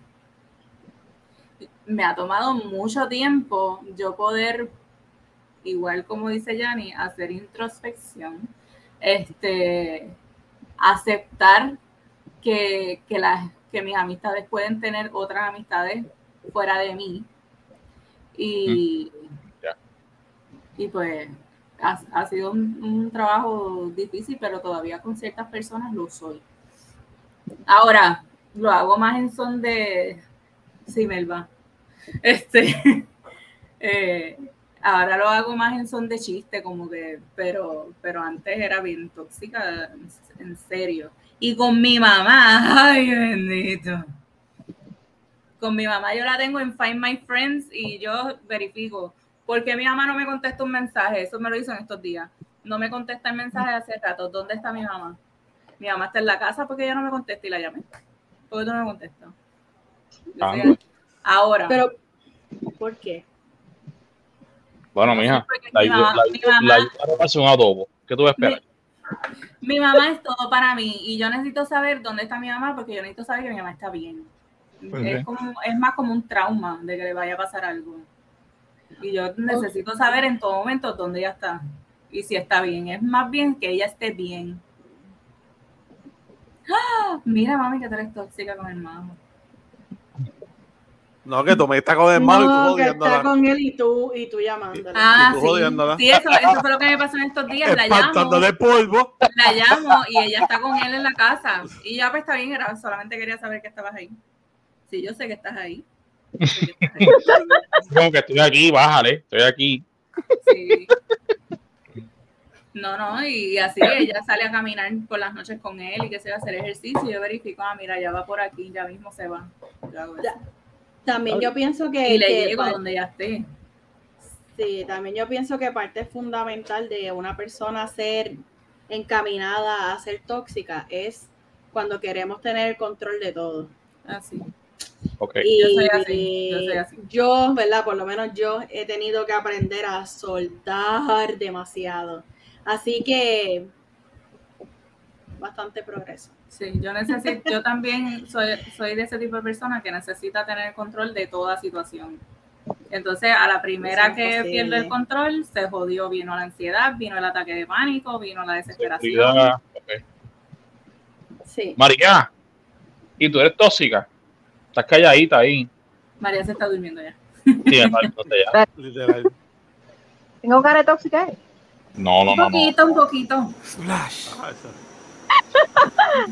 me ha tomado mucho tiempo yo poder igual como dice Yanni, hacer introspección, este, aceptar que, que, que mis amistades pueden tener otras amistades fuera de mí. Y, mm. y pues ha, sido un, trabajo difícil, pero todavía con ciertas personas lo soy. Ahora, lo hago más en son de... Sí, Melba. Este, (laughs) eh, ahora lo hago más en son de chiste, como que, pero, pero antes era bien tóxica, en serio. Y con mi mamá, (laughs) ay bendito. Con mi mamá yo la tengo en Find My Friends y yo verifico. porque mi mamá no me contesta un mensaje? Eso me lo hizo en estos días. no me contesta el mensaje hace rato. ¿Dónde está mi mamá? Mi mamá está en la casa porque ella no me contesta y la llamé. ¿Por qué tú no me contestas? Ah, Ahora. Pero, ¿por qué? Bueno, mija, la, mi mamá, la, la, un adobo. ¿Qué tú vas a esperar? Mi, mamá es todo para mí y yo necesito saber dónde está mi mamá porque yo necesito saber que mi mamá está bien. Es, como, es más como un trauma de que le vaya a pasar algo. Y yo necesito saber en todo momento dónde ella está y si está bien. Es más bien que ella esté bien. ¡Ah! (gasps) Mira, mami, que tú eres tóxica con el mamá. No, que tú me estás con el hermano y tú jodiéndola. está con él y tú, y tú llamándola. Ah, sí. Sí, eso, eso fue lo que me pasó en estos días. La llamo. polvo. La llamo y ella está con él en la casa. Y ya pues está bien, era, solamente quería saber que estabas ahí. Sí, yo sé que estás ahí. Como (laughs) que estoy aquí, bájale, estoy aquí. Sí. No, no, y así ella sale a caminar por las noches con él y que se va a hacer ejercicio. Y yo verifico, ah, mira, ya va por aquí, ya mismo se va. También yo pienso que. Y le llego a donde ya esté. Sí, también yo pienso que parte fundamental de una persona ser encaminada a ser tóxica es cuando queremos tener el control de todo. Así. Okay. Y yo soy, así, yo soy así. Yo, ¿verdad? Por lo menos yo he tenido que aprender a soltar demasiado. Así que bastante progreso. Sí, yo necesito, yo también soy, soy de ese tipo de persona que necesita tener control de toda situación. Entonces, a la primera que pierde el control, se jodió, vino la ansiedad, vino el ataque de pánico, vino la desesperación. Sí. María, ¿y tú eres tóxica? Estás calladita ahí. María se está durmiendo ya. Sí, ya. (laughs) Literal. ¿Tengo cara tóxica? No, no, no. Un poquito, un poquito. Flash. (laughs)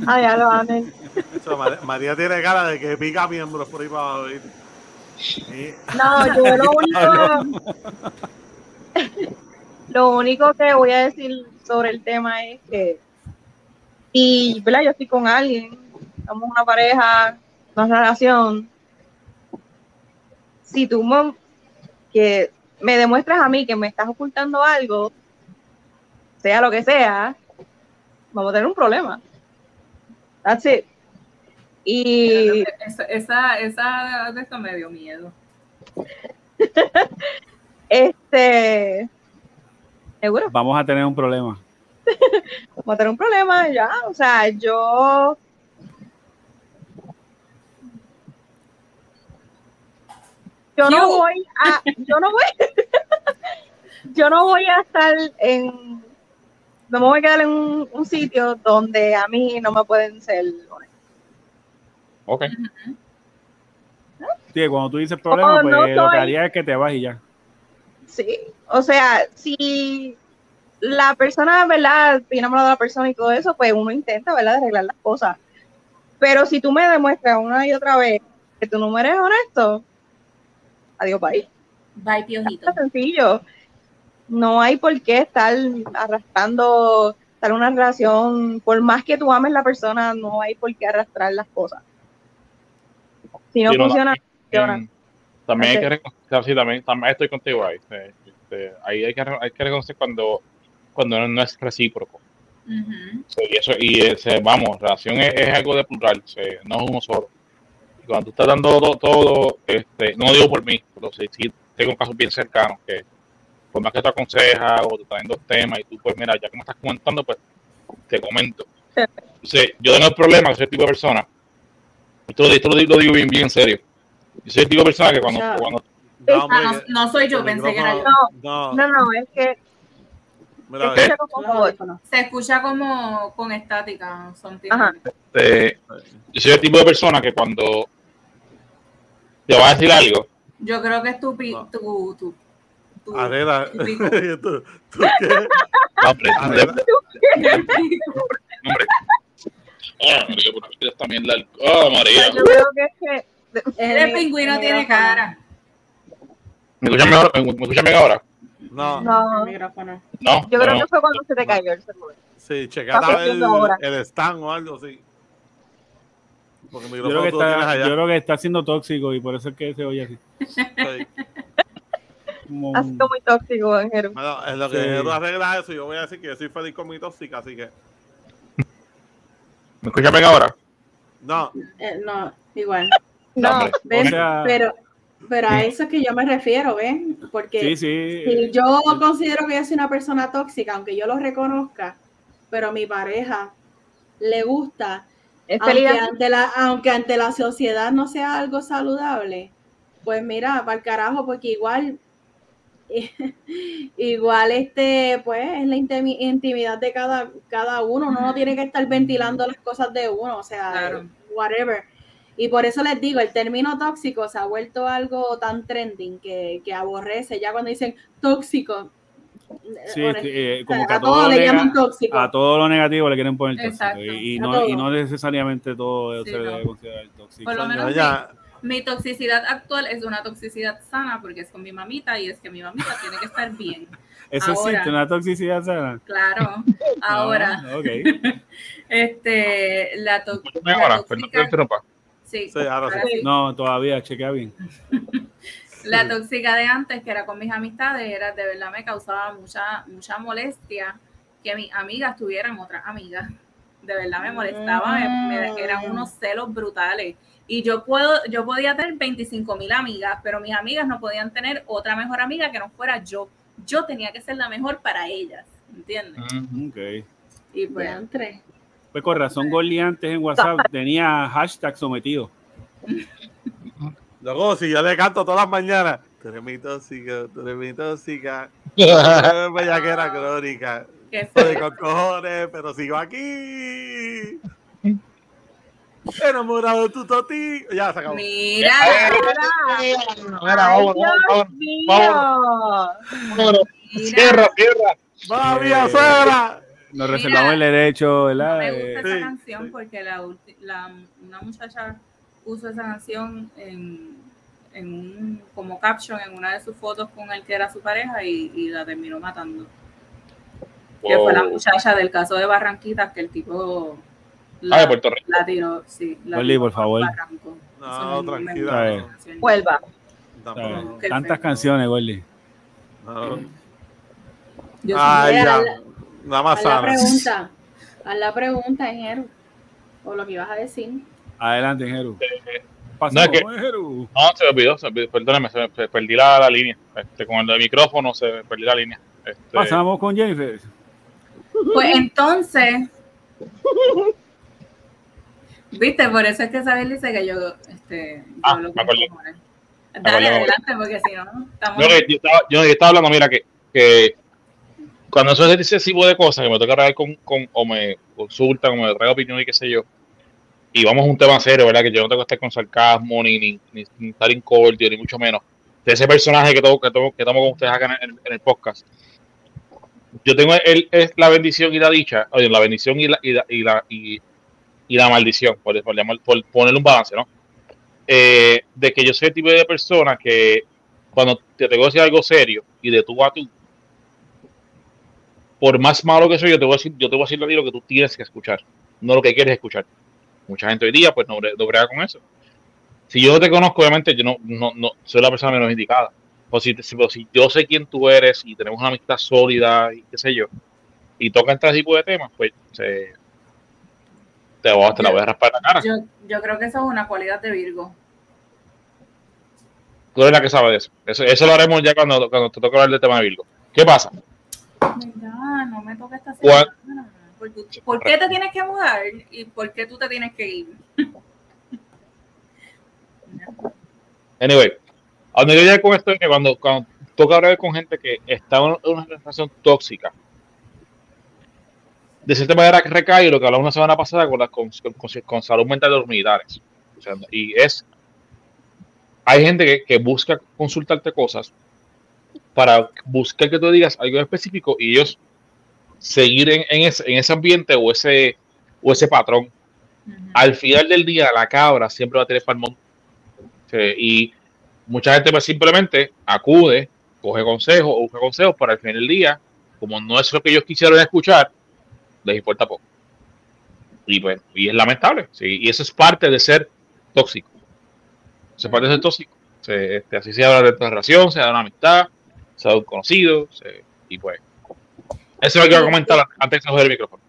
Ah, ya lo amen. María, tiene cara de que pica miembros por ahí para abajo. No, yo lo (laughs) único. (laughs) lo único que voy a decir sobre el tema es que. Y, ¿verdad? Yo estoy con alguien, somos una pareja, una relación. Si tú que me demuestras a mí que me estás ocultando algo, sea lo que sea, vamos a tener un problema. That's it. Y esa, esa, de esto me dio miedo. (laughs) este seguro. Vamos a tener un problema. (laughs) Vamos a tener un problema ya. O sea, yo yo no voy a yo no voy (laughs) yo no voy a estar en no me voy a quedar en un, sitio donde a mí no me pueden ser Ok. Sí, cuando tú dices problema, pues lo que haría es que te vas y ya. Sí, o sea, si la persona, ¿verdad? Enamorado de la persona y todo eso, pues uno intenta, ¿verdad?, arreglar las cosas. Pero si tú me demuestras una y otra vez que tú no eres honesto, adiós, bye. Bye, piojito. Es sencillo no hay por qué estar arrastrando, estar en una relación, por más que tú ames la persona, no hay por qué arrastrar las cosas. Si no funciona, funciona. También hay que reconocer, sí, también, también estoy contigo ahí. Este, ahí hay que, hay que reconocer cuando, cuando no, es recíproco. y eso, y ese, vamos, relación es, algo de plural, no es uno solo. cuando tú estás dando todo, todo este, no digo por mí, pero sí, sí tengo casos bien cercanos que por más que te aconseja o te traen dos temas y tú, pues mira, ya que me estás comentando, pues te comento. Entonces, yo tengo el problema con ese tipo de persona. Esto, esto lo, digo, bien, bien en serio. Yo soy el tipo de persona que cuando. cuando no, no, soy yo, pensé que era yo. No, no, no, es que. Mira, se, escucha como, se escucha como con estática. Son este, yo soy el tipo de persona que cuando te va a decir algo. Yo creo que es tu, tu, tu, Arena. (laughs) ¿Tú, tú qué? Hombre, (laughs) hombre. Ah, María, por aquí también la. Ah, María. Yo creo que es que. El pingüino tiene cara. ¿Me escuchan mejor, ¿Me escuchan mejor ahora? No. No. No. Yo creo que fue cuando se te cayó el celular. Sí, checate el, el stand o algo así. Porque yo creo, que está, yo creo que está siendo tóxico y por eso es que se oye así. Sí. Como... Ha sido muy tóxico, Jeru. Bueno, en lo que Jeru arregla eso, yo voy a decir que yo soy feliz con mi tóxica, así que. ¿Me escuchas bien ahora? No. Eh, no, igual. (laughs) No, pero, pero a eso es que yo me refiero, ¿ven? Porque si yo considero que yo soy una persona tóxica, aunque yo lo reconozca, pero mi pareja le gusta, aunque ante, la, aunque ante la sociedad no sea algo saludable, pues mira, para el carajo, porque igual, (laughs) igual este, pues es la intimidad de cada, cada uno, uno no tiene que estar ventilando las cosas de uno, o sea, whatever. Y por eso les digo, el término tóxico se ha vuelto algo tan trending que, que aborrece. Ya cuando dicen tóxico, Sí, eh, como que a, todo, le llaman tóxico. A todo lo negativo le quieren poner tóxico. Y, no, y, no, necesariamente todo se debe considerar tóxico. Por lo menos mi, toxicidad actual es una toxicidad sana porque es con mi mamita y es que mi mamita tiene que estar bien. (laughs) ¿Eso existe, una toxicidad sana? Claro, (laughs) ahora. (laughs) este, la, to Sí, No, todavía, chequea bien. La tóxica de antes, que era con mis amistades, era de verdad me causaba mucha, mucha molestia que mis amigas tuvieran otras amigas. De verdad me molestaba, me, eran unos celos brutales. Y yo puedo, yo podía tener 25 mil amigas, pero mis amigas no podían tener otra mejor amiga que no fuera yo. Yo tenía que ser la mejor para ellas, ¿entiendes? Mm, ok. Y pues, entre. Pues con razón, Gordy antes en WhatsApp tenía hashtag sometido. Luego, si yo le canto todas las mañanas, tú eres mi tóxica, tú eres mi tóxica, (laughs) bellaquera crónica. Estoy con cojones, pero sigo aquí. Enamorado de tu toti. Ya se acabó. Mira, mira, vamos, vamos, vamos. Cierra, cierra. Va, mía, suegra. Nos reservamos el derecho, ¿verdad? No me gusta esa canción porque la, la, una muchacha puso esa canción en, en un, como caption en una de sus fotos con el que era su pareja y, la terminó matando. Que fue la muchacha del caso de Barranquitas que el tipo la, ah, de Puerto Rico. la tiró, sí. La por favor. No, tranquila. Vuelva. Tantas canciones, Wally. No. Ay, ya. Nada más haz la pregunta. Haz la pregunta, Ingeniero. O lo que ibas a decir. Adelante, Jeru. no, es que, no, se me olvidó, se perdóname, se me perdí la, la línea. Este, con el micrófono se me perdí la línea. Este, Pasamos con Jennifer. Pues entonces, viste, por eso es que Isabel dice que yo, este, yo ah, lo me Dale, adelante, porque si no, estamos... Yo, yo, estaba, yo, estaba hablando, mira, que, que cuando eso es ese tipo de cosas, que me toca hablar con, con, o me consultan, o me traigo opinión y qué sé yo, y vamos a un tema serio, ¿verdad? Que yo no tengo que estar con sarcasmo, ni, ni, ni, estar incordio, ni mucho menos. De ese personaje que tomo, que tomo, que tomo con ustedes acá en, el podcast. Yo tengo el, es la bendición y la dicha, oye, la bendición y la, y la, y la, y, la maldición, por, por, por, ponerle un balance, ¿no? Eh, de que yo soy el tipo de persona que cuando te tengo que decir algo serio y de tú a tú, por más malo que soy, yo te voy a decir, yo te voy a decir lo que tú tienes que escuchar, no lo que quieres escuchar. Mucha gente hoy día pues no, no con eso. Si yo te conozco, obviamente yo no, no, no soy la persona menos indicada. O si, si, si, yo sé quién tú eres y tenemos una amistad sólida y qué sé yo, y toca este tipo de temas, pues se, te, voy, te la voy a raspar la cara. Yo, yo, creo que eso es una cualidad de Virgo. Tú eres la que sabe de eso. Eso, eso lo haremos ya cuando, cuando te toque hablar del tema de Virgo. ¿Qué pasa? no me toca esta semana. ¿Por qué te tienes que mudar y por qué tú te tienes que ir? (laughs) anyway, a donde yo llegué con esto es que cuando, cuando toca hablar con gente que está en una relación tóxica, de cierta manera recae lo que hablamos la semana pasada con, la, con, con, salud mental de los militares. y es, hay gente que, que, busca consultarte cosas para buscar que tú digas algo específico y ellos seguir en, en, ese, en ese ambiente o ese, o ese patrón. Al final del día, la cabra siempre va a tener palmón. y mucha gente pues simplemente acude, coge consejos o busca consejos para el final del día, como no es lo que ellos quisieron escuchar, les importa poco. Y pues, y es lamentable, ¿sí? y eso es parte de ser tóxico. Eso es parte de ser tóxico. Este, así se habla de relación, se da una amistad, sea un conocido, y pues. Eso es lo que voy a comentar antes de coger el micrófono.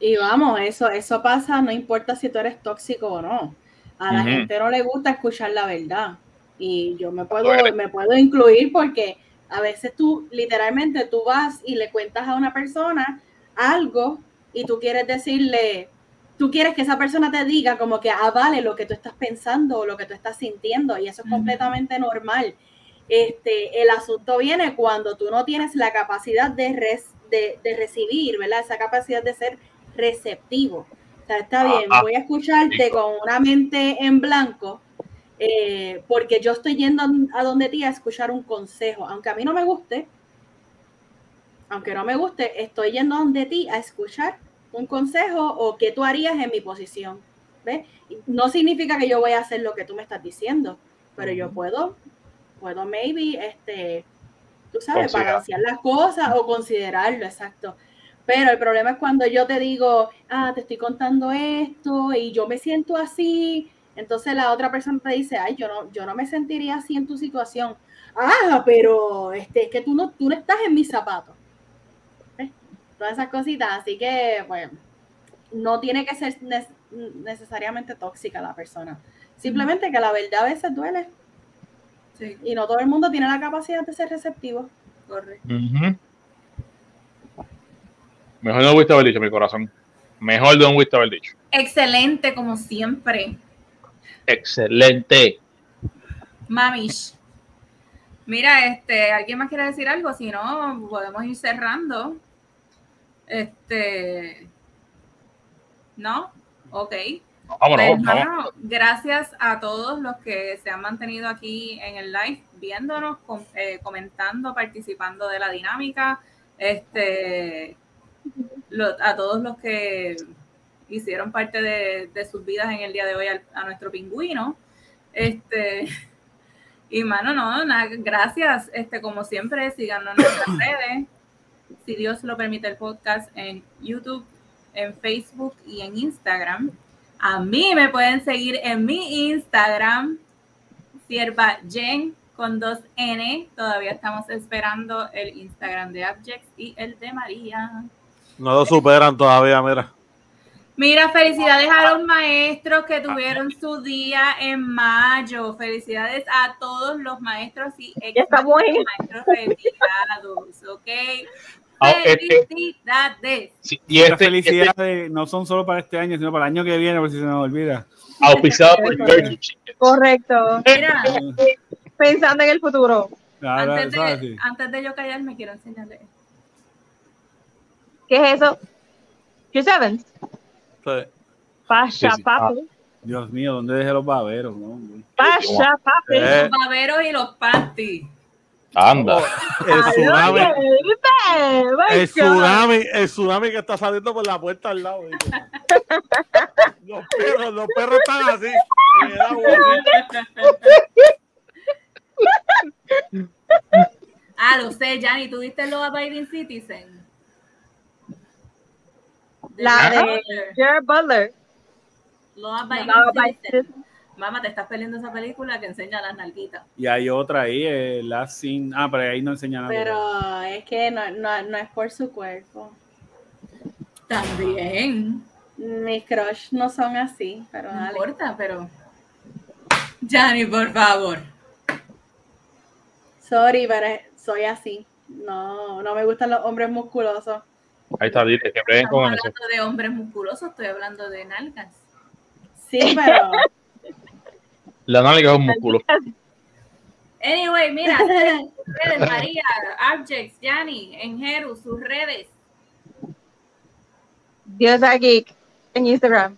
Y vamos, eso, eso pasa, no importa si tú eres tóxico o no. A la gente no le gusta escuchar la verdad. Y yo me puedo, me puedo incluir porque a veces tú, literalmente, tú vas y le cuentas a una persona algo y tú quieres decirle, tú quieres que esa persona te diga como que avale lo que tú estás pensando o lo que tú estás sintiendo y eso es completamente normal. Este, el asunto viene cuando tú no tienes la capacidad de, de, recibir, ¿verdad? Esa capacidad de ser receptivo. O sea, está bien, ah, ah. voy a escucharte con una mente en blanco, eh, porque yo estoy yendo a donde ti a escuchar un consejo, aunque a mí no me guste, aunque no me guste, estoy yendo donde ti a escuchar un consejo o qué tú harías en mi posición. ¿Ves? No significa que yo voy a hacer lo que tú me estás diciendo, pero yo puedo, puedo maybe, este, tú sabes, balancear las cosas o considerarlo, exacto. Pero el problema es cuando yo te digo, ah, te estoy contando esto y yo me siento así, entonces la otra persona te dice, ay, yo no, yo no me sentiría así en tu situación. Ah, pero este, es que tú no, tú no estás en mis zapatos todas esas cositas. Así que, pues, no tiene que ser necesariamente tóxica la persona. Simplemente que la verdad a veces duele. Y no todo el mundo tiene la capacidad de ser receptivo. Correcto. Mejor no hubiese haber dicho, mi corazón. Mejor no hubiese haber dicho. Excelente, como siempre. Excelente. Mamish. Mira, este, ¿alguien más quiere decir algo? Si no, podemos ir cerrando. Este, ¿no? Ok. Vámonos, pues, gracias a todos los que se han mantenido aquí en el live, viéndonos, eh, comentando, participando de la dinámica. Este, a todos los que hicieron parte de, sus vidas en el día de hoy a, nuestro pingüino. Este, (laughs) y mano, no, nada, gracias. Este, como siempre, síganos en nuestras (clears throat) redes si Dios lo permite, el podcast en YouTube, en Facebook y en Instagram. A mí me pueden seguir en mi Instagram, Sierva Jen con dos N. Todavía estamos esperando el Instagram de Abjects y el de María. No lo superan todavía, mira. Mira, felicidades a los maestros que tuvieron su día en mayo. Felicidades a todos los maestros y ex maestros retirados, ¿ok? Ah, este- felicidades. y este, felicidades no son solo para este año, sino para el año que viene, por si se nos olvida. Auspiciado por Correcto. Mira, (laughs) pensando en el futuro. antes, de, antes de yo callarme, quiero enseñarle ¿Qué es eso? Chris Evans. Pasha, papi. Dios mío, ¿dónde dejé los baberos? Pasha, papi. Los baberos y los panties. Anda. El tsunami. El tsunami, el tsunami que está saliendo por la puerta al lado. Los perros, los perros están así. En el agua. Ah, lo sé, Yanni. ¿Tú viste Law Abiding Citizen? La de Jared Butler. Law Abiding Citizen. Mamá, te estás peleando esa película que enseña las nalguitas. Y hay otra ahí, eh, la sin. Ah, pero ahí no enseña nada. Pero es que no, no, no es por su cuerpo. También. Mis crush no son así, pero no importa, pero. Jani, por favor. Sorry, pero soy así. No, no me gustan los hombres musculosos. Ahí está, dile que con eso. hablando de hombres musculosos, estoy hablando de nalgas. Sí, pero. La nalga es un músculo. Anyway, mira, redes, María, Abjects, Yanni, en Jeru, sus redes. Dios Geek en Instagram.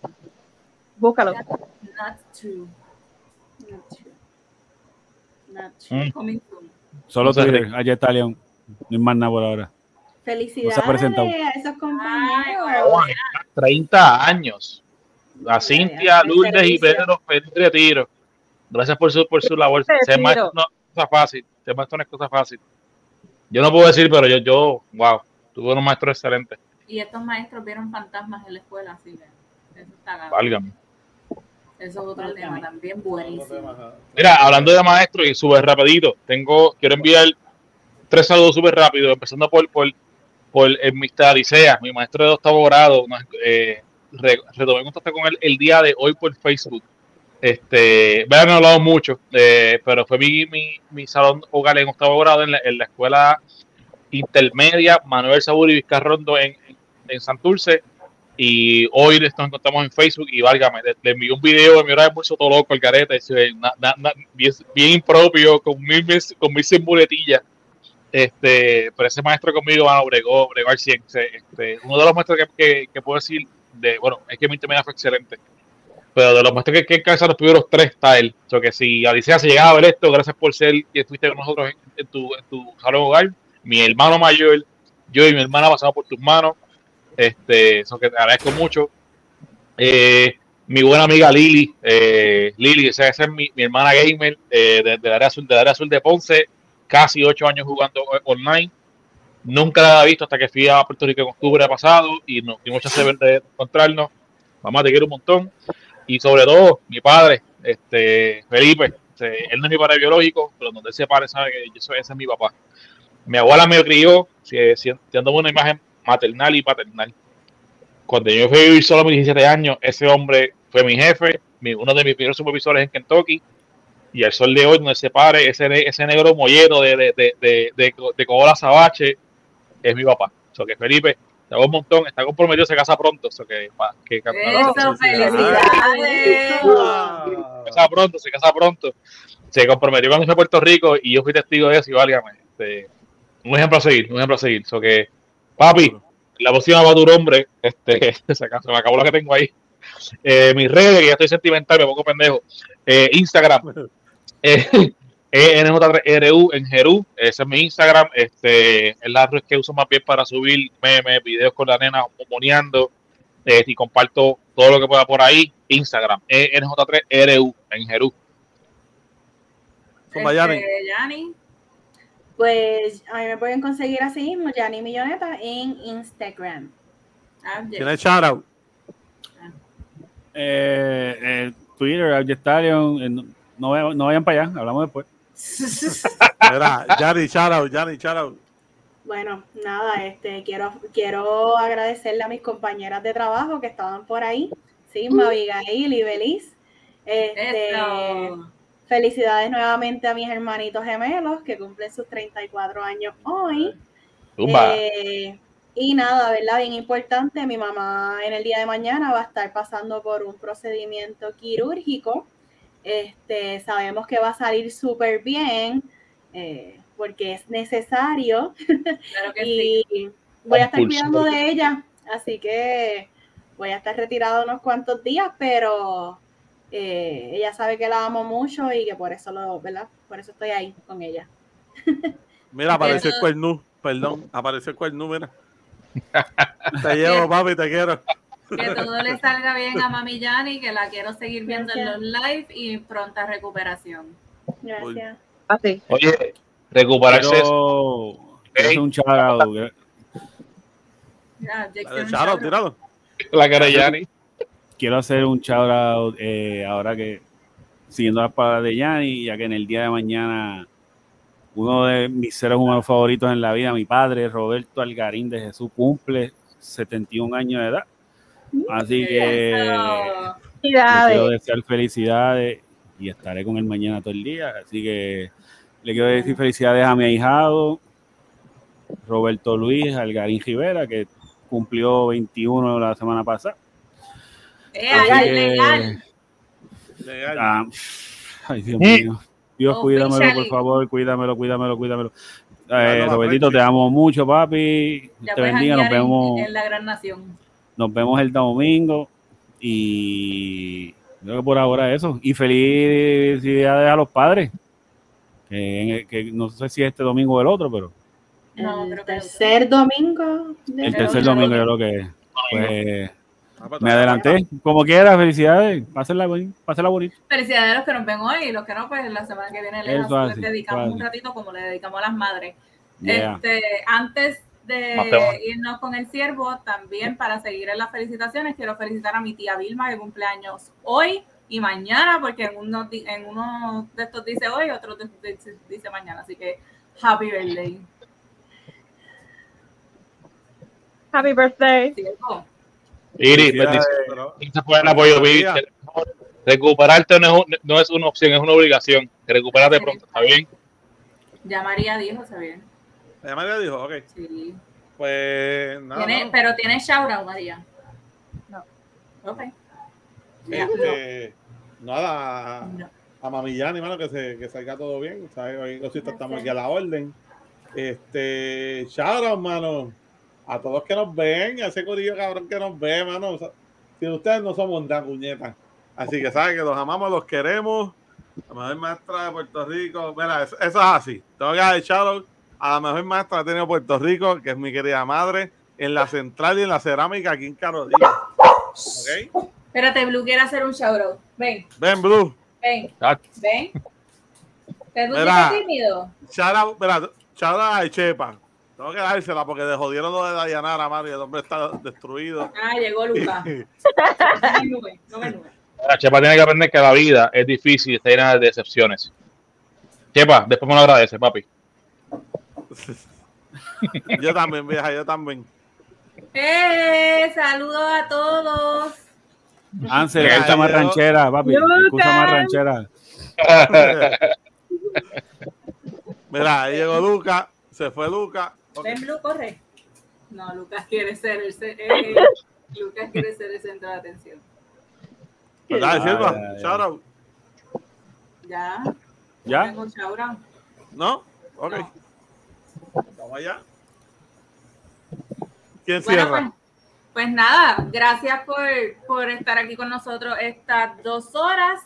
Búscalo. Not, true. Not true. Not true. Mm. Coming soon. Solo Twitter, allá está León. No hay más nada por ahora. Felicidades a esos compañeros. 30 años. A Cintia, Lourdes y Pedro Pedro Tiro. Gracias por su, por su labor. Ser maestro no es cosa fácil. Ser maestro no es cosa fácil. Yo no puedo decir, pero yo, yo, wow, tuve unos maestros excelentes. Y estos maestros vieron fantasmas en la escuela, así que eso está Válgame. Eso es otro tema también buenísimo. Mira, hablando de maestros y sube rapidito, tengo, quiero enviar tres saludos súper rápidos, empezando por, por, por el Mr. Alicea, mi maestro de octavo grado. Eh, retomé contacto con él el día de hoy por Facebook. Este, me han hablado mucho, eh, pero fue mi, mi, mi, salón hogar en octavo grado en la, escuela intermedia Manuel Saburi Vizcarrondo en, en Santurce. Y hoy nos encontramos en Facebook y válgame, le, envié un video de mi hora de almuerzo todo loco, el carete, bien, bien, impropio, con mil, con mil muletillas. Este, pero ese maestro conmigo, bueno, bregó, bregó al 100. Este, uno de los maestros que, que, puedo decir, de, bueno, es que mi intermedia fue excelente. Pero de los maestros que, que encabezan los primeros tres está él. O sea que si Alicia se llegaba a ver esto, gracias por ser que estuviste con nosotros en, tu, en tu salón hogar. Mi hermano mayor, yo y mi hermana pasamos por tus manos este, eso que te agradezco mucho. Eh, mi buena amiga Lili, eh, Lili, esa, es mi, hermana gamer eh, de, de, área azul, de área azul de Ponce, casi ocho años jugando online. Nunca la había visto hasta que fui a Puerto Rico en octubre pasado y nos dimos chance de encontrarnos. Mamá, te quiero un montón. Y sobre todo, mi padre, este Felipe, él no es mi padre biológico, pero donde él se pare sabe que ese es mi papá. Mi abuela me crió, siendo una imagen maternal y paternal. Cuando yo fui a vivir solo a mis 17 años, ese hombre fue mi jefe, uno de mis primeros supervisores en Kentucky, y al sol de hoy, donde se pare ese, ese negro mollero de, de, de, de, de, de es mi papá. O sea, que Felipe, te hago un montón, está comprometido, se casa pronto. O sea, que, que, Eso, felicidades. Se casa pronto, se casa pronto. Se comprometió con a Puerto Rico y yo fui testigo de eso y válgame. Este, un ejemplo a seguir, un ejemplo a seguir. So que Papi, la próxima va a tu hombre. Este, (laughs) se me acabó lo que tengo ahí. Eh, mis redes, que ya estoy sentimental, me pongo pendejo. Eh, Instagram. (laughs) Eh, NJ3RU en Jerú, ese es mi Instagram. Este, es la red que uso más bien para subir memes, videos con la nena momoneando. Eh, y comparto todo lo que pueda por ahí. Instagram, NJ3RU en Jerú. Este, Yanni. Pues a mí me pueden conseguir así mismo, Yanni Milloneta, en Instagram. Ah, ¿Tiene shoutout? Eh, eh, Twitter, Abjectarion, eh, no, no vayan para allá, hablamos después. (laughs) Mira, Yanni, shoutout, Yanni, shoutout. Bueno, nada, este, quiero, quiero agradecerle a mis compañeras de trabajo que estaban por ahí, Sigma, uh. Abigail y Beliz. Este, Felicidades nuevamente a mis hermanitos gemelos que cumplen sus 34 años hoy. Eh, y nada, ¿verdad? Bien importante, mi mamá en el día de mañana va a estar pasando por un procedimiento quirúrgico. Este, sabemos que va a salir súper bien eh, porque es necesario. (laughs) y voy a estar cuidando de ella, así que voy a estar retirado unos cuantos días, pero eh, ella sabe que la amo mucho y que por eso lo, ¿verdad? Por eso estoy ahí con ella. (laughs) Mira, apareció el cuerno, perdón, apareció el cuerno, mira. (laughs) Te llevo, papi, te quiero. Que todo le salga bien a Mami Yani, que la quiero seguir viendo en los live y pronta recuperación. Gracias. Oye, recuperarse. Es un charo. La cara de Yani quiero hacer un shout out eh, ahora que siguiendo las palabras de Yanni, ya que en el día de mañana uno de mis seres humanos favoritos en la vida, mi padre, Roberto Algarín de Jesús, cumple 71 años de edad. Así que quiero desear felicidades y estaré con él mañana todo el día. Así que le quiero decir felicidades a mi ahijado, Roberto Luis Algarín Rivera, que cumplió 21 la semana pasada. Eh, legal. Ah, ay, Dios mío. Dios, cuídamelo, por favor, cuídamelo, cuídamelo, cuídamelo. Eh, Robertito, te amo mucho, papi. te bendiga, nos vemos. En, la gran nación. Nos vemos el domingo. Y creo que por ahora eso. Y felicidades a los padres. Que, no sé si este domingo o el otro, pero. el tercer domingo. el tercer domingo, yo creo que. Pues, Ah, pues, Me adelanté, como quiera, felicidades, pásenla, pásenla bonito. Felicidades a los que nos ven hoy y los que no, pues la semana que viene les, dedicamos un ratito como le dedicamos a las madres. Este, antes de irnos con el ciervo, también para seguir en las felicitaciones, quiero felicitar a mi tía Vilma que cumpleaños hoy y mañana, porque en uno, en uno de estos dice hoy, otro dice mañana. Así que, happy birthday. Happy birthday. Iris, el Recuperarte no es, no es una opción, es una obligación. Recupérate pronto, ¿está bien? Ya María dijo, está bien. Ya María dijo, ok. Sí. Pues nada. Pero tiene shoutout, María. No. Ok. Este, nada, a Mamillani, mano, que, se, que salga todo bien. ¿sabes? Hoy estamos aquí a la orden. Este, shoutout, mano, a todos que nos ven, a ese corillo cabrón que nos ve, mano. si ustedes no somos una puñeta. Así que saben que los amamos, los queremos. La mejor maestra de Puerto Rico. Mira, eso, es así. Tengo que dar shoutout a la mejor maestra ha tenido Puerto Rico, que es mi querida madre, en la central y en la cerámica aquí en Carolina. ¿Ok? Espérate, Blue quiere hacer un shoutout. Ven. Ven, Blue. Ven. Ven. ¿Te tímido? Shoutout, mira, shoutout a Chepa. Tengo que dársela porque de jodieron lo de Dayanara, Mario. El hombre está destruido. Ah, llegó Lucas. (laughs) no me no me La Chepa tiene que aprender que la vida es difícil y está llena de decepciones. Chepa, después me lo agradece, papi. (laughs) yo también, vieja, yo también. ¡Eh! Saludos a todos. Ansel, escucha más ranchera, papi. Escucha más ranchera. (laughs) Mira, ahí llegó Luca, se fue Luca. Ven, Blue, corre. No, Lucas quiere ser el, eh, Lucas quiere ser el centro de atención. ¿Verdad, Silva? Shout out. Ya. ¿Ya? Tengo shout ¿No? Vamos allá. ¿Quién cierra? Pues, pues, nada, gracias por, por, estar aquí con nosotros estas dos horas.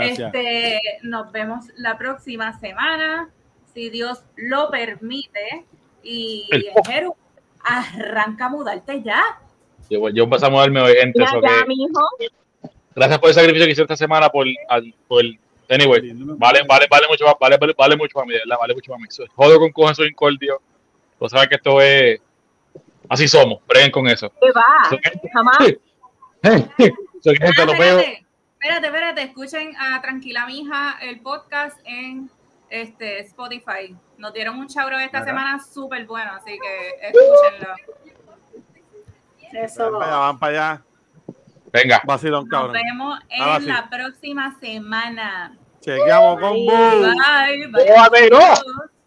Este, nos vemos la próxima semana, si Dios lo permite. Y Jero, arranca a mudarte ya. Yo, yo a mudarme hoy, gente. Ya, ya, Gracias por el sacrificio que hice esta semana por, por Anyway, vale, vale, vale mucho, vale, vale, vale mucho para mí, ¿verdad? Vale mucho para mí. Jodo con cojas, soy incordio. Vos sabés que esto es. Así somos, preguen con eso. ¿Qué va? Jamás. espérate, espérate, espérate, escuchen a Tranquila Mija el podcast en este Spotify. Nos dieron un chabro esta semana súper bueno, así que escúchenlo. Eso. van para allá. Venga. Vacilón, Nos vemos en la próxima semana. Chequeamos con Bye. Bye. bye.